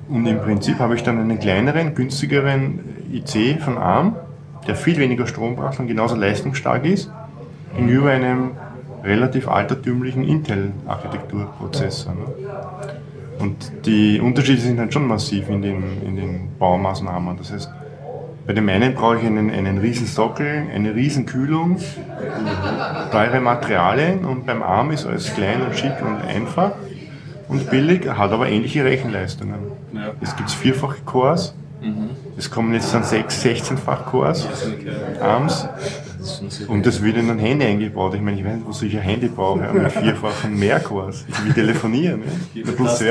Und im Prinzip habe ich dann einen kleineren, günstigeren IC von ARM, der viel weniger Strom braucht und genauso leistungsstark ist, gegenüber einem relativ altertümlichen Intel-Architekturprozessor. Ne? Und die Unterschiede sind halt schon massiv in den, in den Baumaßnahmen. Das heißt, bei dem einen brauche ich einen, einen riesen Sockel, eine riesen Kühlung, teure Materialien und beim ARM ist alles klein und schick und einfach und billig, hat aber ähnliche Rechenleistungen. Ja. Es gibt vierfache Cores, es kommen jetzt dann sechs, 16-fach Cores, ARMs und das wird in ein Handy eingebaut. Ich meine, ich weiß nicht, wozu ich ein Handy brauche, mit vierfachen Mehrcores. Ich will telefonieren. Ja. Plus,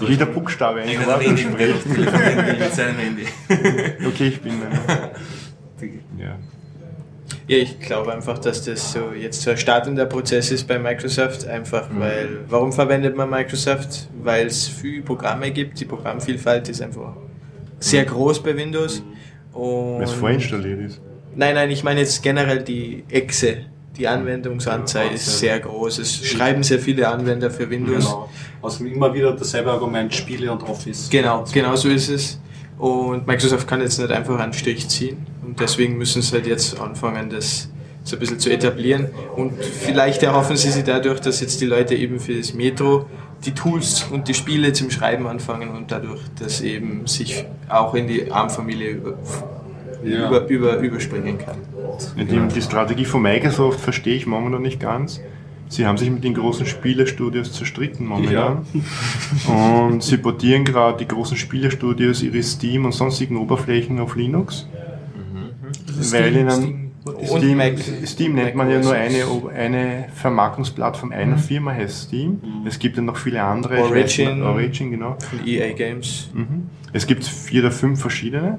ja. Jeder Buchstabe Ich ein. habe wenig telefonieren will mit seinem Handy. Okay, ich bin. Ja. Ja, ich glaube einfach, dass das so jetzt so ein startender Prozess ist bei Microsoft, einfach weil, warum verwendet man Microsoft? Weil es viele Programme gibt, die Programmvielfalt ist einfach sehr groß bei Windows. Und Weil es vorinstalliert ist. Nein, nein, ich meine jetzt generell die Exe, die Anwendungsanzahl ist sehr groß. Es schreiben sehr viele Anwender für Windows. Genau. Also immer wieder dasselbe Argument, Spiele und Office. Genau, genau so ist es. Und Microsoft kann jetzt nicht einfach einen Strich ziehen. Und deswegen müssen sie halt jetzt anfangen, das so ein bisschen zu etablieren. Und vielleicht erhoffen sie sich dadurch, dass jetzt die Leute eben für das Metro die Tools und die Spiele zum Schreiben anfangen und dadurch das eben sich auch in die ARM-Familie über, Ja. über, über, überspringen kann. Die, die Strategie von Microsoft verstehe ich momentan nicht ganz. Sie haben sich mit den großen Spielestudios zerstritten momentan. Und sie portieren gerade die großen Spielestudios ihre Steam und sonstigen Oberflächen auf Linux. Also Weil Steam- ihnen Steam- Steam, Steam nennt man ja nur eine, eine Vermarktungsplattform einer Firma, heißt Steam. Es gibt ja noch viele andere. ich weiß Origin. Origin, genau. Von EA Games. Mhm. Es gibt vier oder fünf verschiedene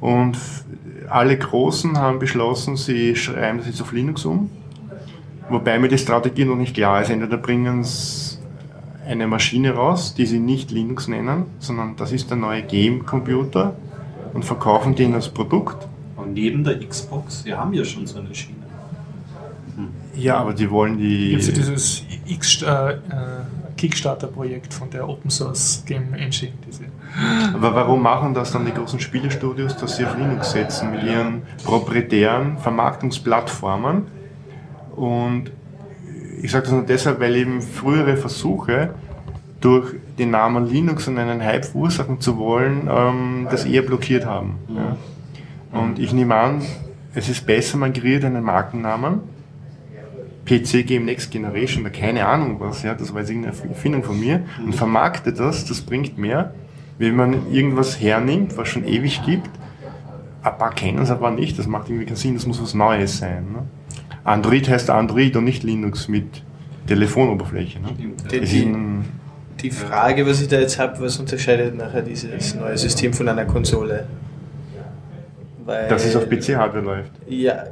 und alle Großen haben beschlossen, sie schreiben das jetzt auf Linux um. Wobei mir die Strategie noch nicht klar ist. Entweder bringen sie eine Maschine raus, die sie nicht Linux nennen, sondern das ist der neue Game-Computer und verkaufen den als Produkt. Und neben der Xbox, wir haben ja schon so eine Schiene. Ja, aber die wollen die. Jetzt dieses X, äh, äh, Kickstarter-Projekt von der Open Source Game Engine. Diese. Aber warum machen das dann die großen Spielestudios, dass sie auf Linux setzen mit ihren proprietären Vermarktungsplattformen? Und ich sage das nur deshalb, weil eben frühere Versuche, durch den Namen Linux und einen Hype verursachen zu wollen, ähm, das eher blockiert haben. Ja. Und ich nehme an, es ist besser, man kreiert einen Markennamen, PC Game Next Generation oder keine Ahnung was, ja, das war jetzt irgendeine Erfindung von mir, und vermarktet das, das bringt mehr, wenn man irgendwas hernimmt, was schon ewig gibt. Ein paar kennen es, aber nicht, das macht irgendwie keinen Sinn, das muss was Neues sein. Ne? Android heißt Android und nicht Linux mit Telefonoberfläche. Ne? Die, die, die Frage, was ich da jetzt habe, was unterscheidet nachher dieses neue System von einer Konsole? Weil, dass es auf PC-Hardware läuft. Ja,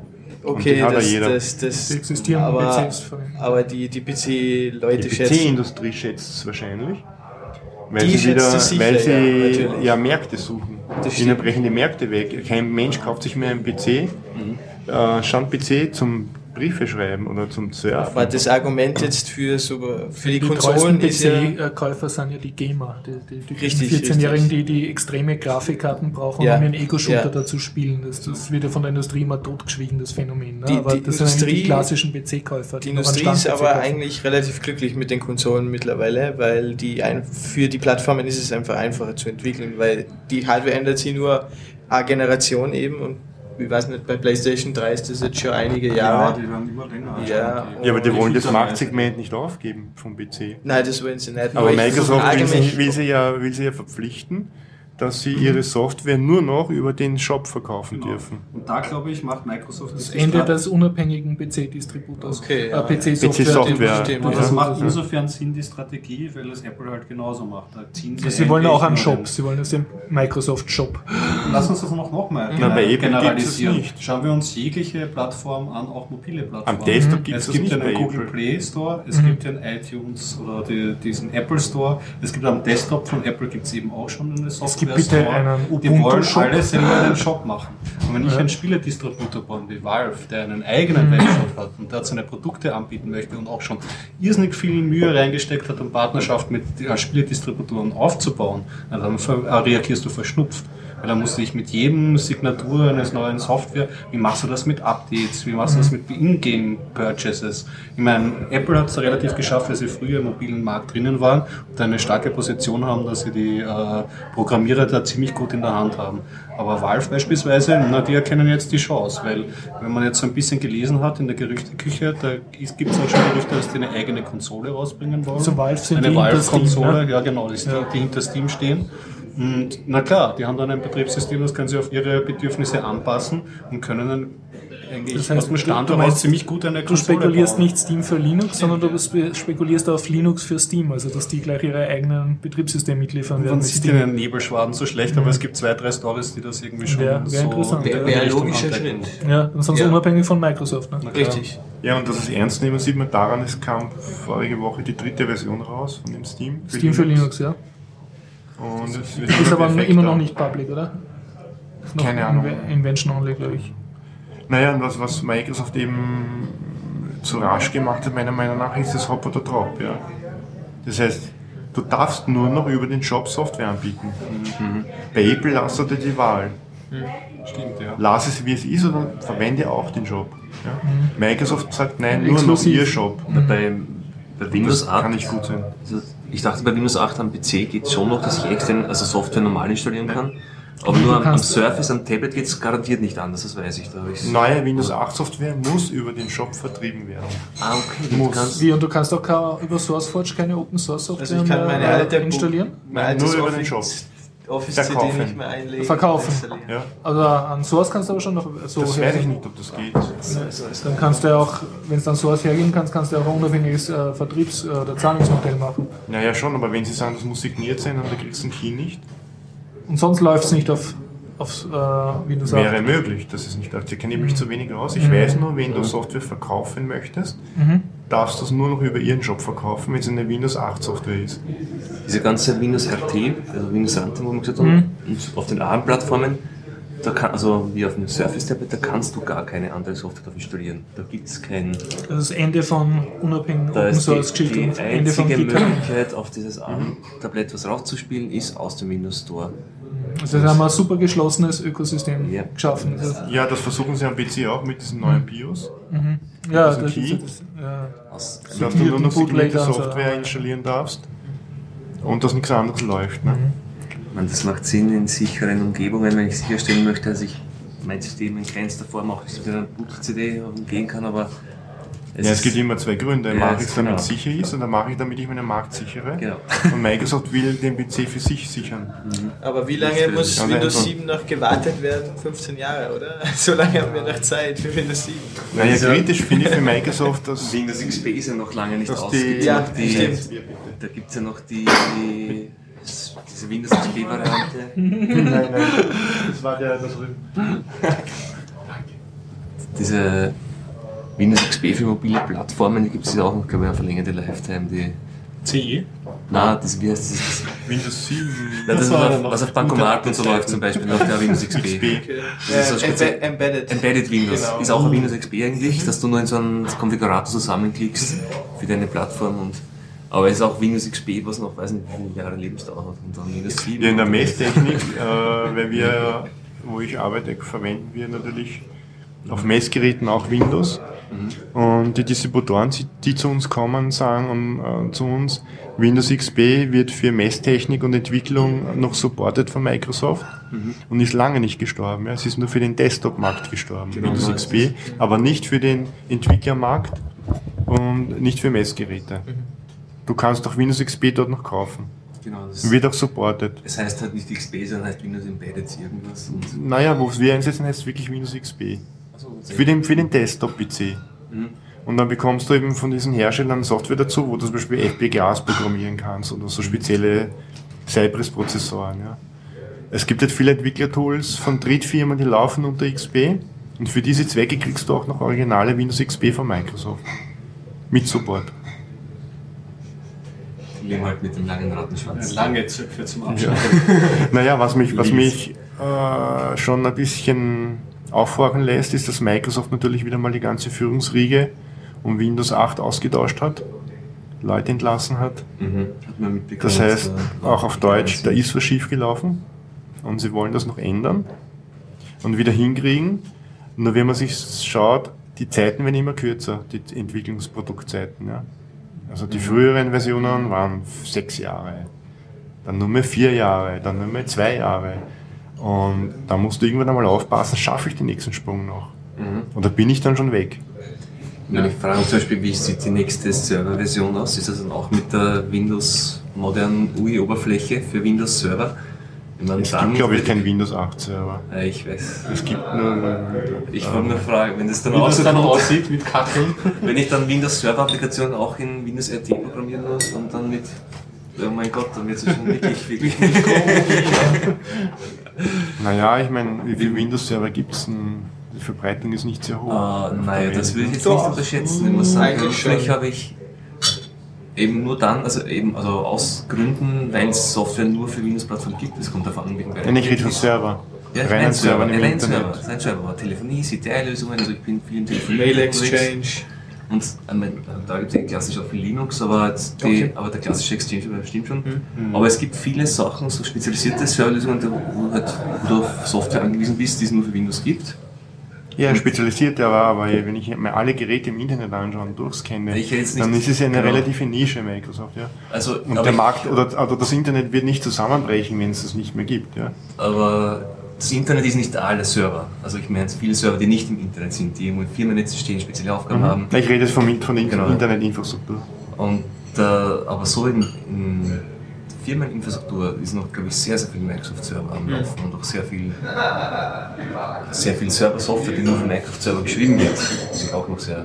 okay, die ja das, jeder. das, das, Die existieren aber, PCs aber die, die PC-Leute Die schätzen. PC-Industrie schätzt es wahrscheinlich. Weil Die sie, wieder, schätzt es sicher, weil ja, sie natürlich. ja, Märkte suchen. Ihnen brechen die Märkte weg. Kein Mensch kauft sich mehr einen PC, Mhm. äh, Stand-PC zum Briefe schreiben oder zum Surfen. Aber das Argument jetzt für, so, für die, Die Konsolen ist ja. PC-Käufer sind ja die Gamer, die, die, die Richtig, 14-Jährigen, die richtig. die extreme Grafikkarten brauchen, Ja, um ihren Ego-Shooter ja. dazu spielen. Das, das wird ja von der Industrie immer totgeschwiegen, das Phänomen. Ne? Die- aber die das sind eigentlich die Industrie- klassischen PC-Käufer. Die noch Industrie ist aber eigentlich relativ glücklich mit den Konsolen mittlerweile, weil die ein, für die Plattformen ist es einfach einfacher zu entwickeln, weil die Hardware ändert sich nur eine Generation eben und ich weiß nicht, bei PlayStation 3 ist das jetzt schon einige Ja, Jahre. die werden immer länger. Ja. ja, aber die wollen das Marktsegment nicht aufgeben vom PC. Nein, das wollen sie nicht. Aber Microsoft will sie, will, sie ja, will sie ja verpflichten, dass sie ihre Software nur noch über den Shop verkaufen Genau. dürfen. Und da glaube ich, macht Microsoft Das die Ende des unabhängigen PC-Distributors. Okay, ja. äh, PC-Software. Und ja. das macht Also, insofern Sinn, die Strategie, weil das Apple halt genauso macht. Da ziehen sie, Sie wollen auch einen Shop, sie wollen das den Microsoft-Shop. Lass uns das noch, noch mal Na, bei Apple generalisieren. nicht. Schauen wir uns jegliche Plattform an, auch mobile Plattformen. Am Desktop gibt es es gibt nicht den Google Apple. Play Store, es gibt den iTunes oder die, diesen Apple Store. Es gibt am Desktop von Apple gibt es eben auch schon eine Software gibt bitte einen Die wollen Ubuntu-Shop. alle selber einen Shop machen. Und wenn ich einen Spieledistributor baue, wie Valve, der einen eigenen Webshop hat und der seine Produkte anbieten möchte und auch schon irrsinnig viel Mühe reingesteckt hat, um Partnerschaft mit äh, Spieledistributoren aufzubauen, dann reagierst du verschnupft. Weil dann musst du dich mit jedem Signatur eines neuen Software, wie machst du das mit Updates, wie machst du das mit Ingame-Purchases? Ich meine, Apple hat es relativ geschafft, weil sie früher im mobilen Markt drinnen waren und eine starke Position haben, dass sie die äh, Programmierer da ziemlich gut in der Hand haben. Aber Valve beispielsweise, na, die erkennen jetzt die Chance, weil wenn man jetzt so ein bisschen gelesen hat in der Gerüchteküche, da gibt es auch schon Gerüchte, dass die eine eigene Konsole rausbringen wollen. Also Valve sind eine Valve-Konsole, ne? ja genau, die, die hinter Steam stehen. Und na klar, die haben dann ein Betriebssystem, das können sie auf ihre Bedürfnisse anpassen und können dann eigentlich Das heißt, aus dem du- Stand du meinst, ziemlich gut eine Du Konsole spekulierst bauen. nicht Steam für Linux, sondern du spe- spekulierst auf Linux für Steam, also dass die gleich ihre eigenen Betriebssysteme mitliefern werden. Man mit sieht Steam. den Nebelschwaden so schlecht, aber es gibt zwei, drei Stories, die das irgendwie schon Wär- wär so interessant, in ja. die Wäre ein Richtung logischer. Schritt. Ja, dann sind sie Ja. unabhängig von Microsoft. Ne? Richtig. Ja, und dass es ernst nehmen, sieht man daran, es kam vorige Woche die dritte Version raus von dem Steam. Steam für Linux, ja. Und es Ist aber perfekt immer noch nicht public, oder? Ist noch Keine Ahnung. Inve- Invention only, glaube ich. Naja, und was, was Microsoft eben zu rasch gemacht hat, meiner Meinung nach, ist das Hop oder Drop. Ja. Das heißt, du darfst nur noch über den Shop Software anbieten. Bei Apple lasst du dir die Wahl. Stimmt, ja. Lass es wie es ist oder verwende auch den Shop. Ja. Microsoft sagt nein, nur noch Exklusiv. ihr Shop. Bei, bei Windows Das 8, kann nicht gut sein. also ich dachte bei Windows 8 am PC geht es schon noch, dass ich extern, also Software normal installieren kann. Aber nur am, Surface, am Tablet geht es garantiert nicht anders, das weiß ich. Da. Neue Windows 8 Software muss über den Shop vertrieben werden. Ah, okay. Du Muss. kannst, Wie, und du kannst auch keine, über SourceForge keine Open Source Software Also ich kann meine mehr, alte installieren? Mein Nur über den Shop. Office, Office CD Verkaufen. nicht mehr einlegen. Verkaufen. Ja, Also an Source kannst du aber schon noch so das weiß ich nicht, ob das geht. Dann kannst du ja auch, wenn es dann Source hergehen kannst, kannst du ja auch ein unabhängiges äh, Vertriebs- oder Zahlungsmodell machen. Naja, schon, aber wenn sie sagen, das muss signiert sein du kriegst den Key nicht, Und sonst läuft es nicht auf, auf äh, Windows 8. wäre möglich, dass es nicht. Ich kenne mich zu wenig aus. Ich weiß nur, wenn du Software verkaufen möchtest, darfst du es nur noch über ihren Shop verkaufen, wenn es eine Windows 8 Software ist. diese ganze Windows RT, also Windows Runtime, wo wir gesagt haben, und auf den ARM-Plattformen, da kann, also wie auf dem Surface Tablet, da kannst du gar keine andere Software drauf installieren. Da gibt es kein. Das ist das Ende von unabhängigen Da Open ist Source die, Geschichte die von einzige. Möglichkeit, auf dieses ARM-Tablett was raufzuspielen, ist aus dem Windows Store. Also da haben wir ein super geschlossenes Ökosystem Ja. geschaffen. Ja, das versuchen sie am PC auch mit diesem neuen BIOS. ja, ist ein das Key. ist das, ja. Aus, dass du nur noch signierte. Software installieren darfst und dass nichts anderes läuft. Ne? Ich meine, das macht Sinn in sicheren Umgebungen, wenn ich sicherstellen möchte, dass ich mein System in keinster Form auch mit einer Boot-CD umgehen kann, aber es, Ja, es gibt immer zwei Gründe. Ja, mache ich es, damit genau. es sicher ist, oder mache ich damit ich meinen Markt sichere. Genau. Und Microsoft will den PC für sich sichern. Aber wie lange Nicht muss Windows Ja, 7 noch gewartet werden? 15 Jahre, oder? So lange haben wir noch Zeit für Windows 7. Naja, Dieser- kritisch finde ich für Microsoft, dass Windows XP ist ja noch lange nicht Dass aus. die- Gibt's Ja, noch die, stimmt. Da gibt es ja noch die, die diese Windows XP-Variante. Nein, nein, das war der da drüben. Diese Windows XP für mobile Plattformen, die gibt es ja auch noch, glaube ich, eine verlängerte Lifetime. Die, CE? na, das, wie heißt das? Windows 7. Ja, das, ja auf, was auf Bankomaten und so läuft zum Beispiel, läuft ja Windows XP. XP. Das ist so speziell- Embe- Embedded. Embedded Windows Genau. ist auch ein Windows XP eigentlich, dass du nur in so einen Konfigurator zusammenklickst für deine Plattform und aber es ist auch Windows XP, was noch weiß nicht wie viele Jahre Lebensdauer hat und dann Windows 7. Ja, in der und- Messtechnik, äh, weil wir, wo ich arbeite, verwenden wir natürlich auf Messgeräten auch Windows. Und die Distributoren, die- zu uns kommen, sagen äh, zu uns, Windows XP wird für Messtechnik und Entwicklung noch supported von Microsoft und ist lange nicht gestorben. Ja. Es ist nur für den Desktop-Markt gestorben, Windows so XP, aber nicht für den Entwicklermarkt und nicht für Messgeräte. Du kannst auch Windows XP dort noch kaufen. Genau, das, Wird auch supported. es heißt halt nicht XP, sondern heißt Windows Embedded irgendwas. Naja, wo wir einsetzen, heißt wirklich Windows XP. also, Für den, für den Desktop-PC. Mhm. Und dann bekommst du eben von diesen Herstellern Software dazu, wo du zum Beispiel FP-Gas programmieren kannst oder so spezielle Cypress-Prozessoren. Ja. Es gibt halt viele Entwicklertools von Drittfirmen, die laufen unter XP. Und für diese Zwecke kriegst du auch noch originale Windows XP von Microsoft. Mit Support. Leben halt mit dem langen Rattenschwanz. Lange Zöpfe zum Ja. Abschneiden. Naja, was mich, was mich äh, schon ein bisschen aufhorchen lässt, ist, dass Microsoft natürlich wieder mal die ganze Führungsriege um Windows 8 ausgetauscht hat, Leute entlassen hat. Mhm. Hat. Das heißt, da- auch auf Deutsch, da ist was schiefgelaufen und sie wollen das noch ändern und wieder hinkriegen. Nur wenn man sich schaut, die Zeiten werden immer kürzer, die Entwicklungsproduktzeiten. Ja. Also die früheren Versionen waren sechs Jahre, dann nur mehr vier Jahre, dann nur mehr zwei Jahre. Und da musst du irgendwann einmal aufpassen, schaffe ich den nächsten Sprung noch? Mhm. Oder bin ich dann schon weg? Wenn ich frage zum Beispiel, wie sieht die nächste Serverversion aus? Ist das dann auch mit der Windows modernen UI-Oberfläche für Windows Server? Es gibt, glaube ich, kein Windows 8 Server. Ja, ich weiß. Es gibt nur. Ich wollte nur fragen, wenn das dann Wie auch das so dann aussieht mit Kacheln. wenn ich dann Windows Server Applikationen auch in Windows RT programmieren muss und dann mit, oh mein Gott, dann wird es schon wirklich, wirklich. Naja, ich meine, wie viele Windows-Server gibt es denn? Die Verbreitung ist nicht sehr hoch. Ah, naja, das will ich jetzt Doch. nicht unterschätzen. Ich muss sagen, schon. habe ich eben nur dann, also eben also aus Gründen, weil es Software nur für Windows-Plattformen gibt. Es kommt davon an, wegen Nein, ich rede von Server. Ja, Reinen rein Server, im ja, rein Internet. Server, rein Server, aber Telefonie, CTI-Lösungen, also ich bin viel im Telefonie Mail. Exchange. Und äh, mein, da gibt es klassisch auch viel Linux, aber, jetzt die, Okay. aber der klassische Exchange stimmt schon. Aber es gibt viele Sachen, so spezialisierte Serverlösungen, wo du halt wo du auf Software angewiesen bist, die es nur für Windows gibt. Ja, spezialisiert, aber, aber wenn ich mir alle Geräte im Internet anschaue und durchscanne, dann ist es ja eine genau. relative Nische Microsoft, ja. Also, Und der Markt oder, oder das Internet wird nicht zusammenbrechen, wenn es das nicht mehr gibt, ja. Aber das Internet ist nicht alle Server. Also ich meine, viele Server, die nicht im Internet sind, die irgendwo in Firmennetzen stehen, spezielle Aufgaben haben. Ich rede jetzt von, von der Genau. Internetinfrastruktur. Und äh, aber so in, in Firmeninfrastruktur ist noch, glaube ich, sehr, sehr viel Microsoft-Server am Laufen und auch sehr viel, sehr viel Server-Software, die nur für Microsoft-Server geschrieben wird, was ich auch noch sehr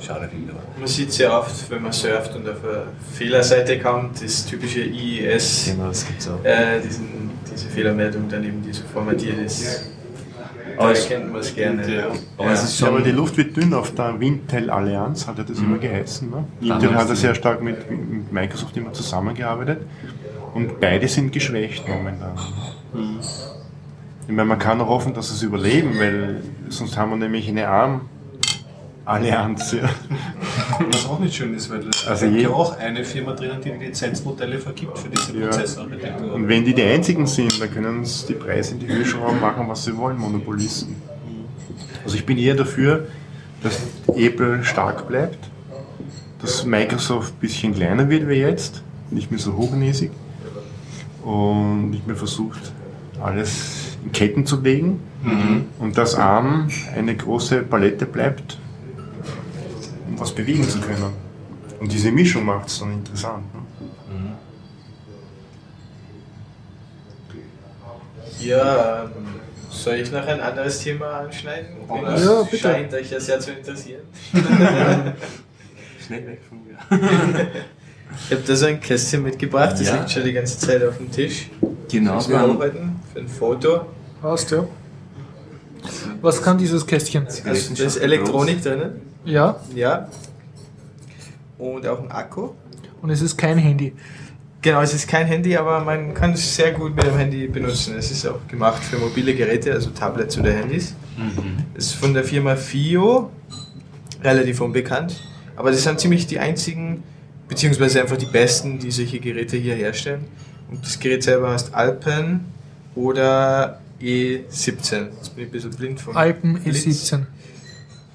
schade finde. Man sieht sehr oft, wenn man surft und auf eine Fehlerseite kommt, das typische IIS, Thema, das gibt's auch. äh, diesen, diese Fehlermeldung daneben, die so formatiert ist. Aber Da es- kennt man es gerne. Ja. Aber es ist Ja, schon, aber die Luft wird dünn auf der Wintel-Allianz, hat ja das immer geheißen. Ne? Intel hat ja sehr stark mit, mit Microsoft immer zusammengearbeitet und beide sind geschwächt momentan. Ich meine, man kann auch hoffen, dass sie es überleben, weil sonst haben wir nämlich eine Arm-Allianz. Ja. Was auch nicht schön ist, weil es Also gibt ja auch eine Firma drinnen, die die Lizenzmodelle vergibt für diese Ja. Prozessarchitektur. Und wenn die die einzigen sind, dann können sie die Preise in die Höhe schrauben, machen, was sie wollen, Monopolisten. Also ich bin eher dafür, dass Apple stark bleibt, dass Microsoft ein bisschen kleiner wird wie jetzt, nicht mehr so hochnäsig und nicht mehr versucht, alles in Ketten zu legen und dass ARM eine große Palette bleibt, was bewegen zu können. Und diese Mischung macht es dann interessant. Ne? Ja, ähm, soll ich noch ein anderes Thema anschneiden? Ja, Das bitte. Scheint euch ja sehr zu interessieren. schnell weg von mir. Ich habe da so ein Kästchen mitgebracht, das Ja. liegt schon die ganze Zeit auf dem Tisch. Genau, Müssen wir arbeiten für ein Foto. Passt, ja. Was kann dieses Kästchen? Also, da ist Elektronik drin. Ja, Ja. Und auch ein Akku. und es ist kein Handy. Genau, es ist kein Handy, aber man kann es sehr gut mit dem Handy benutzen. Es ist auch gemacht für mobile Geräte, also Tablets oder Handys. Es ist von der Firma FIO, relativ unbekannt. Aber das sind ziemlich die einzigen, beziehungsweise einfach die besten, die solche Geräte hier herstellen. Und das Gerät selber heißt Alpen oder E17. Jetzt bin ich ein bisschen blind vom Alpen Blitz. E17.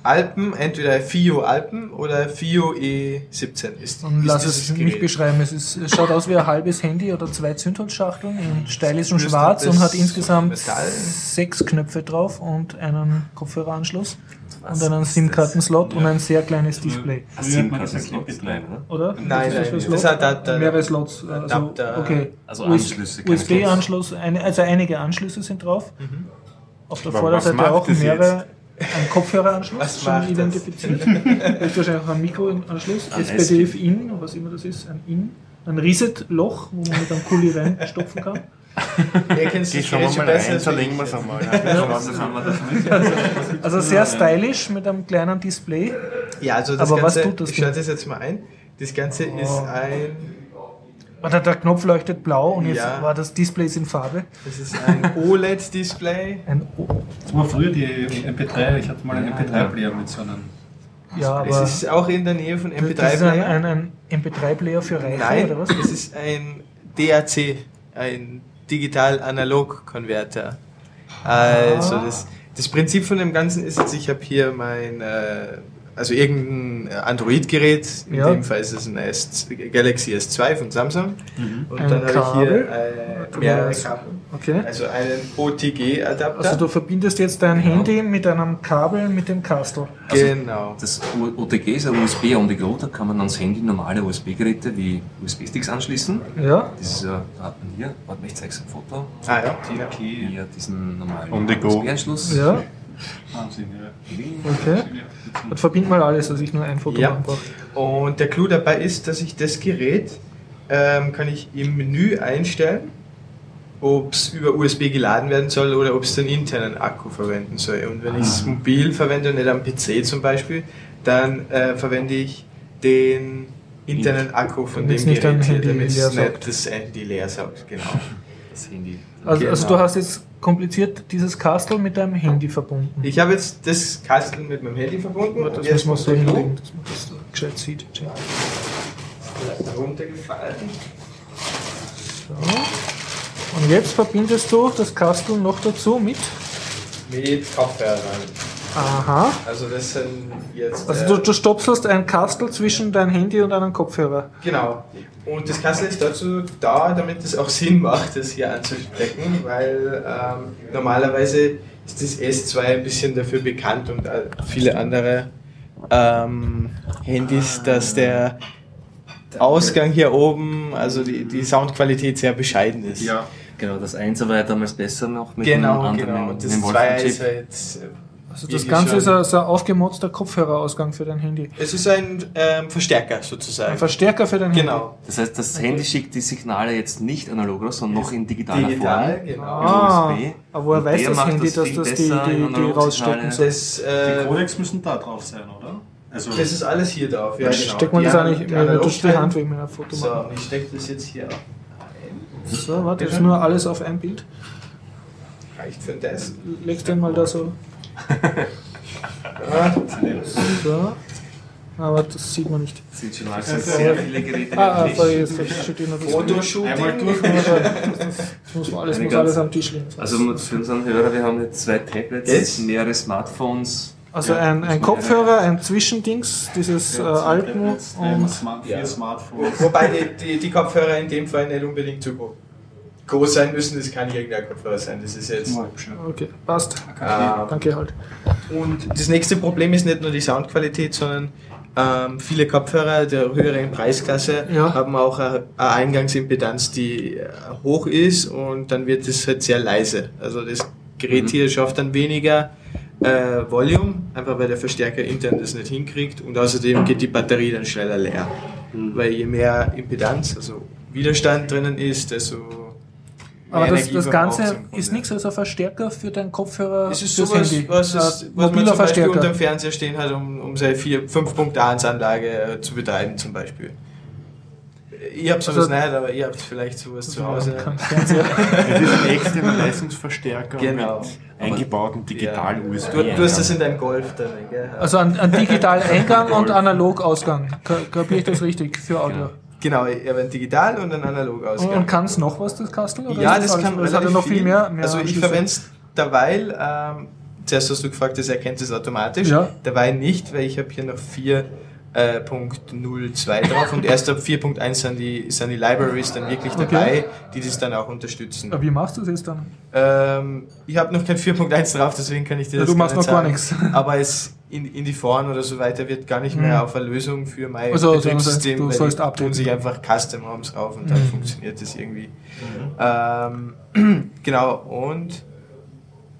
Alpen, entweder FIO Alpen oder FIO E17 ist. Und ist lass es mich beschreiben. Es, ist, es schaut aus wie ein halbes Handy oder zwei Zündholzschachteln in stylischem Schwarz und hat insgesamt Metall- sechs Knöpfe drauf und einen Kopfhöreranschluss Was und einen SIM-Kartenslot und ein sehr kleines Display. ein SIM-Karten-Slot oder? Oder? Nein, ist nein, für das Slot? hat Adapter- mehrere Slots. Also, Adapter. okay. Also Anschlüsse, USB-Anschluss, also einige Anschlüsse sind drauf. Auf der Vorderseite auch mehrere. Ein Kopfhöreranschluss, Was schon identifiziert. Da ist wahrscheinlich auch ein Mikroanschluss, SPDF-In, was immer das ist, ein In. Ein Reset-Loch, wo man mit einem Kuli reinstopfen kann. Ihr kennt Gerät schon mal besser rein, zerlegen ich wir es einmal. Was? Also sehr stylisch mit einem kleinen Display. Ja, also das Aber was Ganze, tut das ich Ding? das jetzt mal ein. Das Ganze ist Oh. ein, Oder der Knopf leuchtet blau und jetzt Ja. war das Display ist in Farbe. das ist ein OLED-Display. Ein o Das war früher die MP3, ich hatte mal einen MP3-Player mit so einem. ja, Es aber ist auch in der Nähe von das ist ein, MP3-Player. ein, ein MP3-Player für Reiche Nein, oder was? es ist ein DAC, ein Digital-Analog-Konverter. Also Ah. das, das Prinzip von dem Ganzen ist jetzt, ich habe hier mein, äh, also irgendein Android-Gerät, in Ja. dem Fall ist es ein S, Galaxy S2 von Samsung. Und Ein dann habe ich hier äh, mehrere? Kabel. Okay. Also einen OTG-Adapter. Also du verbindest jetzt dein Handy mit einem Kabel mit dem Kastel. genau. Das OTG ist ein USB on the go, da kann man ans Handy normale USB-Geräte wie USB-Sticks anschließen. Ja. Das ist ja, da hat man hier, warte mal, ich zeig's ein Foto. Ah ja. Hier diesen normalen. USB-Anschluss. Ja. Wahnsinn, ja. Okay. Dann verbind mal alles, dass ich nur ein Foto Ja. machen brauche. Und der Clou dabei ist, dass ich das Gerät ähm, kann ich im Menü einstellen, ob es über USB geladen werden soll oder ob es den internen Akku verwenden soll. Und wenn ich es mobil verwende und nicht am PC zum Beispiel, dann äh, verwende ich den internen Akku von dem Gerät, damit es nicht das Handy leer saugt. Genau. Das Handy. Also, also Genau. du hast jetzt kompliziert dieses Kastel mit deinem Handy verbunden. Ich habe jetzt das Kastel mit meinem Handy verbunden. das und jetzt müssen wir so hinlegen, dass man das da gescheit sieht. Vielleicht runtergefallen. So. Und jetzt verbindest du das Kastel noch dazu mit. Mit Kopfhörern. Aha. Also das sind jetzt... Also äh, du, du stopselst ein Kastel zwischen dein Handy und einem Kopfhörer. Genau. Und das Kastel ist dazu da, damit es auch Sinn macht, das hier anzustecken, weil ähm, normalerweise ist das S2 ein bisschen dafür bekannt und äh, viele andere ähm, Handys, dass der Ausgang hier oben, also die, die Soundqualität sehr bescheiden ist. Ja. Genau, das 1 war ja damals besser noch mit Genau, dem anderen genau. Und das dem 2 Wolfram-Chip. ist halt. Äh, Also das Ganze ist ein, so ein aufgemotzter Kopfhörerausgang für dein Handy. Es ist ein ähm, Verstärker sozusagen. Ein Verstärker für dein Handy. genau. Das heißt, das Handy schickt die Signale jetzt nicht analog raus, sondern noch in digitaler Digital, Form. genau. Ah, USB. aber woher weiß der das Handy, das dass das die, die, die rausstecken soll? Das, Die äh, Codecs müssen da drauf sein, oder? Also, das ist alles hier drauf. Ja, Dann genau. steckt man Die das eigentlich die Analogteile- Hand wegen meiner Foto So, machen. ich stecke das jetzt hier ein. So, warte, ist nur alles auf ein Bild. Reicht für das. Legst den mal da so. So. Aber das sieht man nicht. sind schon mal sehr viele Geräte Ah, ah sorry, jetzt steht hier noch das. Fotoshooting. einmal durch. Das muss, man alles, muss alles am Tisch liegen. Also für unseren Hörer, wir haben jetzt zwei Tablets, Jetzt? mehrere Smartphones. Also ein, ein Kopfhörer, ein Zwischendings, dieses äh, Alpen und Ja. vier Smartphones. Wobei die, die, die Kopfhörer in dem Fall nicht unbedingt zu gro- groß sein müssen. Das kann irgendein Kopfhörer sein. Das ist jetzt. Okay, passt. Ähm, Danke halt. Und das nächste Problem ist nicht nur die Soundqualität, sondern ähm, viele Kopfhörer der höheren Preisklasse Ja. haben auch eine, Eingangsimpedanz, die äh, hoch ist und dann wird es halt sehr leise. Also das Gerät hier schafft dann weniger äh, Volume, einfach weil der Verstärker intern das nicht hinkriegt und außerdem geht die Batterie dann schneller leer. Weil je mehr Impedanz, also Widerstand drinnen ist, desto Aber das, das Ganze ist nichts als ein Verstärker für deinen Kopfhörer Es ist sowas, Handy. was, es, was man zum Beispiel Verstärker. unter dem Fernseher stehen hat, um, um seine 5.1-Anlage äh, zu betreiben zum Beispiel. Ich habe sowas Also- nicht, aber ihr habt vielleicht sowas zu Hause. Kein Fernseher. Das ist ein externer Leistungsverstärker Genau. mit eingebauten digital-USB. Du, du hast das in deinem Golf drin, gell? Also ein, ein Digital-Eingang und Analog-Ausgang. Ka- Kapiere ich das richtig für Audio? Genau, ich habe ein Digital und ein analog Ausgang. und kann es noch was, das Kastel? oder Ja, das kann das hat ja relativ noch viel mehr. mehr also ich verwende es derweil, ähm, zuerst hast du gefragt, das erkennt es automatisch, Ja. derweil nicht, weil ich habe hier noch 4.02 drauf und erst ab 4.1 sind die, sind die Libraries dann wirklich dabei, die das dann auch unterstützen. Aber wie machst du das jetzt dann? Ähm, ich habe noch kein 4.1 drauf, deswegen kann ich dir Ja, das du machst nicht noch gar sagen. nichts. Aber es in, in die Foren oder so weiter wird gar nicht mehr Mhm. auf eine Lösung für mein Also, also, Betriebssystem, du weil sollst die updaten. tun sich einfach Custom ROMs drauf und dann Mhm. funktioniert das irgendwie. Ähm, genau, und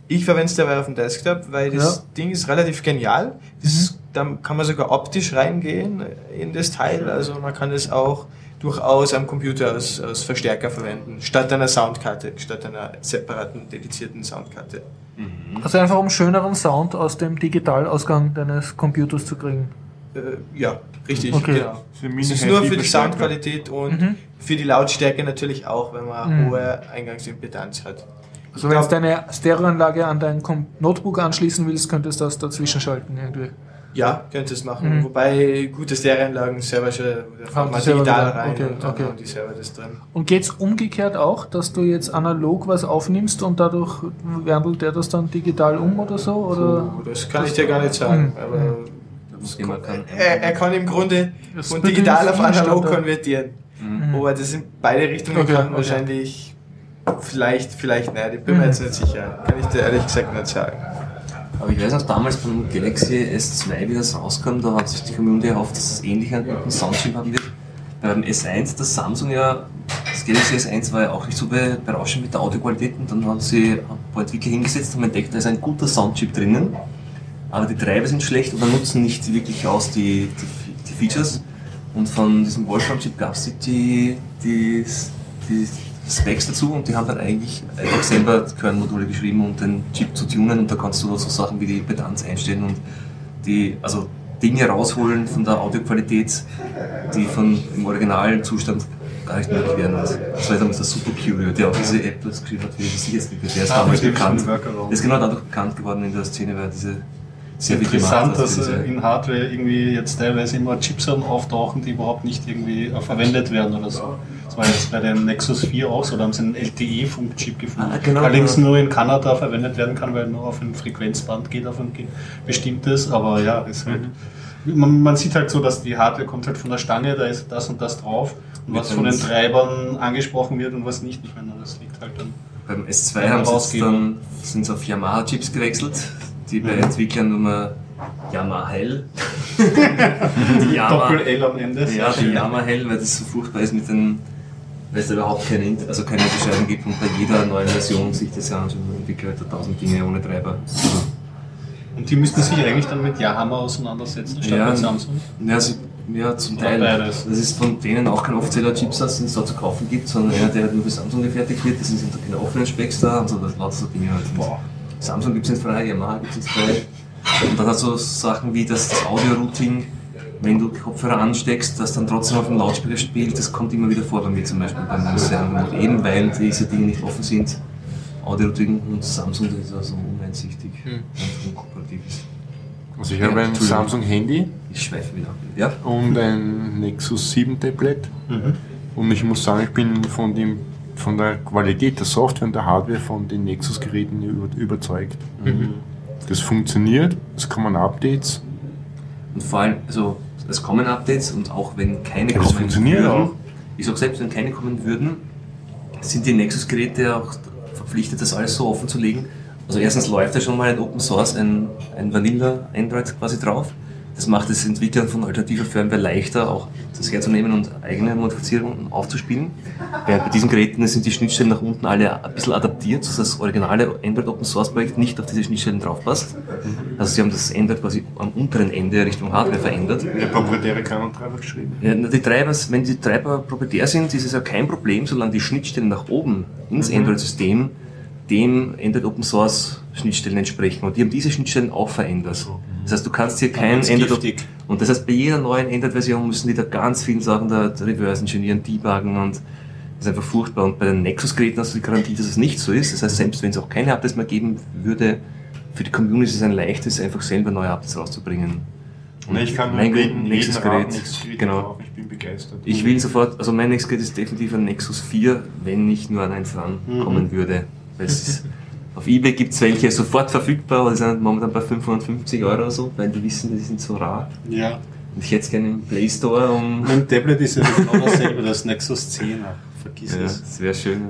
ich verwende es dabei auf dem Desktop, weil das Ja. Ding ist relativ genial. Das, Dann kann man sogar optisch reingehen in das Teil, also man kann es auch durchaus am Computer als, als Verstärker verwenden, statt einer Soundkarte, statt einer separaten, dedizierten Soundkarte. Also einfach um schöneren Sound aus dem Digitalausgang deines Computers zu kriegen. Äh, ja, richtig, Okay. genau. Es ist nur für die. Soundqualität und Mhm. für die Lautstärke natürlich auch, wenn man Mhm. hohe Eingangsimpedanz hat. Also wenn du deine Stereoanlage an dein Notebook anschließen willst, könntest du das dazwischen schalten irgendwie. Ja, könnt es machen. Mhm. Wobei gute Stereoanlagen selber schon, man selber digital rein Okay, und dann okay. haben die selber das drin. Und geht's umgekehrt auch, dass du jetzt analog was aufnimmst und dadurch wandelt der das dann digital um oder so? Oder? Oh, das kann ich dir gar nicht sagen, Mhm. aber kann. er, er kann im Grunde Das von digital auf analog konvertieren. Mhm. Aber das in beide Richtungen Okay, kann okay. wahrscheinlich vielleicht, vielleicht nicht. Ich bin mir Mhm. jetzt nicht sicher. Kann ich dir ehrlich gesagt nicht sagen. Aber ich weiß noch, damals beim Galaxy S2, wie das rauskam, da hat sich die Community erhofft, dass es ähnlich einen guten Soundchip haben wird. Beim S1, das Samsung ja, das Galaxy S1 war ja auch nicht so be- berauschend mit der Audioqualität und dann haben sie ein paar Entwickler hingesetzt und entdeckt, da ist ein guter Soundchip drinnen, aber die Treiber sind schlecht oder nutzen nicht wirklich aus die, die, die Features. Und von diesem Wolfram-Chip gab es die, die, die Specs dazu und die haben dann eigentlich einfach selber Kernmodule geschrieben, um den Chip zu tunen und da kannst du so Sachen wie die Impedanz einstellen und die, also Dinge rausholen von der Audioqualität, die von im originalen Zustand gar nicht möglich wären. Und das war damals der Super Curio, der auch diese App das geschrieben hat, für die Sicherheitslücke. Der ist Ah, damals bekannt. Der ist genau dadurch bekannt geworden in der Szene, weil diese sehr Interessant, dass äh, in Hardware irgendwie jetzt teilweise immer Chips auftauchen, die überhaupt nicht irgendwie äh, verwendet werden oder so. War jetzt bei dem Nexus 4 auch so, da haben sie einen LTE-Funkchip gefunden. Ah, genau, Allerdings genau. nur in Kanada verwendet werden kann, weil nur auf ein Frequenzband geht, auf ein bestimmtes, aber ja, ist halt. Mhm. Man, man sieht halt so, dass die Hardware kommt halt von der Stange, da ist das und das drauf. Und Mit was von den Treibern angesprochen wird und was nicht, ich meine, das liegt halt dann. Beim S2 Ja, haben sie dann, sind sie auf Yamaha-Chips gewechselt, die bei Mhm. Entwicklern Nummer Yamaha Hell. die Yamaha, Doppel-L am Ende. ja, die Yamaha Hell, weil das so furchtbar ist mit den, weil es da überhaupt keine, also keine Unterscheidung gibt und bei jeder neuen Version sich das ja anschaut, entwickelt da tausend Dinge ohne Treiber. Und die müssten sich eigentlich dann mit Yamaha auseinandersetzen, statt Ja. mit Samsung. Ja, sie, ja zum Oder Teil. beides. Das ist von denen auch kein offizieller Chipsatz, den es da zu kaufen gibt, sondern einer, der halt nur für Samsung gefertigt wird. Das sind keine offenen Specs da und so, das lauter so Dinge halt. Boah. Samsung gibt es nicht frei, Yamaha gibt es nicht frei. Und dann hat so Sachen wie das, das Audio-Routing, wenn du Kopfhörer ansteckst, das dann trotzdem auf dem Lautsprecher spielt, das kommt immer wieder vor bei mir zum Beispiel beim Museum. Und eben weil diese Dinge nicht offen sind, Audio-Routing und Samsung, das ist also uneinsichtig und unkooperativ ist. Also ich Ja, habe ein Entschuldigung. Samsung Handy Ich schweife wieder ab. Ja? und ein Nexus 7 Tablet. Mhm. Und ich muss sagen, ich bin von, dem, von der Qualität der Software und der Hardware von den Nexus-Geräten über, überzeugt. Das funktioniert, es kommen Updates. Und vor allem, also es kommen Updates und auch wenn keine das kommen würden, auch. ich sag selbst, wenn keine kommen würden, sind die Nexus-Geräte auch verpflichtet, das alles so offen zu legen. Also erstens läuft da schon mal ein Open Source, ein, ein Vanilla Android quasi drauf. Das macht es Entwicklern von alternativer Firmware leichter, auch das herzunehmen und eigene Modifizierungen aufzuspielen. Während bei diesen Geräten sind die Schnittstellen nach unten alle ein bisschen adaptiert, sodass das originale Android Open Source Projekt nicht auf diese Schnittstellen draufpasst. Also sie haben das Android quasi am unteren Ende Richtung Hardware verändert. Der proprietäre Kernel-Treiber geschrieben. Ja, die Treiber, wenn die Treiber proprietär sind, ist es ja kein Problem, solange die Schnittstellen nach oben ins Mhm. Android-System dem Android Open Source Schnittstellen entsprechen. Und die haben diese Schnittstellen auch verändert. Das heißt, du kannst hier kein giftig. Und das heißt, bei jeder neuen Android-Version müssen die da ganz viele Sachen da reverse engineeren, debuggen und das ist einfach furchtbar. Und bei den Nexus-Geräten hast du die Garantie, dass es nicht so ist. Das heißt, selbst wenn es auch keine Updates mehr geben würde, für die Community ist es ein leichtes, einfach selber neue Updates rauszubringen. Und Ich kann mein jeden, jeden Nexus-Gerät, Rat, Nexus-Gerät genau. kaufen, ich bin begeistert. Ich will sofort, also mein nächstes Gerät ist definitiv ein Nexus 4, wenn nicht nur an eins rankommen Mhm. würde. Weil es ist, auf Ebay gibt es welche sofort verfügbar, aber die sind momentan bei 550 Euro oder so, weil die wissen, die sind so rar. Ja. Und ich hätte es gerne im Play Store um. Mein Tablet ist ja genau dasselbe, das Nexus 10. Vergiss Ja, es. das wäre schön.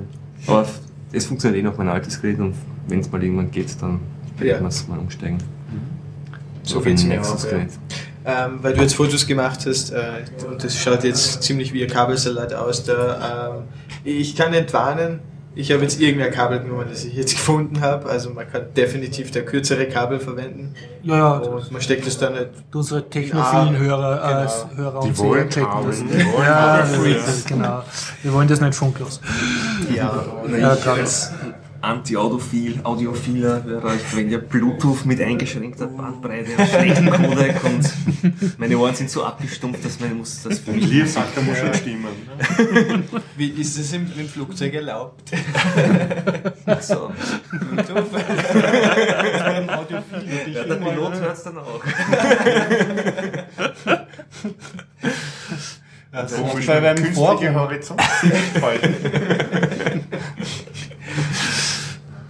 Aber es funktioniert eh noch mein altes Gerät und wenn es mal irgendwann geht, dann Ja. werden wir es mal umsteigen. So Auf viel ein zu mir nächstes auch, ja. Gerät. Ähm, weil du jetzt Fotos gemacht hast äh, und das schaut jetzt ziemlich wie ein Kabelsalat aus. Da, ähm, ich kann nicht warnen, ich habe jetzt irgendein Kabel genommen, das ich jetzt gefunden habe. Also man kann definitiv der kürzere Kabel verwenden Ja, ja, und man steckt es dann nicht. unsere technophilen Hörer, genau. äh, Hörer Die und Seher checken haben, das. die wollen Ja, das genau. Wir wollen das nicht funklos. Ja, Ja, als Anti-Audiophil, Audiophiler Hörer, ich verwende ja Bluetooth mit eingeschränkter Bandbreite und schlechten Codec und meine Ohren sind so abgestumpft, dass man muss das für mich Lier sagt, da muss schon stimmen. wie ist es im, im Flugzeug erlaubt? so. Bluetooth? Ja, der Pilot hört es dann auch. Also, Komisch, bei Forum, Horizont.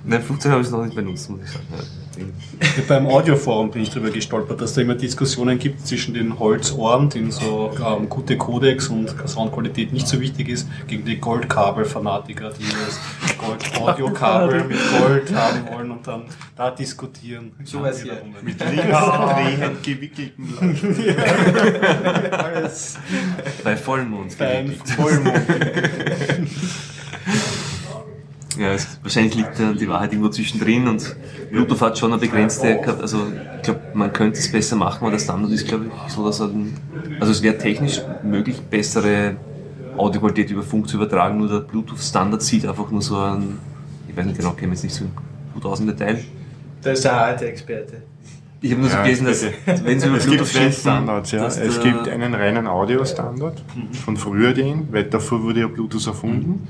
Nein, Flugzeug habe ich noch nicht benutzt, muss ich sagen. Ja. beim Audioforum bin ich darüber gestolpert, dass da immer Diskussionen gibt zwischen den Holzohren, denen so ähm, gute Codecs und Soundqualität nicht so wichtig ist, gegen die Goldkabel-Fanatiker, die das Gold-Audio-Kabel mit Gold haben wollen und dann da diskutieren. So was hier. Mit links gewickelten Leuten. Alles Bei Vollmond. beim Vollmond. Ja, es, wahrscheinlich liegt da die Wahrheit irgendwo zwischendrin und Bluetooth hat schon eine begrenzte, also ich glaube, man könnte es besser machen, aber der Standard ist, glaube ich, so, dass er, ein- also es wäre technisch möglich, bessere Audioqualität über Funk zu übertragen, nur der Bluetooth-Standard sieht einfach nur so ein, ich weiß nicht genau, mich jetzt nicht so gut aus im Detail. Da ist der harte Experte. Ich habe nur so Ja, gelesen, dass, wenn sie über Es gibt Bluetooth schimpfen, Standards, ja. dass Es gibt einen reinen Audio-Standard von früher den, weil davor wurde ja Bluetooth erfunden.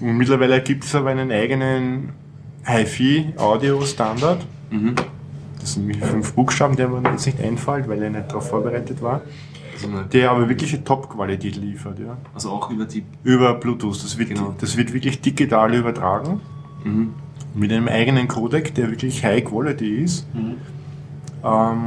Und mittlerweile gibt es aber einen eigenen HiFi-Audio-Standard. Mhm. Das sind nämlich fünf Buchstaben, der mir jetzt nicht einfällt, weil er nicht darauf vorbereitet war. Also, der aber wirkliche Top-Qualität liefert. Ja. also auch über die. Über Bluetooth. Das wird, Genau. das wird wirklich digital übertragen. Mhm. Mit einem eigenen Codec, der wirklich High Quality ist. Ähm,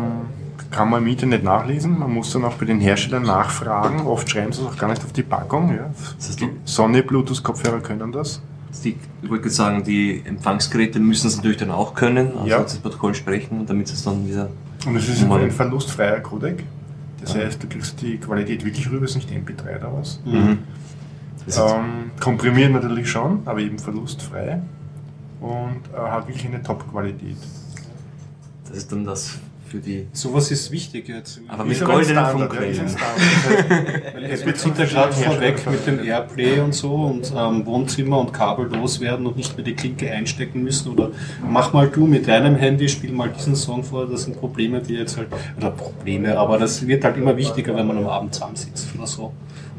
kann man im Internet nachlesen. Man muss dann auch bei den Herstellern nachfragen. Oft schreiben sie es auch gar nicht auf die Packung. Ja. Das heißt, Die Sony Bluetooth-Kopfhörer können das. die, ich wollte gerade sagen, die Empfangsgeräte müssen es natürlich dann auch können, also Ja. das Protokoll sprechen, damit es dann wieder. Und es ist ein verlustfreier Codec. Das Ah. heißt, du kriegst die Qualität wirklich rüber, es ist nicht MP3 oder was. Mhm. Ist, Ähm, komprimiert natürlich schon, aber eben verlustfrei. Und äh, hat wirklich eine Top-Qualität. das ist dann das für die. Sowas ist wichtig jetzt. Aber Ist mit goldenen es wird sind ja gerade vorweg mit dem Airplay und so und ähm, Wohnzimmer und Kabel loswerden und nicht mehr die Klinke einstecken müssen oder mach mal du mit deinem Handy, spiel mal diesen Song vor. Das sind Probleme, die jetzt halt, oder Probleme, aber das wird halt immer wichtiger, wenn man am Abend zusammensitzt oder so.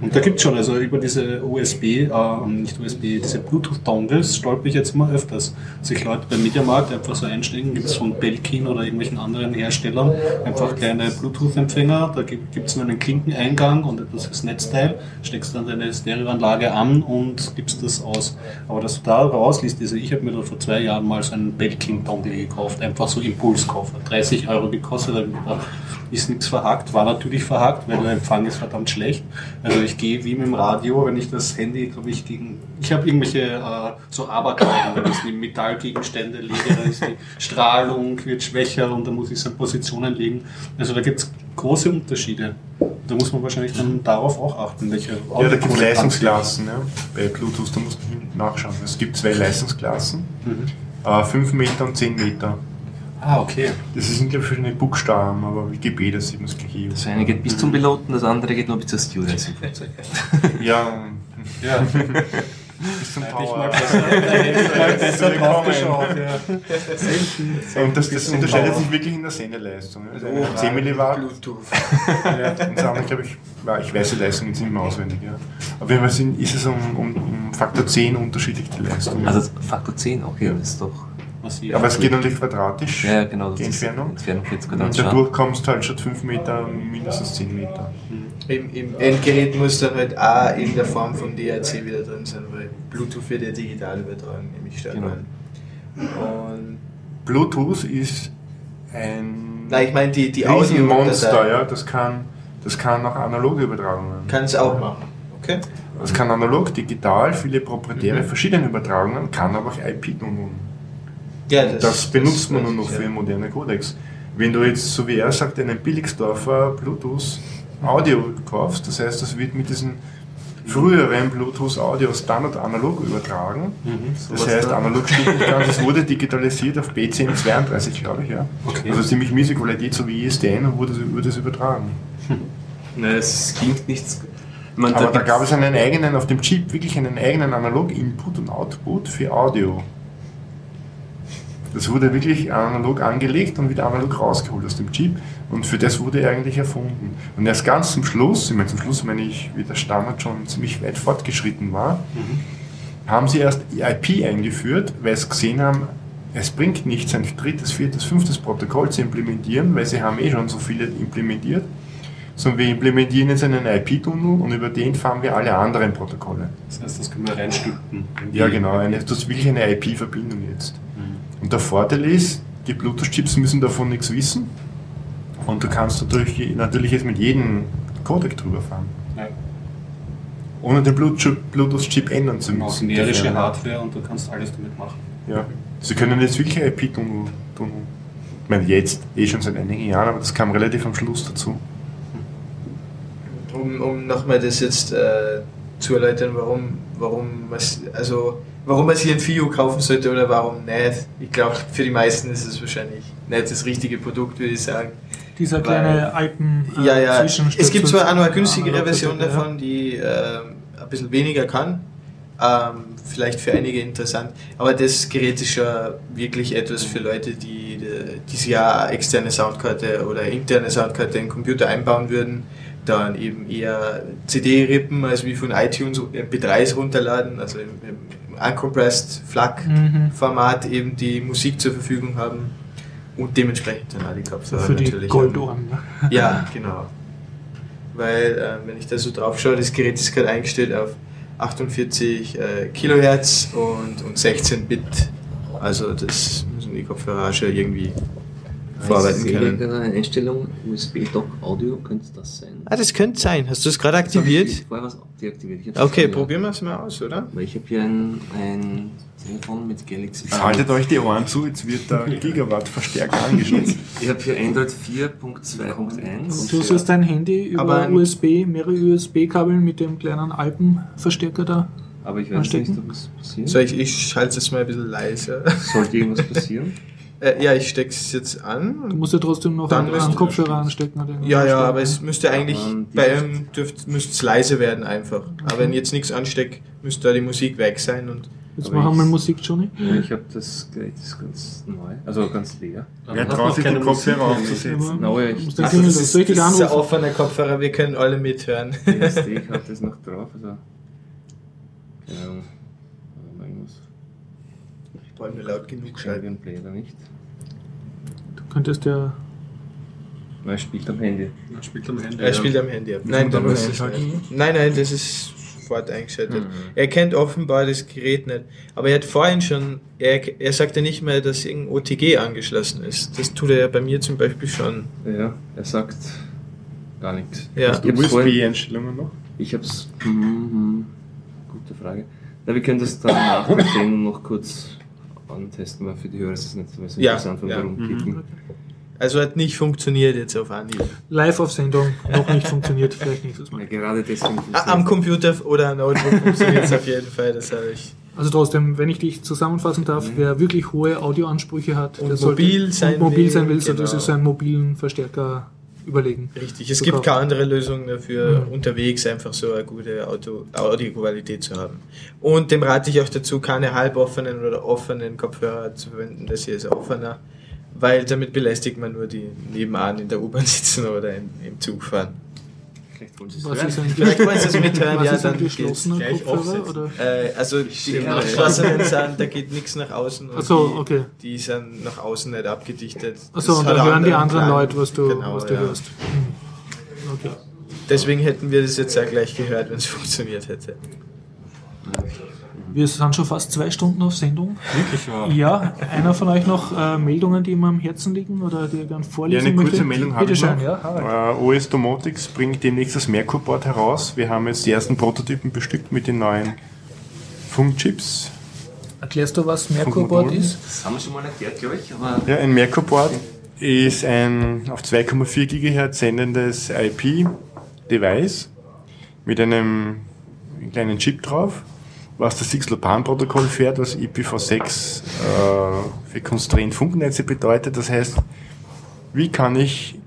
Und da gibt's schon, also über diese USB, äh, nicht USB, diese Bluetooth-Dongles stolper ich jetzt immer öfters. Sich Leute beim Mediamarkt einfach so einsteigen, gibt's von Belkin oder irgendwelchen anderen Herstellern einfach kleine Bluetooth-Empfänger, da gibt gibt's nur einen Klinkeneingang und etwas fürs Netzteil, steckst dann deine Stereoanlage an und gibst das aus. Aber dass du da rausliest, diese, ich habe mir da vor zwei Jahren mal so einen Belkin-Dongle gekauft, einfach so Impulskauf, hat 30 Euro gekostet, gedacht, ist nichts verhackt, war natürlich verhackt, weil der Empfang ist verdammt schlecht. Also ich gehe wie mit dem Radio, wenn ich das Handy, glaube ich, gegen, ich habe irgendwelche äh, so Abergleiten, wenn ich es in Metallgegenstände lege, dann ist die Strahlung wird schwächer und da muss ich es in Positionen legen. Also da gibt es große Unterschiede. Da muss man wahrscheinlich dann darauf auch achten, welche Ja, da gibt es Leistungsklassen. Ja. Bei Bluetooth, da muss man nachschauen. Es gibt zwei Leistungsklassen. Mhm. Äh, 5 Meter und 10 Meter. Ah, okay. Das sind, glaube ich, verschiedene Buchstaben, aber WGB, das sieht man das gleiche. Das eine geht bis zum Piloten, das andere geht nur bis zur Stewardess im Flugzeug. Ja, Ja, bis zum hätte ich Tower. mal besser, da hätte ich mal besser drauf geschaut. Ja. Und das, das unterscheidet sich wirklich in der Sendeleistung. ja. Das eine hat 10 Milliwatt Bluetooth. und das andere, glaube ich, ja, ich weiß die Leistung jetzt nicht mehr auswendig. Ja. Auf jeden Fall sind, ist es um, um, um Faktor 10 unterschiedlich die Leistung. Also Faktor 10, okay, das ist doch. Massiv. aber es geht natürlich quadratisch, Ja, genau. Die ist Entfernung. Entfernung 40 Und Quadratmeter. dadurch kommst du halt statt 5 Meter mindestens 10 Meter. Im, Im Endgerät muss dann halt auch in der Form von DAC wieder drin sein, weil Bluetooth wird ja digital übertragen, nämlich stark Genau. Und Bluetooth ist ein Nein, ich meine die, die Audio ja. Das kann, das kann auch analoge Übertragungen. kann es auch machen. Okay? Das kann analog, digital, viele proprietäre, Mhm. verschiedene Übertragungen, kann aber auch IP tun. Ja, Das, benutzt man nur noch ich, für ja. moderne Codecs. Wenn du jetzt, so wie er sagt, einen Billigsdorfer Bluetooth Audio kaufst, das heißt, das wird mit diesen früheren Bluetooth Audio Standard analog übertragen. Das Sowas heißt, da. analog stimmt nicht ganz, es wurde digitalisiert auf B1032, glaube ich, ja. Okay. Also ziemlich miese Qualität, so wie ISDN, und wurde, wurde es übertragen. Nein, es klingt nichts. Man, Aber da gibt's- gab es einen eigenen, auf dem Chip wirklich einen eigenen Analog-Input und Output für Audio. Das wurde wirklich analog angelegt und wieder analog rausgeholt aus dem Chip und für das wurde er eigentlich erfunden. Und erst ganz zum Schluss, ich meine zum Schluss meine ich, wie der Standard schon ziemlich weit fortgeschritten war, haben sie erst IP eingeführt, weil sie gesehen haben, es bringt nichts, ein drittes, viertes, fünftes Protokoll zu implementieren, weil sie haben eh schon so viele implementiert, sondern wir implementieren jetzt einen IP-Tunnel und über den fahren wir alle anderen Protokolle. Das heißt, das können wir reinstülpen. Ja, genau, eine, das ist wirklich eine IP-Verbindung jetzt. Und der Vorteil ist, die Bluetooth-Chips müssen davon nichts wissen und du kannst natürlich, natürlich jetzt mit jedem Codec drüber fahren, Ja. ohne den Bluetooth- Bluetooth-Chip ändern zu Auch müssen. generische Die Firma. Hardware und du kannst alles damit machen. Ja. Sie können jetzt wirklich IP-Tunnel tun. Ich meine, jetzt eh schon seit einigen Jahren, aber das kam relativ am Schluss dazu. Um, um nochmal das jetzt äh, zu erläutern, warum, warum, was, also, warum man sich ein FIU kaufen sollte oder warum nicht. Ich glaube, für die meisten ist es wahrscheinlich nicht das richtige Produkt, würde ich sagen. Dieser kleine Alpen äh, Ja, ja. Es gibt zwar auch noch eine günstigere Version ja. davon, die ähm, ein bisschen weniger kann. Ähm, vielleicht für einige interessant. Aber das Gerät ist ja wirklich etwas für Leute, die, die sich ja eine externe Soundkarte oder interne Soundkarte in den Computer einbauen würden. Dann eben eher CD-Rippen als wie von iTunes MP3s runterladen, also im, im uncompressed Mhm. FLAC-Format eben die Musik zur Verfügung haben und dementsprechend dann auch die Kopfhörer Für die natürlich. Goldohren. ne? Ja, genau. weil äh, wenn ich da so drauf schaue, das Gerät ist gerade eingestellt auf 48 äh, Kilohertz und, und 16 Bit. Also das müssen die Kopfhörer schon irgendwie vorarbeiten Ich sehe können. Einstellung, USB-Dock Audio, könnte das sein? Ah, das könnte sein. Hast du es gerade aktiviert? Vorher was deaktiviert. Ich Okay, probieren wir es mal aus, oder? Weil ich habe hier ein, ein Telefon mit Galaxy. Jetzt haltet euch die Ohren zu, jetzt wird der Gigawatt-Verstärker angeschlossen. Ich habe hier Android 4.2.1. Du sollst dein Handy über Aber USB, mehrere USB-Kabel mit dem kleinen Alpenverstärker da. Aber ich weiß Anstecken? nicht, ob es passiert. So, ich, ich schalte es mal ein bisschen leiser. Sollte irgendwas passieren? Äh, ja, ich stecke es jetzt an. Du musst ja trotzdem noch Dann einen, Kopfhörer anstecken. Oder Ja, ja, aber es müsste eigentlich, die- bei ihm dürft, müsste es leise werden einfach. Aber wenn ich jetzt nichts anstecke, müsste da die Musik weg sein und Jetzt aber machen wir ich- mal Musik, Johnny. Ja, ich habe das Gerät ist ganz neu, also ganz leer. Wer traut sich, den Kopfhörer aufzusetzen? No, ja, ich musst das Klingel das richtig das ist ein anrufen. offener Kopfhörer, wir können alle mithören. die SD-Karte ist noch drauf, also keine Ahnung, aber irgendwas. Wollen wir laut genug Schreibe schalten? ein Play oder nicht. Du könntest ja. Er spielt am Handy. Er spielt am Handy. Er spielt am Handy ab. Nein, da dann muss es einschalten? nicht. Nein, nein, das ist sofort eingeschaltet. Mhm. Er kennt offenbar das Gerät nicht. Aber er hat vorhin schon, er, er sagte nicht mehr, dass irgendein OTG angeschlossen ist. Das tut er ja bei mir zum Beispiel schon. Ja, er sagt gar nichts. Ja. Ich hab's vorhin- USB-Einstellungen noch? Ich hab's. Mhm, gute Frage. Ja, wir können das dann nach der Sendung noch kurz antesten, weil für die Hörer ist es nicht so Ja, interessant, ja. warum Mhm. Also hat nicht funktioniert jetzt auf Anhieb. Live auf Sendung, noch nicht funktioniert, vielleicht nächstes Ja, Mal. gerade deswegen. Ah, Am Computer oder am Notebook funktioniert es auf jeden Fall, das habe ich. Also trotzdem, wenn ich dich zusammenfassen darf, wer wirklich hohe Audioansprüche hat, Und der sollte mobil sein und mobil will, sein will, sollte genau. sich so einen mobilen Verstärker überlegen. Richtig, es gibt keine andere Lösung dafür, Mhm. unterwegs einfach so eine gute Auto- Audioqualität zu haben. Und dem rate ich auch dazu, keine halboffenen oder offenen Kopfhörer zu verwenden, das hier ist offener, weil damit belästigt man nur die nebenan in der U-Bahn sitzen oder im, im Zug fahren. Vielleicht wollen Sie es hören. ein, Vielleicht wollen Sie es mithören, was ja, ist dann geschlossener gleich Kopfhörer? Oder? Äh, also die Ja, geschlossenen sind, da geht nichts nach außen. und Ach so, die, okay. Die sind nach außen nicht abgedichtet. Achso, und dann hören die anderen. Leute, was du, Genau, was du ja. hörst. Hm. Okay. Deswegen hätten wir das jetzt auch gleich gehört, wenn es funktioniert hätte. Wir sind schon fast zwei Stunden auf Sendung. Wirklich, ja. Ja, einer von euch noch äh, Meldungen, die ihm am Herzen liegen oder die ihr gerne Ja, vorlesen eine kurze möchte? Meldung habe Bitte ich noch. ja. Harald. Äh, OS Domotics bringt demnächst das Merkur-Board heraus. Wir haben jetzt die ersten Prototypen bestückt mit den neuen Funkchips. Erklärst du, was Merkur-Board ist? Das haben wir schon mal erklärt, glaube ich, aber Ja, ein Merkur-Board ist ein auf 2,4 GHz sendendes IP-Device mit einem kleinen Chip drauf, was das Six-Lopan-Protokoll fährt, was IPv6 äh, für Constrained Funknetze bedeutet. Das heißt, wie kann ich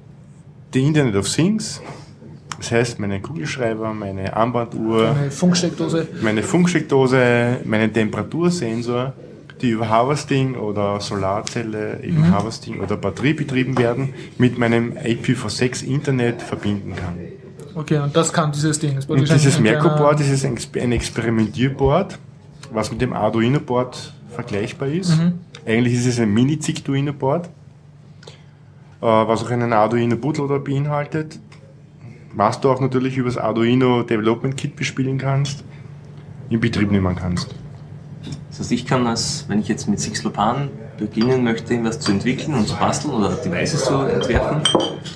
die Internet of Things, das heißt meine Kugelschreiber, meine Armbanduhr, Eine Funksteckdose. meine Funksteckdose, meinen Temperatursensor, die über Harvesting oder Solarzelle, eben Harvesting oder Batterie betrieben werden, mit meinem IPv6 Internet verbinden kann. Okay, und das kann dieses Ding. Das Und dieses Merkur-Board ist ein Exper- ein Experimentierboard, was mit dem Arduino-Board vergleichbar ist. Eigentlich ist es ein Mini-Zictuino-Board, äh, was auch einen Arduino Bootloader beinhaltet, was du auch natürlich über das Arduino Development Kit bespielen kannst, in Betrieb nehmen kannst. das heißt, ich kann als, wenn ich jetzt mit Sixlopan beginnen möchte, irgendwas zu entwickeln und zu basteln oder Devices zu entwerfen,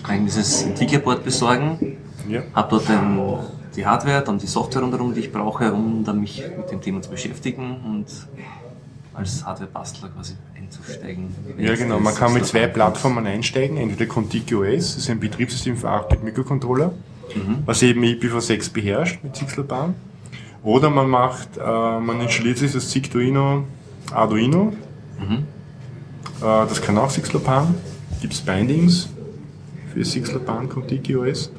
kann ich dieses Integra-Board besorgen, Ja. habe dort ein, die Hardware, dann die Software rundherum, die ich brauche, um dann mich mit dem Thema zu beschäftigen und als Hardware-Bastler quasi einzusteigen. Ja, genau. Man kann mit zwei Plattformen einsteigen. Entweder ContiGOS, das ist ein Betriebssystem für 8-Bit-Mikrocontroller, was eben IPv6 beherrscht mit Zixelbahn. Oder man macht, äh, man installiert sich das Zictuino Arduino. Äh, das kann auch Sixlopan. Gibt es Bindings für Sixlopan ContiGOS.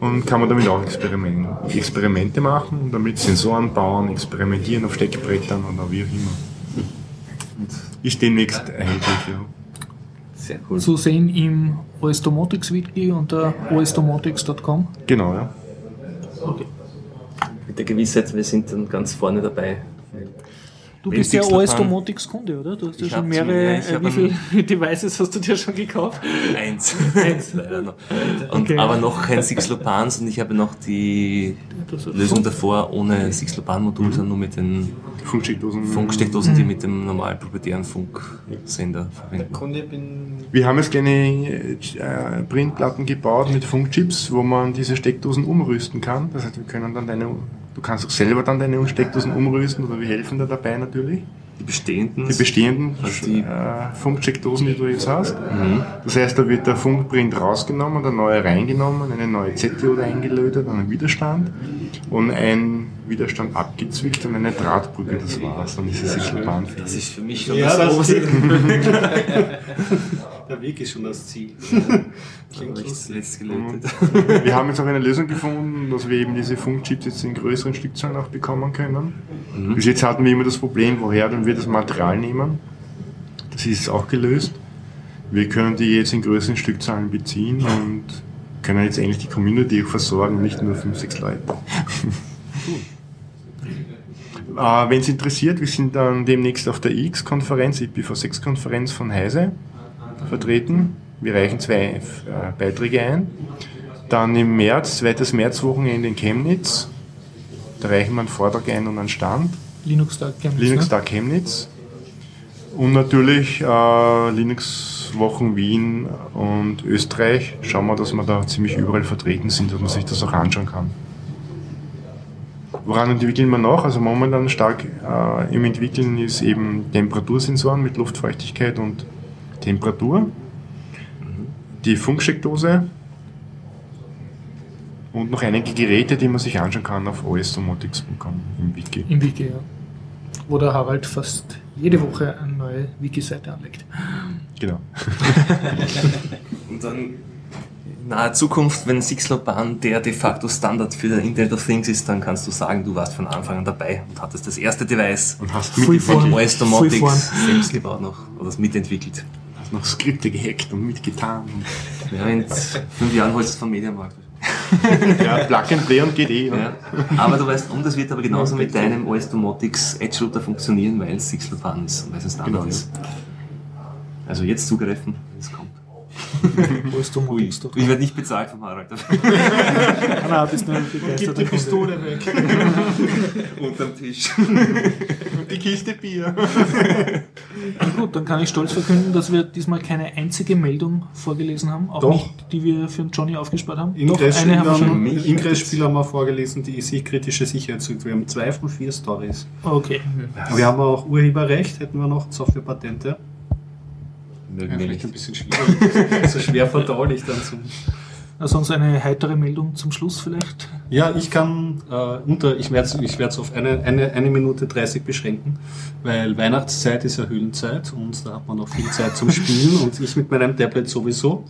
Und kann man damit auch Experimente, Experimente machen und damit Sensoren bauen, experimentieren auf Steckbrettern oder wie auch immer. Ist demnächst erhältlich, ja. Sehr cool. Zu sehen im OS Domotics Wiki unter osdomotics.com. Genau, ja. Okay. Mit der Gewissheit, wir sind dann ganz vorne dabei. Du bist ja Sixlopan- OS Domotics Kunde, oder? Du hast ja Ich schon mehrere, äh, wie viele Devices hast du dir schon gekauft? Eins. Eins. Leider noch. Und, Okay. Aber noch kein Sixlopan, sondern ich habe noch die Lösung davor ohne Sixlopan-Modul, sondern nur mit den Funksteckdosen. Funksteckdosen, die mit dem normalen proprietären Funksender verwenden. Kunde bin Wir haben jetzt kleine äh, Printplatten gebaut mit Funkchips, wo man diese Steckdosen umrüsten kann. Das heißt, wir können dann deine, du kannst auch selber dann deine Steckdosen umrüsten oder wir helfen dir dabei natürlich. Die bestehenden. Die bestehenden Also die- äh, Funksteckdosen, die du jetzt hast. Das heißt, da wird der Funkprint rausgenommen, der neue reingenommen, eine neue ZDO eingelötet, einen Widerstand und ein Widerstand abgezwickt und eine Drahtbrücke, das war's. Dann ist es Sixlopan das ist für mich schon Ja, das das. Der Weg ist schon das Ziel. Klingt lustig. gelötet. Wir haben jetzt auch eine Lösung gefunden, dass wir eben diese Funkchips jetzt in größeren Stückzahlen auch bekommen können. Bis jetzt hatten wir immer das Problem, woher denn wir das Material nehmen. Das ist auch gelöst. Wir können die jetzt in größeren Stückzahlen beziehen und können jetzt eigentlich die Community auch versorgen, nicht nur fünf, sechs Leute. äh, Wenn es interessiert, wir sind dann demnächst auf der X-Konferenz, IPv6-Konferenz von Heise vertreten. Wir reichen zwei äh, Beiträge ein. Dann im März, zweites Märzwochenende in Chemnitz. Da reichen wir einen Vortrag ein und einen Stand. Linux Tag Chemnitz, Linux ne? Tag Chemnitz. Und natürlich äh, Linux Wochen Wien und Österreich. Schauen wir, dass wir da ziemlich überall vertreten sind, dass man sich das auch anschauen kann. Woran entwickeln wir noch? Also momentan stark äh, im Entwickeln ist eben Temperatursensoren mit Luftfeuchtigkeit und Temperatur. Die Funksteckdose und noch einige Geräte, die man sich anschauen kann auf osdomotics.com im Wiki. Im Wiki, ja. Wo der Harald fast jede Woche eine neue Wiki-Seite anlegt. Genau. Und dann in naher Zukunft, wenn Sixlopan der de facto Standard für Internet of Things ist, dann kannst du sagen, du warst von Anfang an dabei und hattest das erste Device Und hast Freeform. mitgeformt, OS Domotics selbst gebaut noch oder mitentwickelt. Noch Skripte gehackt und mitgetan. Und Ja, in fünf Jahren holst du es vom Mediamarkt. ja, Plug and Play und geht eh. Ja. Aber du weißt, um das wird aber genauso mit deinem OS Domotics Edge Router funktionieren, weil es Sixlopan ist und weil es ein Standard Genau, ist. Also jetzt zugreifen, es kommt. Wo ist Domotics doch? Ich werde nicht bezahlt vom Harald. Nein, bist nur ein Gib die. Pistole weg. Unterm Tisch. Und die Kiste Bier. Na gut, dann kann ich stolz verkünden, dass wir diesmal keine einzige Meldung vorgelesen haben, auch Doch. nicht, die wir für den Johnny aufgespart haben. Doch, Ingress-Spiel eine haben wir schon. haben, Mich Ingress-Spiel haben wir vorgelesen, die sich kritische Sicherheit Wir haben zwei von vier Stories. Okay. Wir haben auch Urheberrecht, hätten wir noch Softwarepatente. Mögen Ja, vielleicht ein bisschen schwierig. so schwer verdaulich dann zum. Na, sonst eine heitere Meldung zum Schluss vielleicht. Ja, ich kann äh, unter, ich werde es ich werd's auf eine, eine, eine Minute 30 beschränken, weil Weihnachtszeit ist ja Höhlenzeit und da hat man noch viel Zeit zum Spielen und ich mit meinem Tablet sowieso.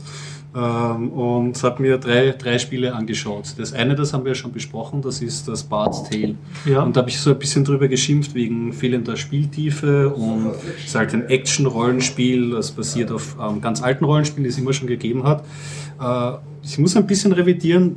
Ähm, und habe mir drei, drei Spiele angeschaut. Das eine, das haben wir ja schon besprochen, das ist das Bard's Tale. Ja. Und da habe ich so ein bisschen drüber geschimpft wegen fehlender Spieltiefe und es ist halt ein Action-Rollenspiel, das basiert auf ähm, ganz alten Rollenspielen, die es immer schon gegeben hat. Äh, ich muss ein bisschen revidieren.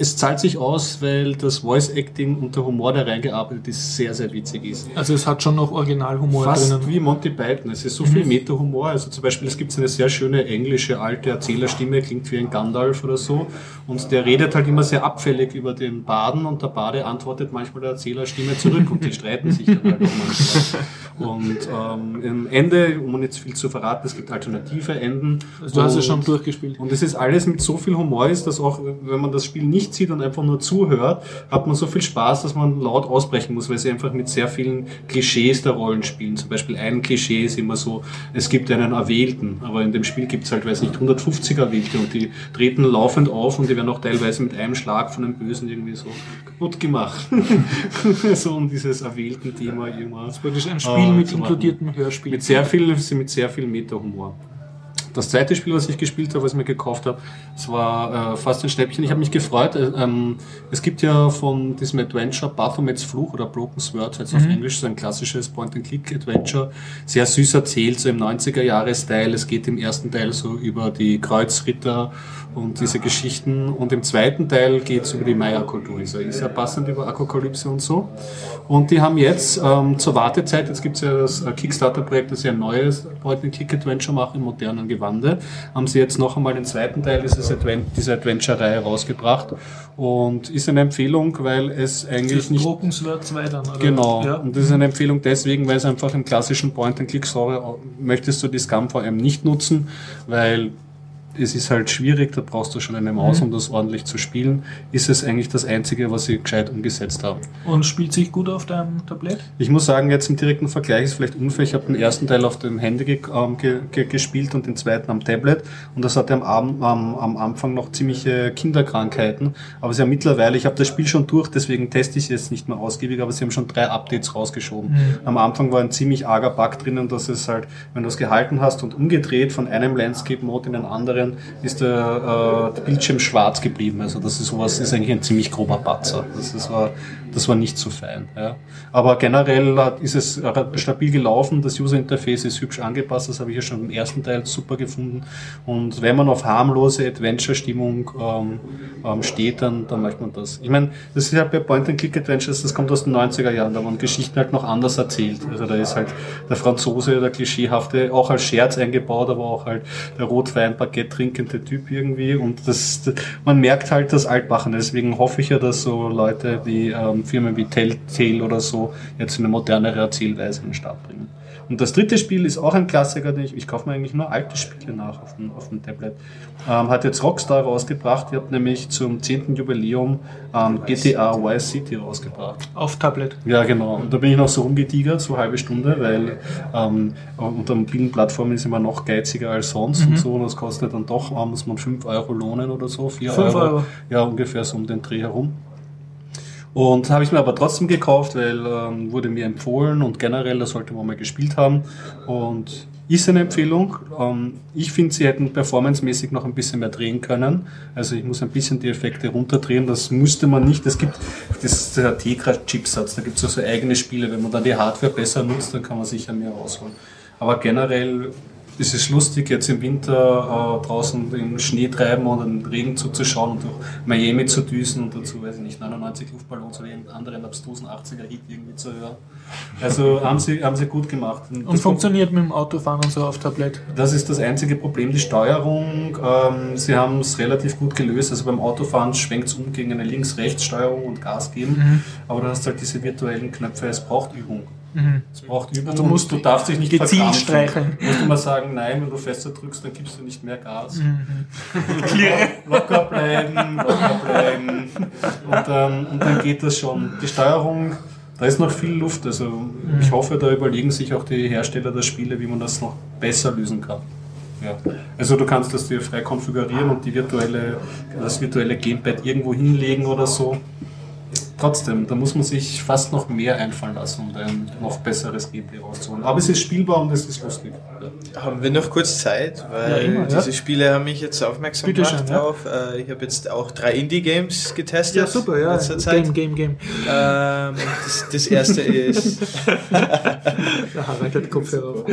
Es zahlt sich aus, weil das Voice-Acting und der Humor, der reingearbeitet ist, sehr, sehr witzig ist. Also es hat schon noch Originalhumor Fast drinnen. wie Monty Python. Es ist so viel Meta-Humor. Also zum Beispiel, es gibt eine sehr schöne englische alte Erzählerstimme, klingt wie ein Gandalf oder so. Und der redet halt immer sehr abfällig über den Baden und der Bade antwortet manchmal der Erzählerstimme zurück und die streiten sich dann halt auch manchmal. Und ähm, im Ende, um nicht viel zu verraten, es gibt alternative Enden. Also du hast es schon durchgespielt. und es ist alles mit so viel Humor ist, dass auch, wenn man das Spiel nicht sieht und einfach nur zuhört, hat man so viel Spaß, dass man laut ausbrechen muss, weil sie einfach mit sehr vielen Klischees der Rollen spielen. Zum Beispiel ein Klischee ist immer so, es gibt einen Erwählten, aber in dem Spiel gibt es halt, weiß nicht, 150 Erwählte und die treten laufend auf und die werden auch teilweise mit einem Schlag von einem Bösen irgendwie so kaputt gemacht. so um dieses erwählten Thema immer. Praktisch ein äh, Spiel mit zu machen. inkludiertem Hörspiel. Mit sehr viel, mit sehr viel Meta-Humor. Das zweite Spiel, was ich gespielt habe, was ich mir gekauft habe, es war äh, fast ein Schnäppchen. Ich habe mich gefreut. Äh, ähm, es gibt ja von diesem Adventure Baphomets Fluch oder Broken Sword, heißt auf Englisch, so ein klassisches Point-and-Click-Adventure. Sehr süß erzählt, so im 90er-Jahres-Style. Es geht im ersten Teil so über die Kreuzritter und diese Geschichten. Und im zweiten Teil geht es über die Maya-Kultur. Ist ja passend über Apokalypse und so. Und die haben jetzt ähm, zur Wartezeit, jetzt gibt es ja das äh, Kickstarter-Projekt, das ja ein neues Point-and-Click-Adventure macht im modernen Gewande, haben sie jetzt noch einmal den zweiten Teil dieses Advent dieser Adventure-Reihe rausgebracht. Und ist eine Empfehlung, weil es eigentlich nicht Broken Sword 2 dann, oder? Genau. Ja. Und das ist eine Empfehlung deswegen, weil es einfach im klassischen Point-and-Click-Story möchtest du die Scum VM nicht nutzen, weil es ist halt schwierig, da brauchst du schon eine Maus, um das ordentlich zu spielen. Ist es eigentlich das Einzige, was sie gescheit umgesetzt haben. Und spielt sich gut auf deinem Tablett? Ich muss sagen, jetzt im direkten Vergleich ist vielleicht unfair. Ich habe den ersten Teil auf dem Handy ge ähm, ge ge gespielt und den zweiten am Tablet. Und das hatte am, Abend, am, am Anfang noch ziemliche Kinderkrankheiten. Aber sie haben mittlerweile, ich habe das Spiel schon durch, deswegen teste ich es jetzt nicht mehr ausgiebig, aber sie haben schon drei Updates rausgeschoben. Am Anfang war ein ziemlich arger Bug drinnen, dass es halt, wenn du es gehalten hast und umgedreht von einem Landscape-Mode in den anderen, ist der, äh, der Bildschirm schwarz geblieben. Also das ist sowas, ist eigentlich ein ziemlich grober Patzer. Das ist, war, das war nicht so fein. Ja. Aber generell ist es stabil gelaufen, das User-Interface ist hübsch angepasst, das habe ich ja schon im ersten Teil super gefunden. Und wenn man auf harmlose Adventure-Stimmung ähm, ähm, steht, dann, dann möchte man das. Ich meine, das ist ja bei Point-and-Click-Adventures, das kommt aus den 90er Jahren, da waren Geschichten halt noch anders erzählt. Also da ist halt der Franzose, der Klischeehafte, auch als Scherz eingebaut, aber auch halt der Rotwein-Baguette trinkende Typ irgendwie. Und das, man merkt halt das Altbachen. Deswegen hoffe ich ja, dass so Leute wie ähm, Firmen wie Telltale oder so jetzt eine modernere Erzählweise in den Start bringen. Und das dritte Spiel ist auch ein Klassiker, den ich, ich kaufe mir eigentlich nur alte Spiele nach auf dem, auf dem Tablet. Ähm, hat jetzt Rockstar rausgebracht, ihr habt nämlich zum 10. Jubiläum ähm, GTA Vice City rausgebracht. Auf Tablet. Ja, genau. Und da bin ich noch so rumgetigert, so eine halbe Stunde, weil ähm, unter mobilen Plattformen ist immer noch geiziger als sonst und so. Und das kostet dann doch, äh, muss man 5 Euro lohnen oder so, 4 Fünf Euro. Euro. Ja, ungefähr so um den Dreh herum. Und habe ich mir aber trotzdem gekauft, weil ähm, wurde mir empfohlen und generell, das sollte man mal gespielt haben. Und ist eine Empfehlung. Ähm, ich finde, sie hätten performancemäßig noch ein bisschen mehr drehen können. Also ich muss ein bisschen die Effekte runterdrehen. Das müsste man nicht. Es gibt das ist der Tegra-Chipsatz, da gibt es also eigene Spiele. Wenn man da die Hardware besser nutzt, dann kann man sicher mehr rausholen. Aber generell ist es lustig, jetzt im Winter äh, draußen den Schnee treiben und den Regen zuzuschauen und durch Miami zu düsen und dazu, weiß ich nicht, 99 Luftballons oder irgendeinen anderen abstrusen 80er-Hit irgendwie zu hören. Also haben sie, haben sie gut gemacht. Und das funktioniert mit dem Autofahren und so auf Tablet. das ist das einzige Problem, die Steuerung. Ähm, sie haben es relativ gut gelöst. Also beim Autofahren schwenkt es um gegen eine Links-Rechts-Steuerung und Gas geben. Aber du hast halt diese virtuellen Knöpfe, es braucht Übung. Es braucht Übung. Also du musst du darfst dich nicht gezielt streicheln. Du musst immer sagen, nein, wenn du fester drückst, dann gibst du nicht mehr Gas. locker bleiben, locker bleiben. Und, ähm, und dann geht das schon. Die Steuerung, da ist noch viel Luft. Also ich hoffe, da überlegen sich auch die Hersteller der Spiele, wie man das noch besser lösen kann. Ja. Also du kannst das dir frei konfigurieren und die virtuelle, das virtuelle Gamepad irgendwo hinlegen oder so. Trotzdem, da muss man sich fast noch mehr einfallen lassen, um ein noch besseres Gameplay rauszuholen. Aber es ist spielbar und es ist lustig. Haben wir noch kurz Zeit, weil Ja, immer, ja. diese Spiele haben mich jetzt aufmerksam Bitte gemacht schön, ja. drauf. Äh, Ich habe jetzt auch drei Indie-Games getestet Ja, super, ja. in letzter Zeit. Game, Game, Game. Ähm, das, das erste ist Harald hat Kopfhörer auf.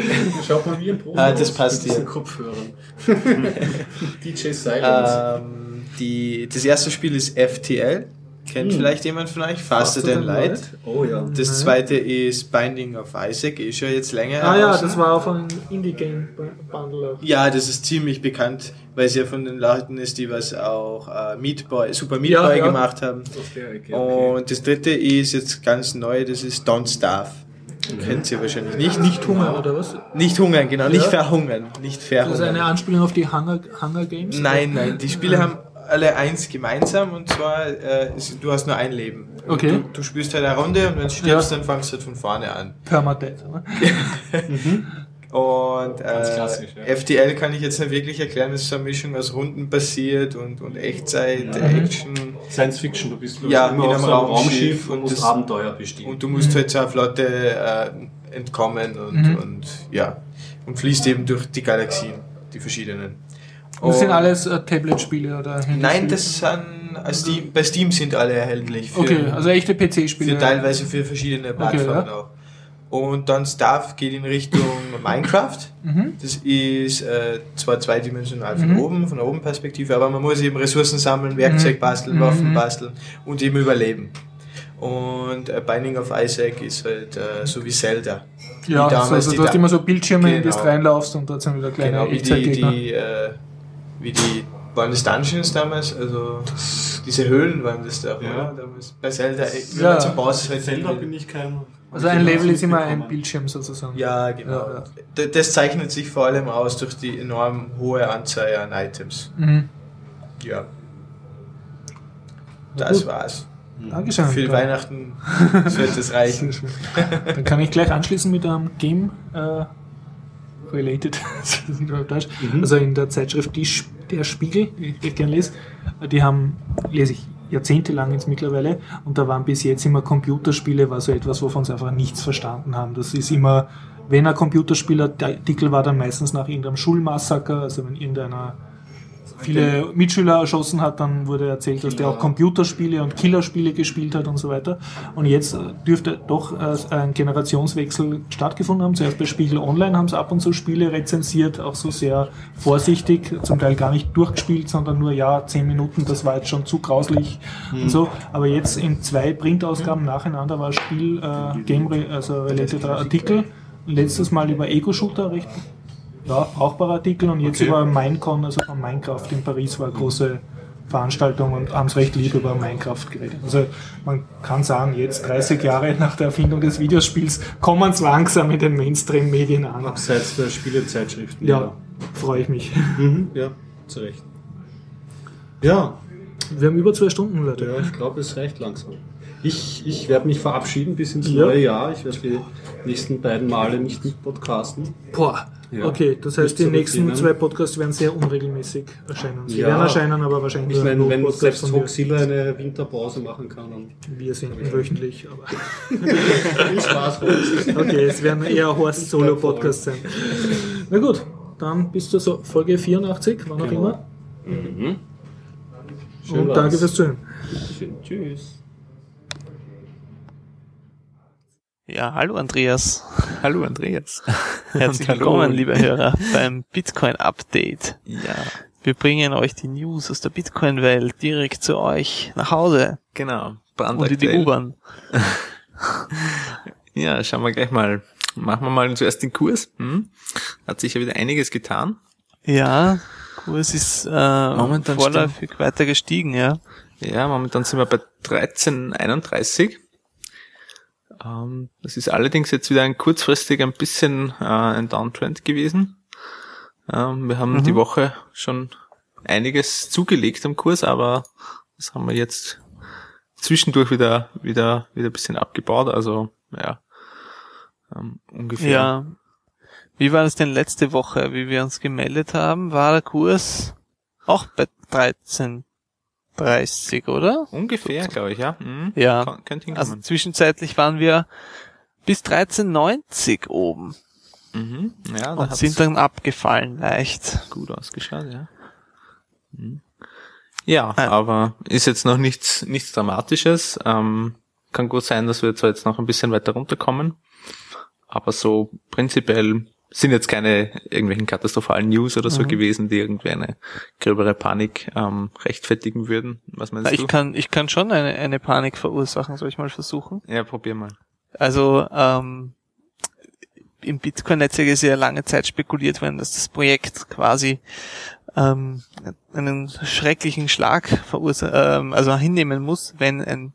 Schaut mal wie ein Profi Ah, das passt mit diesen hier. Kopfhörern. DJ Silence. ähm, die, das erste Spiel ist FTL. Kennt vielleicht jemand von euch? Faster Than Light. oh ja. Das zweite ist Binding of Isaac, ist schon jetzt länger. Ah ja, das war auf einem Indie-Game-Bundle auch. Ja, das ist ziemlich bekannt, weil es ja von den Leuten ist, die was auch äh, Meat Boy, Super Meat Ja, Boy ja. gemacht haben. Ecke, okay. Und das dritte ist jetzt ganz neu, das ist Don't Starve. Kennt ihr wahrscheinlich nicht. Nicht Hunger, oder was? Nicht hungern, genau, nicht Ja. verhungern. Nicht Das ist eine verhungern. Anspielung auf die Hunger, Hunger Games? Nein, nein, die Spiele haben alle eins gemeinsam und zwar, äh, ist, du hast nur ein Leben. Okay. Du, du spielst halt eine Runde und wenn du stirbst, dann fangst du halt von vorne an. Permadeath, ne? Und äh, klassisch, ja. FTL kann ich jetzt nicht wirklich erklären, das ist so eine Mischung aus rundenbasiert und, und Echtzeit, Action. Science Fiction, du bist Ja, immer mit auf einem so einem Raumschiff und und musst das- Abenteuer bestehen. Und du musst halt so eine Flotte äh, entkommen und, und ja, und fließt eben durch die Galaxien. die verschiedenen. Das sind Und- alles äh, Tablet-Spiele oder Handyspiele? Nein, das sind, äh, Steam, bei Steam sind alle erhältlich. Für, Okay, also echte PC-Spiele. für teilweise für verschiedene Plattformen ja. auch. Und dann Staff geht in Richtung Minecraft. Mhm. Das ist äh, zwar zweidimensional von oben, von der oben Perspektive, aber man muss eben Ressourcen sammeln, Werkzeug basteln, Mhm. Waffen basteln und eben überleben. Und äh, Binding of Isaac ist halt äh, so wie Zelda. Ja, Wie damals also du hast immer so Bildschirme, in die du Genau. reinlaufst und dort sind wieder kleine Genau, wie die, die, äh, wie die, waren das Dungeons damals? Also, diese Höhlen waren das da, oder? Damals bei Zelda, wenn Ja. man zum Boss halt Zelda bin ich kein. Also ein Level ist immer ein Bildschirm sozusagen. Ja, genau. Ja, ja. Das zeichnet sich vor allem aus durch die enorm hohe Anzahl an Items. Mhm. Ja. Das gut. war's. Dankeschön. Für Weihnachten wird es reichen. Dann kann ich gleich anschließen mit einem Game äh, related, Deutsch. also in der Zeitschrift die, Sch- Der Spiegel, die ich gerne lese, die haben, lese ich jahrzehntelang jetzt mittlerweile und da waren bis jetzt immer Computerspiele, war so etwas, wovon sie einfach nichts verstanden haben. Das ist immer, wenn ein Computerspielartikel war, dann meistens nach irgendeinem Schulmassaker, also wenn irgendeiner viele Mitschüler erschossen hat, dann wurde erzählt, dass der auch Computerspiele und Killerspiele gespielt hat und so weiter. Und jetzt äh, dürfte doch äh, ein Generationswechsel stattgefunden haben. Zuerst bei Spiegel Online haben sie ab und zu Spiele rezensiert, auch so sehr vorsichtig, zum Teil gar nicht durchgespielt, sondern nur, ja, zehn Minuten, das war jetzt schon zu grauslich und so. Aber jetzt in zwei Printausgaben nacheinander war Spiel, äh, Game, also related Artikel. Letztes Mal über Ego-Shooter, recht ja, brauchbarer Artikel und jetzt Okay. über Minecon, also von Minecraft in Paris war eine große Veranstaltung und haben es recht lieb über Minecraft geredet. Also man kann sagen, jetzt 30 Jahre nach der Erfindung des Videospiels kommen es langsam in den Mainstream-Medien an. Abseits der Spielezeitschriften. Ja, freue ich mich. Mhm, ja, zu Recht. Ja, Wir haben über zwei Stunden, Leute. ja ich glaube, es reicht langsam. Ich, ich werde mich verabschieden bis ins Ja. neue Jahr. Ich werde die nächsten beiden Male nicht mit podcasten. Boah. Ja. Okay, das heißt, Nicht die nächsten zwei Podcasts werden sehr unregelmäßig erscheinen. Sie Ja. werden erscheinen, aber wahrscheinlich Ich meine, wenn Podcasts selbst. Hoxilla eine Winterpause machen kann, dann Wir sind wöchentlich, aber. viel Spaß. Hoxilla. Okay, es werden eher Horst Solo-Podcasts sein. Na gut, dann bis zur so- Folge 84, wann auch Genau. immer. Schön Und war's. danke fürs Zuhören. Tschüss. Ja, hallo Andreas. Hallo Andreas. Herzlich hallo. willkommen, liebe Hörer, beim Bitcoin Update. Ja, Wir bringen euch die News aus der Bitcoin-Welt direkt zu euch nach Hause genau. und in die. U-Bahn. Ja, schauen wir gleich mal. Machen wir mal zuerst den Kurs. Hm? Hat sich ja wieder einiges getan. Ja, Kurs ist äh, Momentan vorläufig weiter gestiegen, ja. Ja, momentan sind wir bei 13,31. Ähm, das ist allerdings jetzt wieder ein kurzfristig ein bisschen äh, ein Downtrend gewesen. Ähm, wir haben Mhm. die Woche schon einiges zugelegt am Kurs, aber das haben wir jetzt zwischendurch wieder wieder wieder ein bisschen abgebaut. Also ja, ähm, ungefähr. Ja. Wie war das denn letzte Woche, wie wir uns gemeldet haben? War der Kurs auch bei 13,30, oder? Ungefähr, glaube ich, ja. Mhm. Ja. Kann, könnte Also hinkommen. zwischenzeitlich waren wir bis 13,90 oben mhm. Ja, da und sind dann abgefallen leicht. gut ausgeschaut, ja. Mhm. Ja, Ah. aber ist jetzt noch nichts, nichts Dramatisches. Ähm, kann gut sein, dass wir zwar jetzt noch ein bisschen weiter runterkommen, aber so prinzipiell sind jetzt keine irgendwelchen katastrophalen News oder so Mhm. gewesen, die irgendwie eine gröbere Panik ähm, rechtfertigen würden. Was meinst Na, ich du? kann, ich kann schon eine, eine Panik verursachen, soll ich mal versuchen? ja, probier mal. Also ähm, im Bitcoin-Netzwerk ist ja lange Zeit spekuliert worden, dass das Projekt quasi ähm, einen schrecklichen Schlag verursa ähm, also hinnehmen muss, wenn ein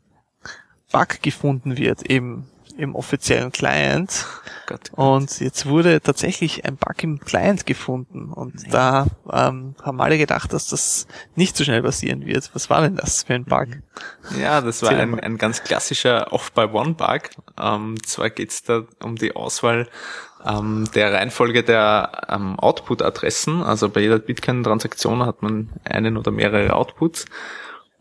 Bug gefunden wird, eben im offiziellen Client. Gott. Und jetzt wurde tatsächlich ein Bug im Client gefunden. Und da ähm, haben alle gedacht, dass das nicht so schnell passieren wird. Was war denn das für ein Bug? Ja, das war ein, ein ganz klassischer Off-by-One-Bug. Ähm, zwar geht's da um die Auswahl ähm, der Reihenfolge der ähm, Output-Adressen. Also bei jeder Bitcoin-Transaktion hat man einen oder mehrere Outputs.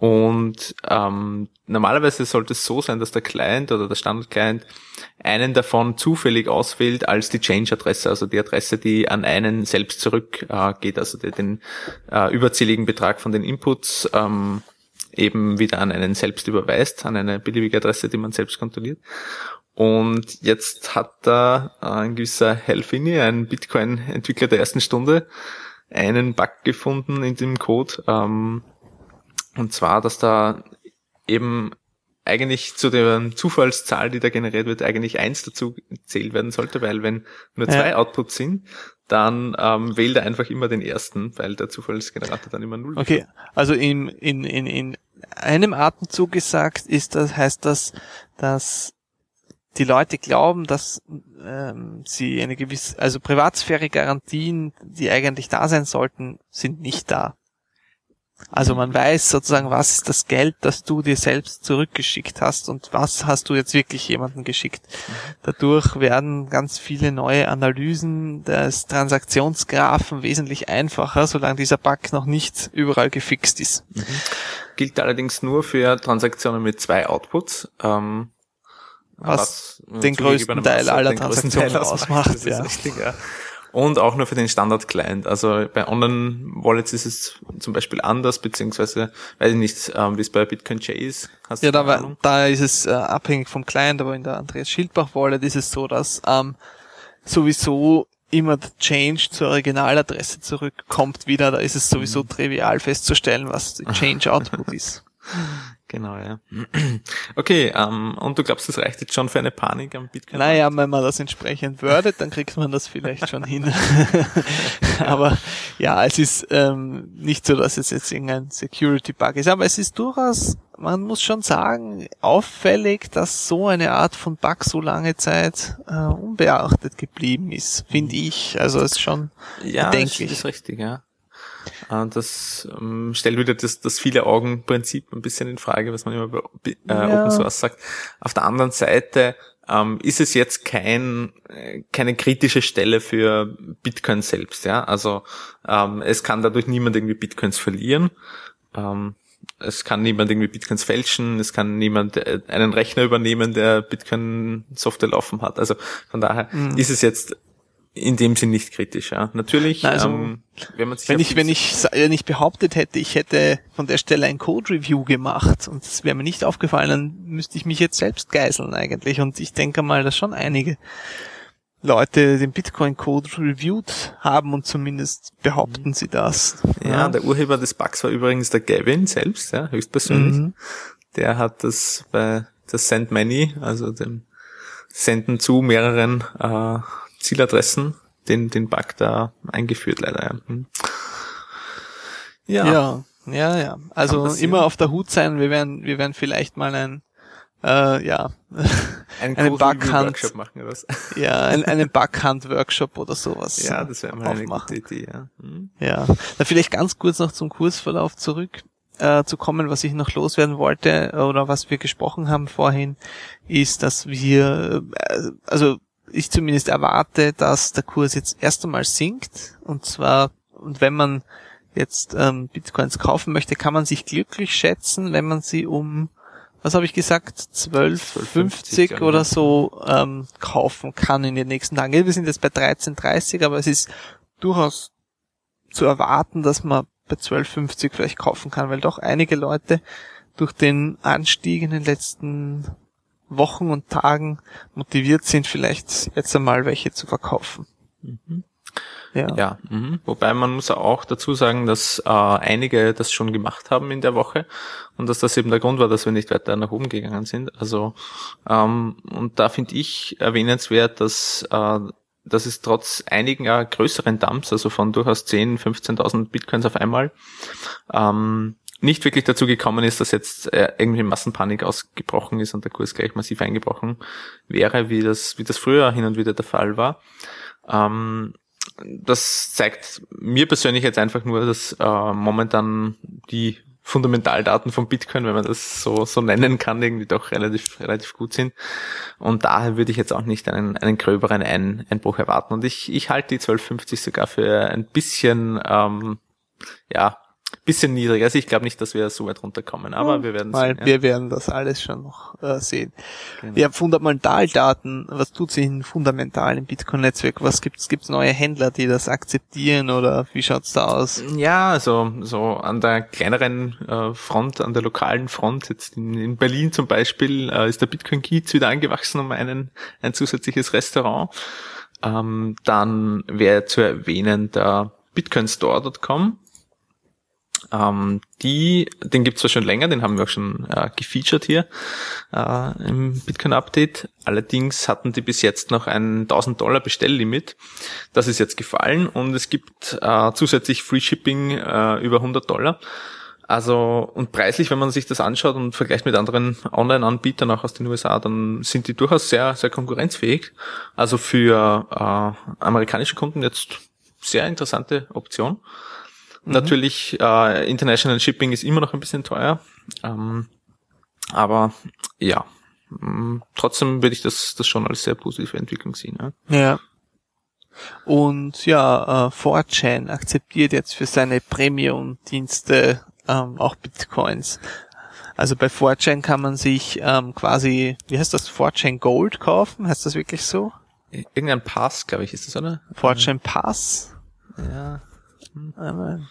Und ähm, normalerweise sollte es so sein, dass der Client oder der Standard-Client einen davon zufällig auswählt als die Change-Adresse, also die Adresse, die an einen selbst zurückgeht, äh, also der den äh, überzähligen Betrag von den Inputs ähm, eben wieder an einen selbst überweist, an eine beliebige Adresse, die man selbst kontrolliert. Und jetzt hat da ein gewisser Helfini, ein Bitcoin-Entwickler der ersten Stunde, einen Bug gefunden in dem Code, ähm, und zwar, dass da eben eigentlich zu der Zufallszahl, die da generiert wird, eigentlich eins dazu zählt werden sollte, weil wenn nur zwei ja. Outputs sind, dann ähm, wählt er einfach immer den ersten, weil der Zufallsgenerator dann immer null ist. Okay, also in, in, in, in einem Atemzug gesagt ist das, heißt das, dass die Leute glauben, dass ähm, sie eine gewisse, also Privatsphäre-Garantien, die eigentlich da sein sollten, sind nicht da. Also man weiß sozusagen, was ist das Geld, das du dir selbst zurückgeschickt hast und was hast du jetzt wirklich jemandem geschickt. Dadurch werden ganz viele neue Analysen des Transaktionsgraphen wesentlich einfacher, solange dieser Bug noch nicht überall gefixt ist. Mhm. Gilt allerdings nur für Transaktionen mit zwei Outputs. Ähm, was, was den größten Teil aller Transaktionen ausmacht. Ja. Richtig, ja und auch nur für den Standard-Client. Also bei Online-Wallets ist es zum Beispiel anders, beziehungsweise weiß ich nicht, ähm, wie es bei Bitcoin J ist. Hast ja, da, war, da ist es äh, abhängig vom Client, aber in der Andreas Schildbach-Wallet ist es so, dass ähm, sowieso immer der Change zur Originaladresse zurückkommt wieder. Da ist es sowieso mhm. trivial festzustellen, was die Change-Output ist. Genau, ja. Okay, ähm, und du glaubst, das reicht jetzt schon für eine Panik am Bitcoin? Naja, wenn man das entsprechend wordet, dann kriegt man das vielleicht schon hin. aber ja, es ist ähm, nicht so, dass es jetzt irgendein Security-Bug ist, aber es ist durchaus, man muss schon sagen, auffällig, dass so eine Art von Bug so lange Zeit äh, unbeachtet geblieben ist, finde ich. Also es ist schon ja, bedenklich. Ja, ist richtig, ja. Äh, das ähm, stellt wieder das, das viele Augen Prinzip ein bisschen in Frage, was man immer bei äh, ja. Open Source sagt. Auf der anderen Seite ähm, ist es jetzt kein, keine kritische Stelle für Bitcoin selbst. Ja, also ähm, es kann dadurch niemand irgendwie Bitcoins verlieren. Ähm, es kann niemand irgendwie Bitcoins fälschen, es kann niemand äh, einen Rechner übernehmen, der Bitcoin Software laufen hat. Also von daher mhm. ist es jetzt in dem Sinn nicht kritisch, ja. Natürlich, also, ähm, wenn man sich wenn ich, wenn ich, wenn ich behauptet hätte, ich hätte von der Stelle ein Code-Review gemacht und es wäre mir nicht aufgefallen, dann müsste ich mich jetzt selbst geiseln eigentlich und ich denke mal, dass schon einige Leute den Bitcoin-Code reviewed haben und zumindest behaupten sie das. Ja, ja, der Urheber des Bugs war übrigens der Gavin selbst, ja, höchstpersönlich. Mhm. Der hat das bei der Send Many, also dem Senden zu mehreren äh, Zieladressen den, den Bug da eingeführt, leider. Ja, hm. ja, ja, ja. ja. Also immer auf der Hut sein. Wir werden, wir werden vielleicht mal ein, äh, ja, ein einen Bughunt machen oder was? Ja, ein, einen Bughunt Workshop oder sowas. Ja, das wäre mal eine gute Idee. Ja. Hm. ja, na vielleicht ganz kurz noch zum Kursverlauf zurück äh, zu kommen, was ich noch loswerden wollte oder was wir gesprochen haben vorhin, ist, dass wir, äh, also ich zumindest erwarte, dass der Kurs jetzt erst einmal sinkt. Und zwar, und wenn man jetzt ähm, Bitcoins kaufen möchte, kann man sich glücklich schätzen, wenn man sie um, was habe ich gesagt, 12,50 oder so ähm, kaufen kann in den nächsten Tagen. Wir sind jetzt bei 13,30, aber es ist durchaus zu erwarten, dass man bei 12,50 vielleicht kaufen kann, weil doch einige Leute durch den Anstieg in den letzten Wochen und Tagen motiviert sind, vielleicht jetzt einmal welche zu verkaufen. Mhm. Ja. ja mhm. wobei man muss auch dazu sagen, dass äh, einige das schon gemacht haben in der Woche und dass das eben der Grund war, dass wir nicht weiter nach oben gegangen sind. Also ähm, und da finde ich erwähnenswert, dass äh, dass es trotz einigen äh, größeren Dumps, also von durchaus 10, 15.000 Bitcoins auf einmal, ähm, nicht wirklich dazu gekommen ist, dass jetzt äh, irgendwie Massenpanik ausgebrochen ist und der Kurs gleich massiv eingebrochen wäre, wie das, wie das früher hin und wieder der Fall war. Ähm, das zeigt mir persönlich jetzt einfach nur, dass äh, momentan die Fundamentaldaten von Bitcoin, wenn man das so, so nennen kann, irgendwie doch relativ, relativ gut sind. Und daher würde ich jetzt auch nicht einen, einen gröberen Ein, Einbruch erwarten. Und ich, ich halte die 1250 sogar für ein bisschen, ähm, ja, bisschen niedriger. Also ich glaube nicht, dass wir so weit runterkommen, aber wir werden Mal, sehen. Ja. wir werden das alles schon noch äh, sehen. Genau. Ja, Fundamentaldaten, was tut sich in fundamental im Bitcoin-Netzwerk? Was gibt's? Gibt's neue Händler, die das akzeptieren oder wie schaut's da aus? Ja, also so an der kleineren äh, Front, an der lokalen Front, jetzt in, in Berlin zum Beispiel, äh, ist der Bitcoin Kiez wieder angewachsen um einen, ein zusätzliches Restaurant. Ähm, dann wäre zu erwähnen der bitcoinstore.com. Ähm, die, den gibt's zwar schon länger, den haben wir auch schon äh, gefeatured hier äh, im Bitcoin-Update. Allerdings hatten die bis jetzt noch ein 1000 Dollar Bestelllimit. Das ist jetzt gefallen und es gibt äh, zusätzlich Free Shipping äh, über 100 Dollar. Also und preislich, wenn man sich das anschaut und vergleicht mit anderen Online-Anbietern auch aus den USA, dann sind die durchaus sehr, sehr konkurrenzfähig. Also für äh, amerikanische Kunden jetzt sehr interessante Option. Natürlich, äh, International Shipping ist immer noch ein bisschen teuer. Ähm, aber ja, mh, trotzdem würde ich das, das schon als sehr positive Entwicklung sehen. Ja. Ja. Und ja, äh, 4chan akzeptiert jetzt für seine Premium-Dienste ähm, auch Bitcoins. Also bei 4chan kann man sich ähm, quasi, wie heißt das, 4chan Gold kaufen? Heißt das wirklich so? Irgendein Pass, glaube ich, ist das, oder? 4chan Pass? Ja. Einmal.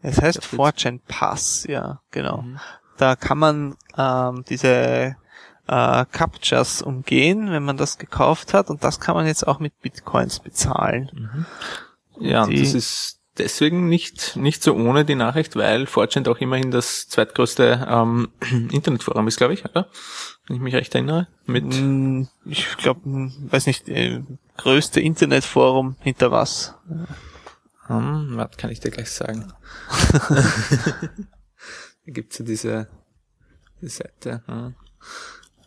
Es heißt. 4chan Pass, ja, genau. Mhm. Da kann man ähm, diese äh, Captchas umgehen, wenn man das gekauft hat und das kann man jetzt auch mit Bitcoins bezahlen. Ja, und Die- das ist deswegen nicht, nicht so ohne die Nachricht, weil 4chan auch immerhin das zweitgrößte ähm, Internetforum ist, glaube ich, oder? Wenn ich mich recht erinnere. Mit Mm, Ich glaube, weiß nicht, äh, größte Internetforum hinter was? Hm, warte, kann ich dir gleich sagen. da gibt's ja diese, diese Seite. hm.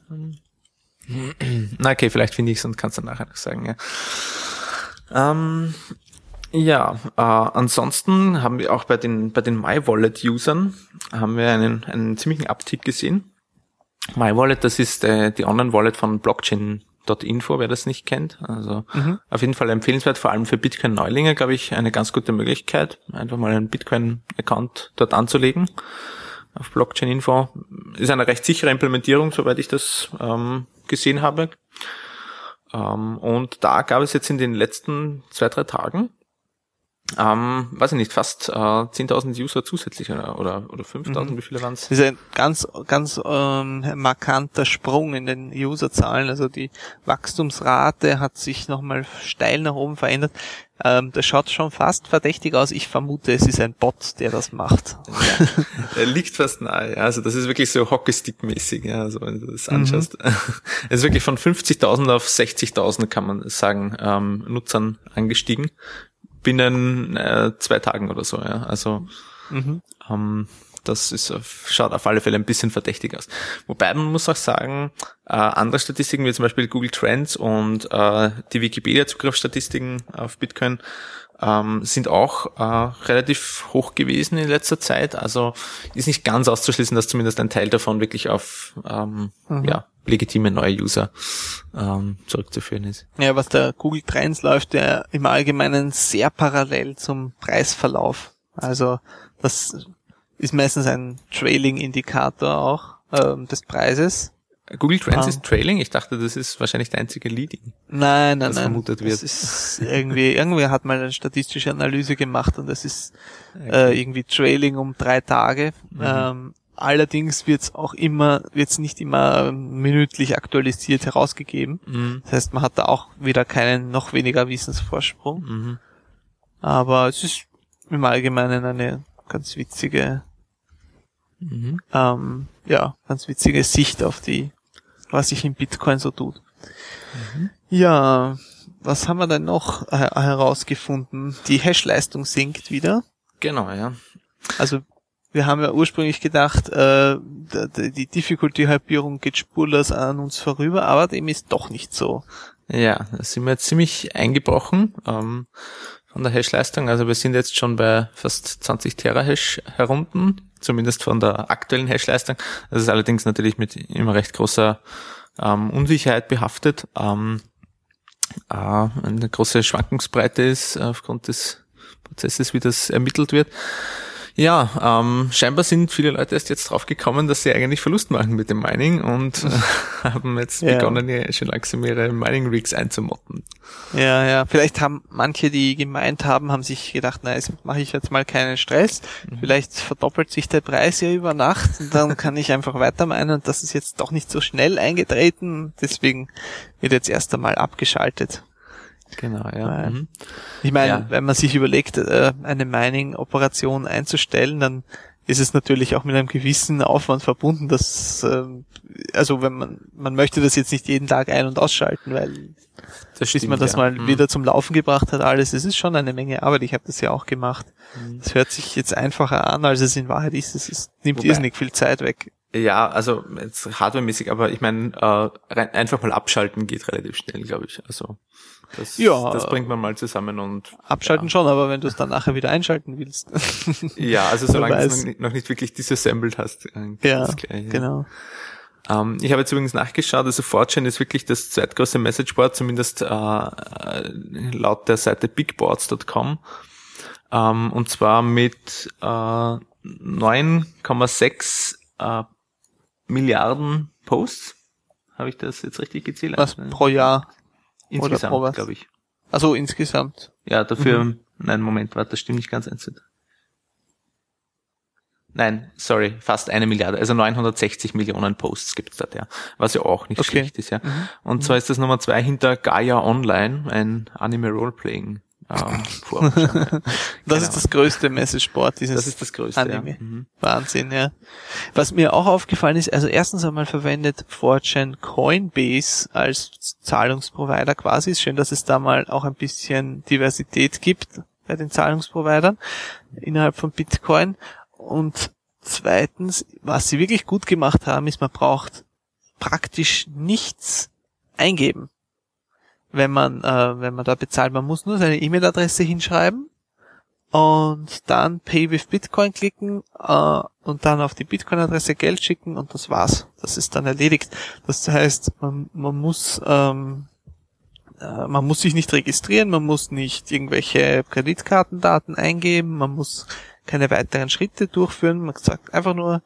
Hm. Na okay, vielleicht finde ich es und kannst dann nachher noch sagen, ja. Ähm, ja, äh, ansonsten haben wir auch bei den, bei den MyWallet-Usern haben wir einen, einen ziemlichen Uptick gesehen. MyWallet, das ist äh, die Online-Wallet von Blockchain.info, wer das nicht kennt. Also auf jeden Fall empfehlenswert, vor allem für Bitcoin-Neulinge, glaube ich, eine ganz gute Möglichkeit, einfach mal einen Bitcoin-Account dort anzulegen. Auf Blockchain-Info ist eine recht sichere Implementierung, soweit ich das ähm, gesehen habe. Ähm, und da gab es jetzt in den letzten zwei, drei Tagen ähm, weiß ich nicht, fast äh, 10.000 User zusätzlich oder, oder, oder 5.000, wie viele waren es? Das ist ein ganz, ganz ähm, markanter Sprung in den Userzahlen. Also die Wachstumsrate hat sich nochmal steil nach oben verändert. Ähm, das schaut schon fast verdächtig aus. Ich vermute, es ist ein Bot, der das macht. Er liegt fast nahe, ja. Also das ist wirklich so Hockeystick-mäßig, ja, also wenn du das anschaust. Es ist wirklich von 50.000 auf 60.000, kann man sagen, ähm, Nutzern angestiegen. Binnen äh, zwei Tagen oder so, ja. Also Mhm. ähm, das ist schaut auf alle Fälle ein bisschen verdächtig aus. Wobei man muss auch sagen, äh, andere Statistiken wie zum Beispiel Google Trends und äh, die Wikipedia-Zugriffsstatistiken auf Bitcoin ähm, sind auch äh, relativ hoch gewesen in letzter Zeit. Also ist nicht ganz auszuschließen, dass zumindest ein Teil davon wirklich auf ähm, ja, legitime neue User ähm, zurückzuführen ist. Ja, was der Google Trends läuft ja im Allgemeinen sehr parallel zum Preisverlauf. Also das ist meistens ein Trailing-Indikator auch ähm, des Preises. Google Trends Ah. ist Trailing. Ich dachte, das ist wahrscheinlich der einzige Leading. Nein, nein, Was nein. vermutet wird. Das ist irgendwie, irgendwer hat mal eine statistische Analyse gemacht und das ist äh, irgendwie Trailing um drei Tage. Mhm. Ähm, allerdings wird's auch immer, wird's nicht immer minütlich aktualisiert herausgegeben. Mhm. Das heißt, man hat da auch wieder keinen, noch weniger Wissensvorsprung. Mhm. Aber es ist im Allgemeinen eine ganz witzige, Mhm. ähm, ja, ganz witzige Sicht auf die, was sich in Bitcoin so tut. Ja, was haben wir denn noch äh, herausgefunden? Die Hashleistung sinkt wieder. Genau, ja. Also wir haben ja ursprünglich gedacht, äh, die Difficulty-Halbierung geht spurlos an uns vorüber, aber dem ist doch nicht so. Ja, da sind wir jetzt ziemlich eingebrochen ähm, von der Hash-Leistung. Also wir sind jetzt schon bei fast 20 Terahash herunten, zumindest von der aktuellen Hash-Leistung. Das ist allerdings natürlich mit immer recht großer ähm, Unsicherheit behaftet. Ähm, äh, eine große Schwankungsbreite ist aufgrund des Prozesses, wie das ermittelt wird. Ja, ähm, scheinbar sind viele Leute erst jetzt drauf gekommen, dass sie eigentlich Verlust machen mit dem Mining und äh, haben jetzt Ja. begonnen, ja schon langsam ihre Mining-Rigs einzumotten. Ja, ja. Vielleicht haben manche, die gemeint haben, haben sich gedacht, na, jetzt mache ich jetzt mal keinen Stress. Vielleicht verdoppelt sich der Preis ja über Nacht und dann kann ich einfach weiter meinen und das ist jetzt doch nicht so schnell eingetreten. Deswegen wird jetzt erst einmal abgeschaltet. Genau, ja. Mhm. Ich meine, Ja. wenn man sich überlegt, äh, eine Mining-Operation einzustellen, dann ist es natürlich auch mit einem gewissen Aufwand verbunden, dass, ähm, also wenn man, man möchte das jetzt nicht jeden Tag ein- und ausschalten, weil Das bis man das ja. mal Mhm. wieder zum Laufen gebracht hat, alles, es ist schon eine Menge Arbeit, ich habe das ja auch gemacht. Mhm. Es hört sich jetzt einfacher an, als es in Wahrheit ist, es ist, nimmt Wobei- irrsinnig viel Zeit weg. Ja, also jetzt hardwaremäßig, aber ich meine, äh, rein- einfach mal abschalten geht relativ schnell, glaube ich. Also das, Ja. das bringt man mal zusammen und Abschalten schon, aber wenn du es dann nachher wieder einschalten willst. ja, also solange du es noch nicht, noch nicht wirklich disassembled hast. äh, ja, gleich, ja. genau. Ähm, ich habe jetzt übrigens nachgeschaut, also 4chan ist wirklich das zweitgrößte Messageboard, zumindest äh, äh, laut der Seite bigboards.com. Ähm, und zwar mit äh, 9,6 äh, Milliarden Posts. Habe ich das jetzt richtig gezählt? Was pro Jahr? Insgesamt, glaube ich. Also insgesamt. Ja, dafür, Mhm. nein, Moment, warte, das stimmt nicht ganz einzeln. Nein, sorry, fast eine Milliarde, also 960 Millionen Posts gibt's dort, ja. Was ja auch nicht Okay. schlecht ist, ja. Und zwar ist das Nummer zwei hinter Gaia Online, ein Anime Roleplaying ähm. Das Genau. ist das größte Messageboard dieses Das ist das Größte, Anime. ja. Mhm. Wahnsinn, ja. Was mir auch aufgefallen ist, also erstens einmal verwendet 4chan Coinbase als Zahlungsprovider quasi. Ist schön, dass es da mal auch ein bisschen Diversität gibt bei den Zahlungsprovidern innerhalb von Bitcoin. Und zweitens, was sie wirklich gut gemacht haben, ist, man braucht praktisch nichts eingeben, wenn man, äh, wenn man da bezahlt. Man muss nur seine E-Mail-Adresse hinschreiben und dann Pay with Bitcoin klicken äh, und dann auf die Bitcoin-Adresse Geld schicken und das war's. Das ist dann erledigt. Das heißt, man, man muss ähm, äh, man muss sich nicht registrieren, man muss nicht irgendwelche Kreditkartendaten eingeben, man muss keine weiteren Schritte durchführen. Man sagt einfach nur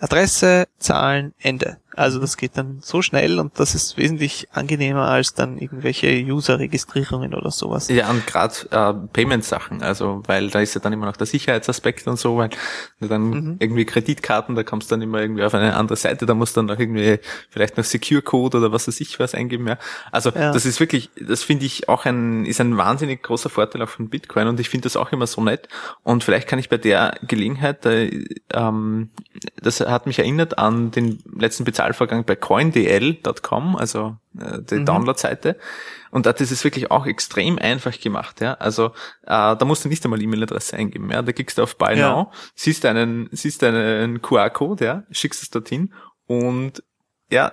Adresse, Zahlen, Ende. Also das geht dann so schnell und das ist wesentlich angenehmer als dann irgendwelche User-Registrierungen oder sowas. Ja, und gerade äh, Payment-Sachen, also weil da ist ja dann immer noch der Sicherheitsaspekt und so, weil dann Mhm. irgendwie Kreditkarten, da kommst du dann immer irgendwie auf eine andere Seite, da musst du dann noch irgendwie vielleicht noch Secure-Code oder was weiß ich was eingeben, ja. Also Ja. das ist wirklich, das finde ich auch ein, ist ein wahnsinnig großer Vorteil auch von Bitcoin und ich finde das auch immer so nett und vielleicht kann ich bei der Gelegenheit, äh, ähm, das hat mich erinnert an den letzten Bezahlvorgang bei coindl.com, also äh, die Mhm. Download-Seite. Und das ist wirklich auch extrem einfach gemacht, ja. Also äh, da musst du nicht einmal E-Mail-Adresse eingeben, ja. Da klickst du auf Buy Ja. Now, siehst einen, siehst einen QR-Code, ja, schickst es dorthin und ja,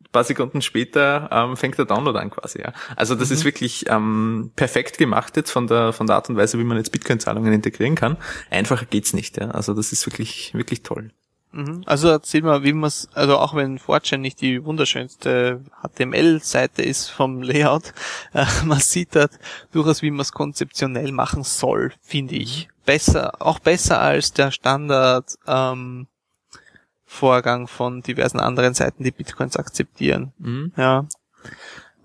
ein paar Sekunden später ähm, fängt der Download an quasi, ja. Also das ist wirklich ähm, perfekt gemacht jetzt von der von der Art und Weise, wie man jetzt Bitcoin-Zahlungen integrieren kann. Einfacher geht's nicht, ja. Also das ist wirklich wirklich toll. Mhm. Also erzähl mal, wie man es, also auch wenn 4chan nicht die wunderschönste HTML-Seite ist vom Layout, äh, man sieht dort durchaus, wie man es konzeptionell machen soll, finde ich. Besser, auch besser als der Standard ähm, Vorgang von diversen anderen Seiten, die Bitcoins akzeptieren. Mhm. Ja.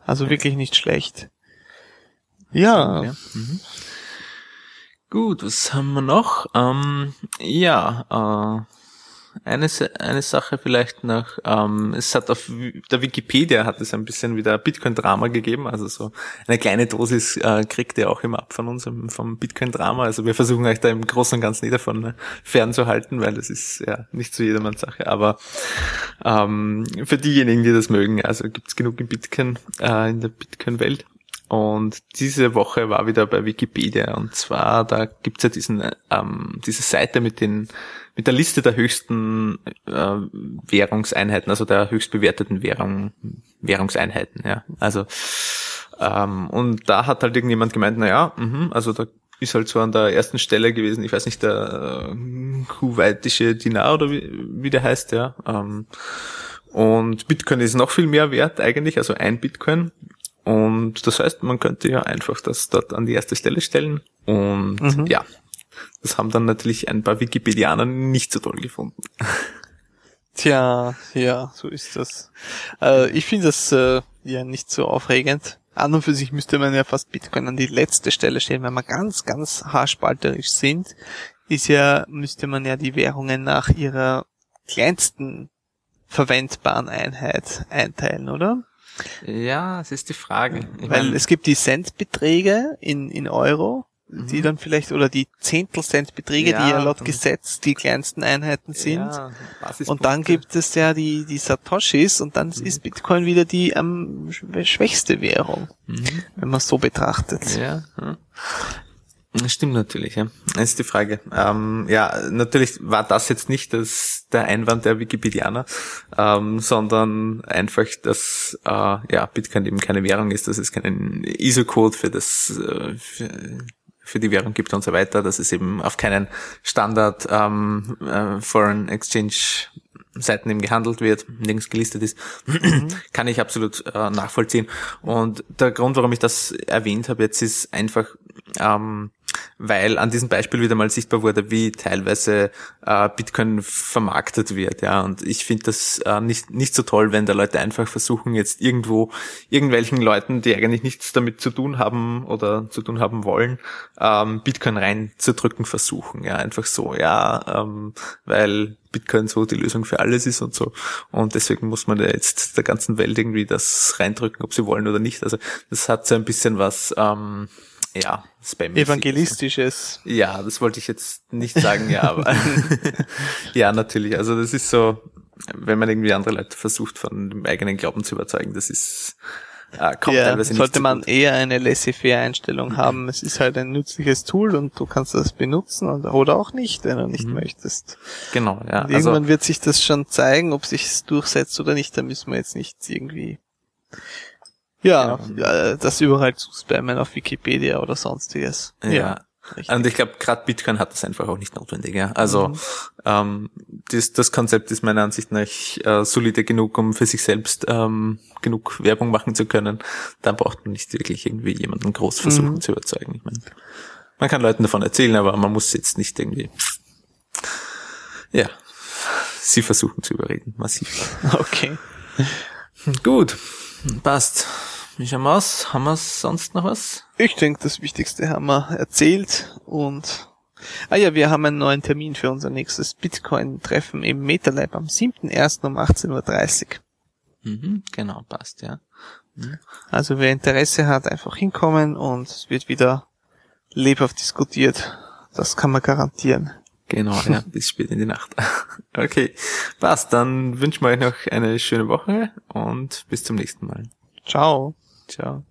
Also wirklich nicht schlecht. Ja. Ja. Mhm. Gut, was haben wir noch? Ähm, ja, äh, eine, eine Sache vielleicht noch. Ähm, es hat auf der Wikipedia hat es ein bisschen wieder Bitcoin-Drama gegeben. Also so eine kleine Dosis äh, kriegt ihr auch immer ab von uns vom Bitcoin-Drama. Also wir versuchen euch da im Großen und Ganzen nicht davon äh, fernzuhalten, weil das ist ja nicht zu jedermanns Sache. Aber ähm, für diejenigen, die das mögen, also gibt's genug im Bitcoin, äh, in der Bitcoin-Welt. Und diese Woche war wieder bei Wikipedia und zwar da gibt's ja diesen ähm, diese Seite mit den mit der Liste der höchsten äh, Währungseinheiten, also der höchst bewerteten Währung, Währungseinheiten, ja. Also ähm, und da hat halt irgendjemand gemeint, na ja, mhm, also da ist halt so an der ersten Stelle gewesen, ich weiß nicht, der äh, kuwaitische Dinar oder wie, wie der heißt, ja. Ähm, und Bitcoin ist noch viel mehr wert eigentlich, also ein Bitcoin. Und das heißt, man könnte ja einfach das dort an die erste Stelle stellen. Und Mhm. ja, das haben dann natürlich ein paar Wikipedianer nicht so toll gefunden. Tja, ja, so ist das. Äh, ich finde das äh, ja nicht so aufregend. An und für sich müsste man ja fast Bitcoin an die letzte Stelle stellen, wenn wir ganz, ganz haarspalterisch sind, ist ja, müsste man ja die Währungen nach ihrer kleinsten verwendbaren Einheit einteilen, oder? Ja, es ist die Frage. Ich Weil mein, es gibt die Centbeträge in, in Euro, die Mhm. dann vielleicht, oder die Zehntelcentbeträge, die ja Ja, laut Gesetz die kleinsten Einheiten sind. ja, Und dann gibt es ja die, die Satoshis und dann ist Bitcoin wieder die schw- schwächste Währung, Mhm. wenn man es so betrachtet. Ja, ja. Das stimmt natürlich, ja. Das ist die Frage. Ähm, ja, natürlich war das jetzt nicht das, der Einwand der Wikipedianer, ähm, sondern einfach, dass äh, ja, Bitcoin eben keine Währung ist, dass es keinen ISO-Code für das äh, für, für die Währung gibt und so weiter, dass es eben auf keinen Standard ähm, äh, Foreign Exchange Seiten eben gehandelt wird, nirgends gelistet ist, kann ich absolut äh, nachvollziehen. Und der Grund, warum ich das erwähnt habe jetzt, ist einfach, ähm, weil an diesem Beispiel wieder mal sichtbar wurde, wie teilweise äh, Bitcoin vermarktet wird. Ja, und ich finde das äh, nicht nicht so toll, wenn da Leute einfach versuchen, jetzt irgendwo irgendwelchen Leuten, die eigentlich nichts damit zu tun haben oder zu tun haben wollen, ähm, Bitcoin reinzudrücken versuchen. Ja, einfach so. Ja, ähm, weil Bitcoin so die Lösung für alles ist und so. Und deswegen muss man da jetzt der ganzen Welt irgendwie das reindrücken, ob sie wollen oder nicht. Also das hat so ein bisschen was, ähm, ja, spam Evangelistisches. Ja, das wollte ich jetzt nicht sagen, ja, aber ja, natürlich. Also das ist so, wenn man irgendwie andere Leute versucht, von dem eigenen Glauben zu überzeugen, das ist äh, kommt Ja, teilweise nicht sollte so man gut. eher eine Laissez-faire-Einstellung haben. Es ist halt ein nützliches Tool und du kannst das benutzen und, oder auch nicht, wenn du nicht möchtest. Genau, ja. Und Also, irgendwann wird sich das schon zeigen, ob sich es durchsetzt oder nicht. Da müssen wir jetzt nicht irgendwie ja, ja das überall zuspammen auf Wikipedia oder sonstiges. ja. richtig. Und ich glaube, gerade Bitcoin hat das einfach auch nicht notwendig. Ja. Also ähm, das, das Konzept ist meiner Ansicht nach äh, solide genug, um für sich selbst ähm, genug Werbung machen zu können. Da braucht man nicht wirklich irgendwie jemanden groß versuchen Mhm. zu überzeugen. Ich meine, man kann Leuten davon erzählen, aber man muss jetzt nicht irgendwie ja sie versuchen zu überreden, massiv. Okay. Gut, passt. Aus? Haben wir sonst noch was? Ich denke, das Wichtigste haben wir erzählt und ah ja, wir haben einen neuen Termin für unser nächstes Bitcoin-Treffen im MetaLab am 7.1. um 18.30 Uhr. Mhm, genau, passt, ja. Also wer Interesse hat, einfach hinkommen und es wird wieder lebhaft diskutiert. Das kann man garantieren. Genau, ja, bis spät in die Nacht. Okay, passt. Dann wünschen wir euch noch eine schöne Woche und bis zum nächsten Mal. Ciao. Ciao.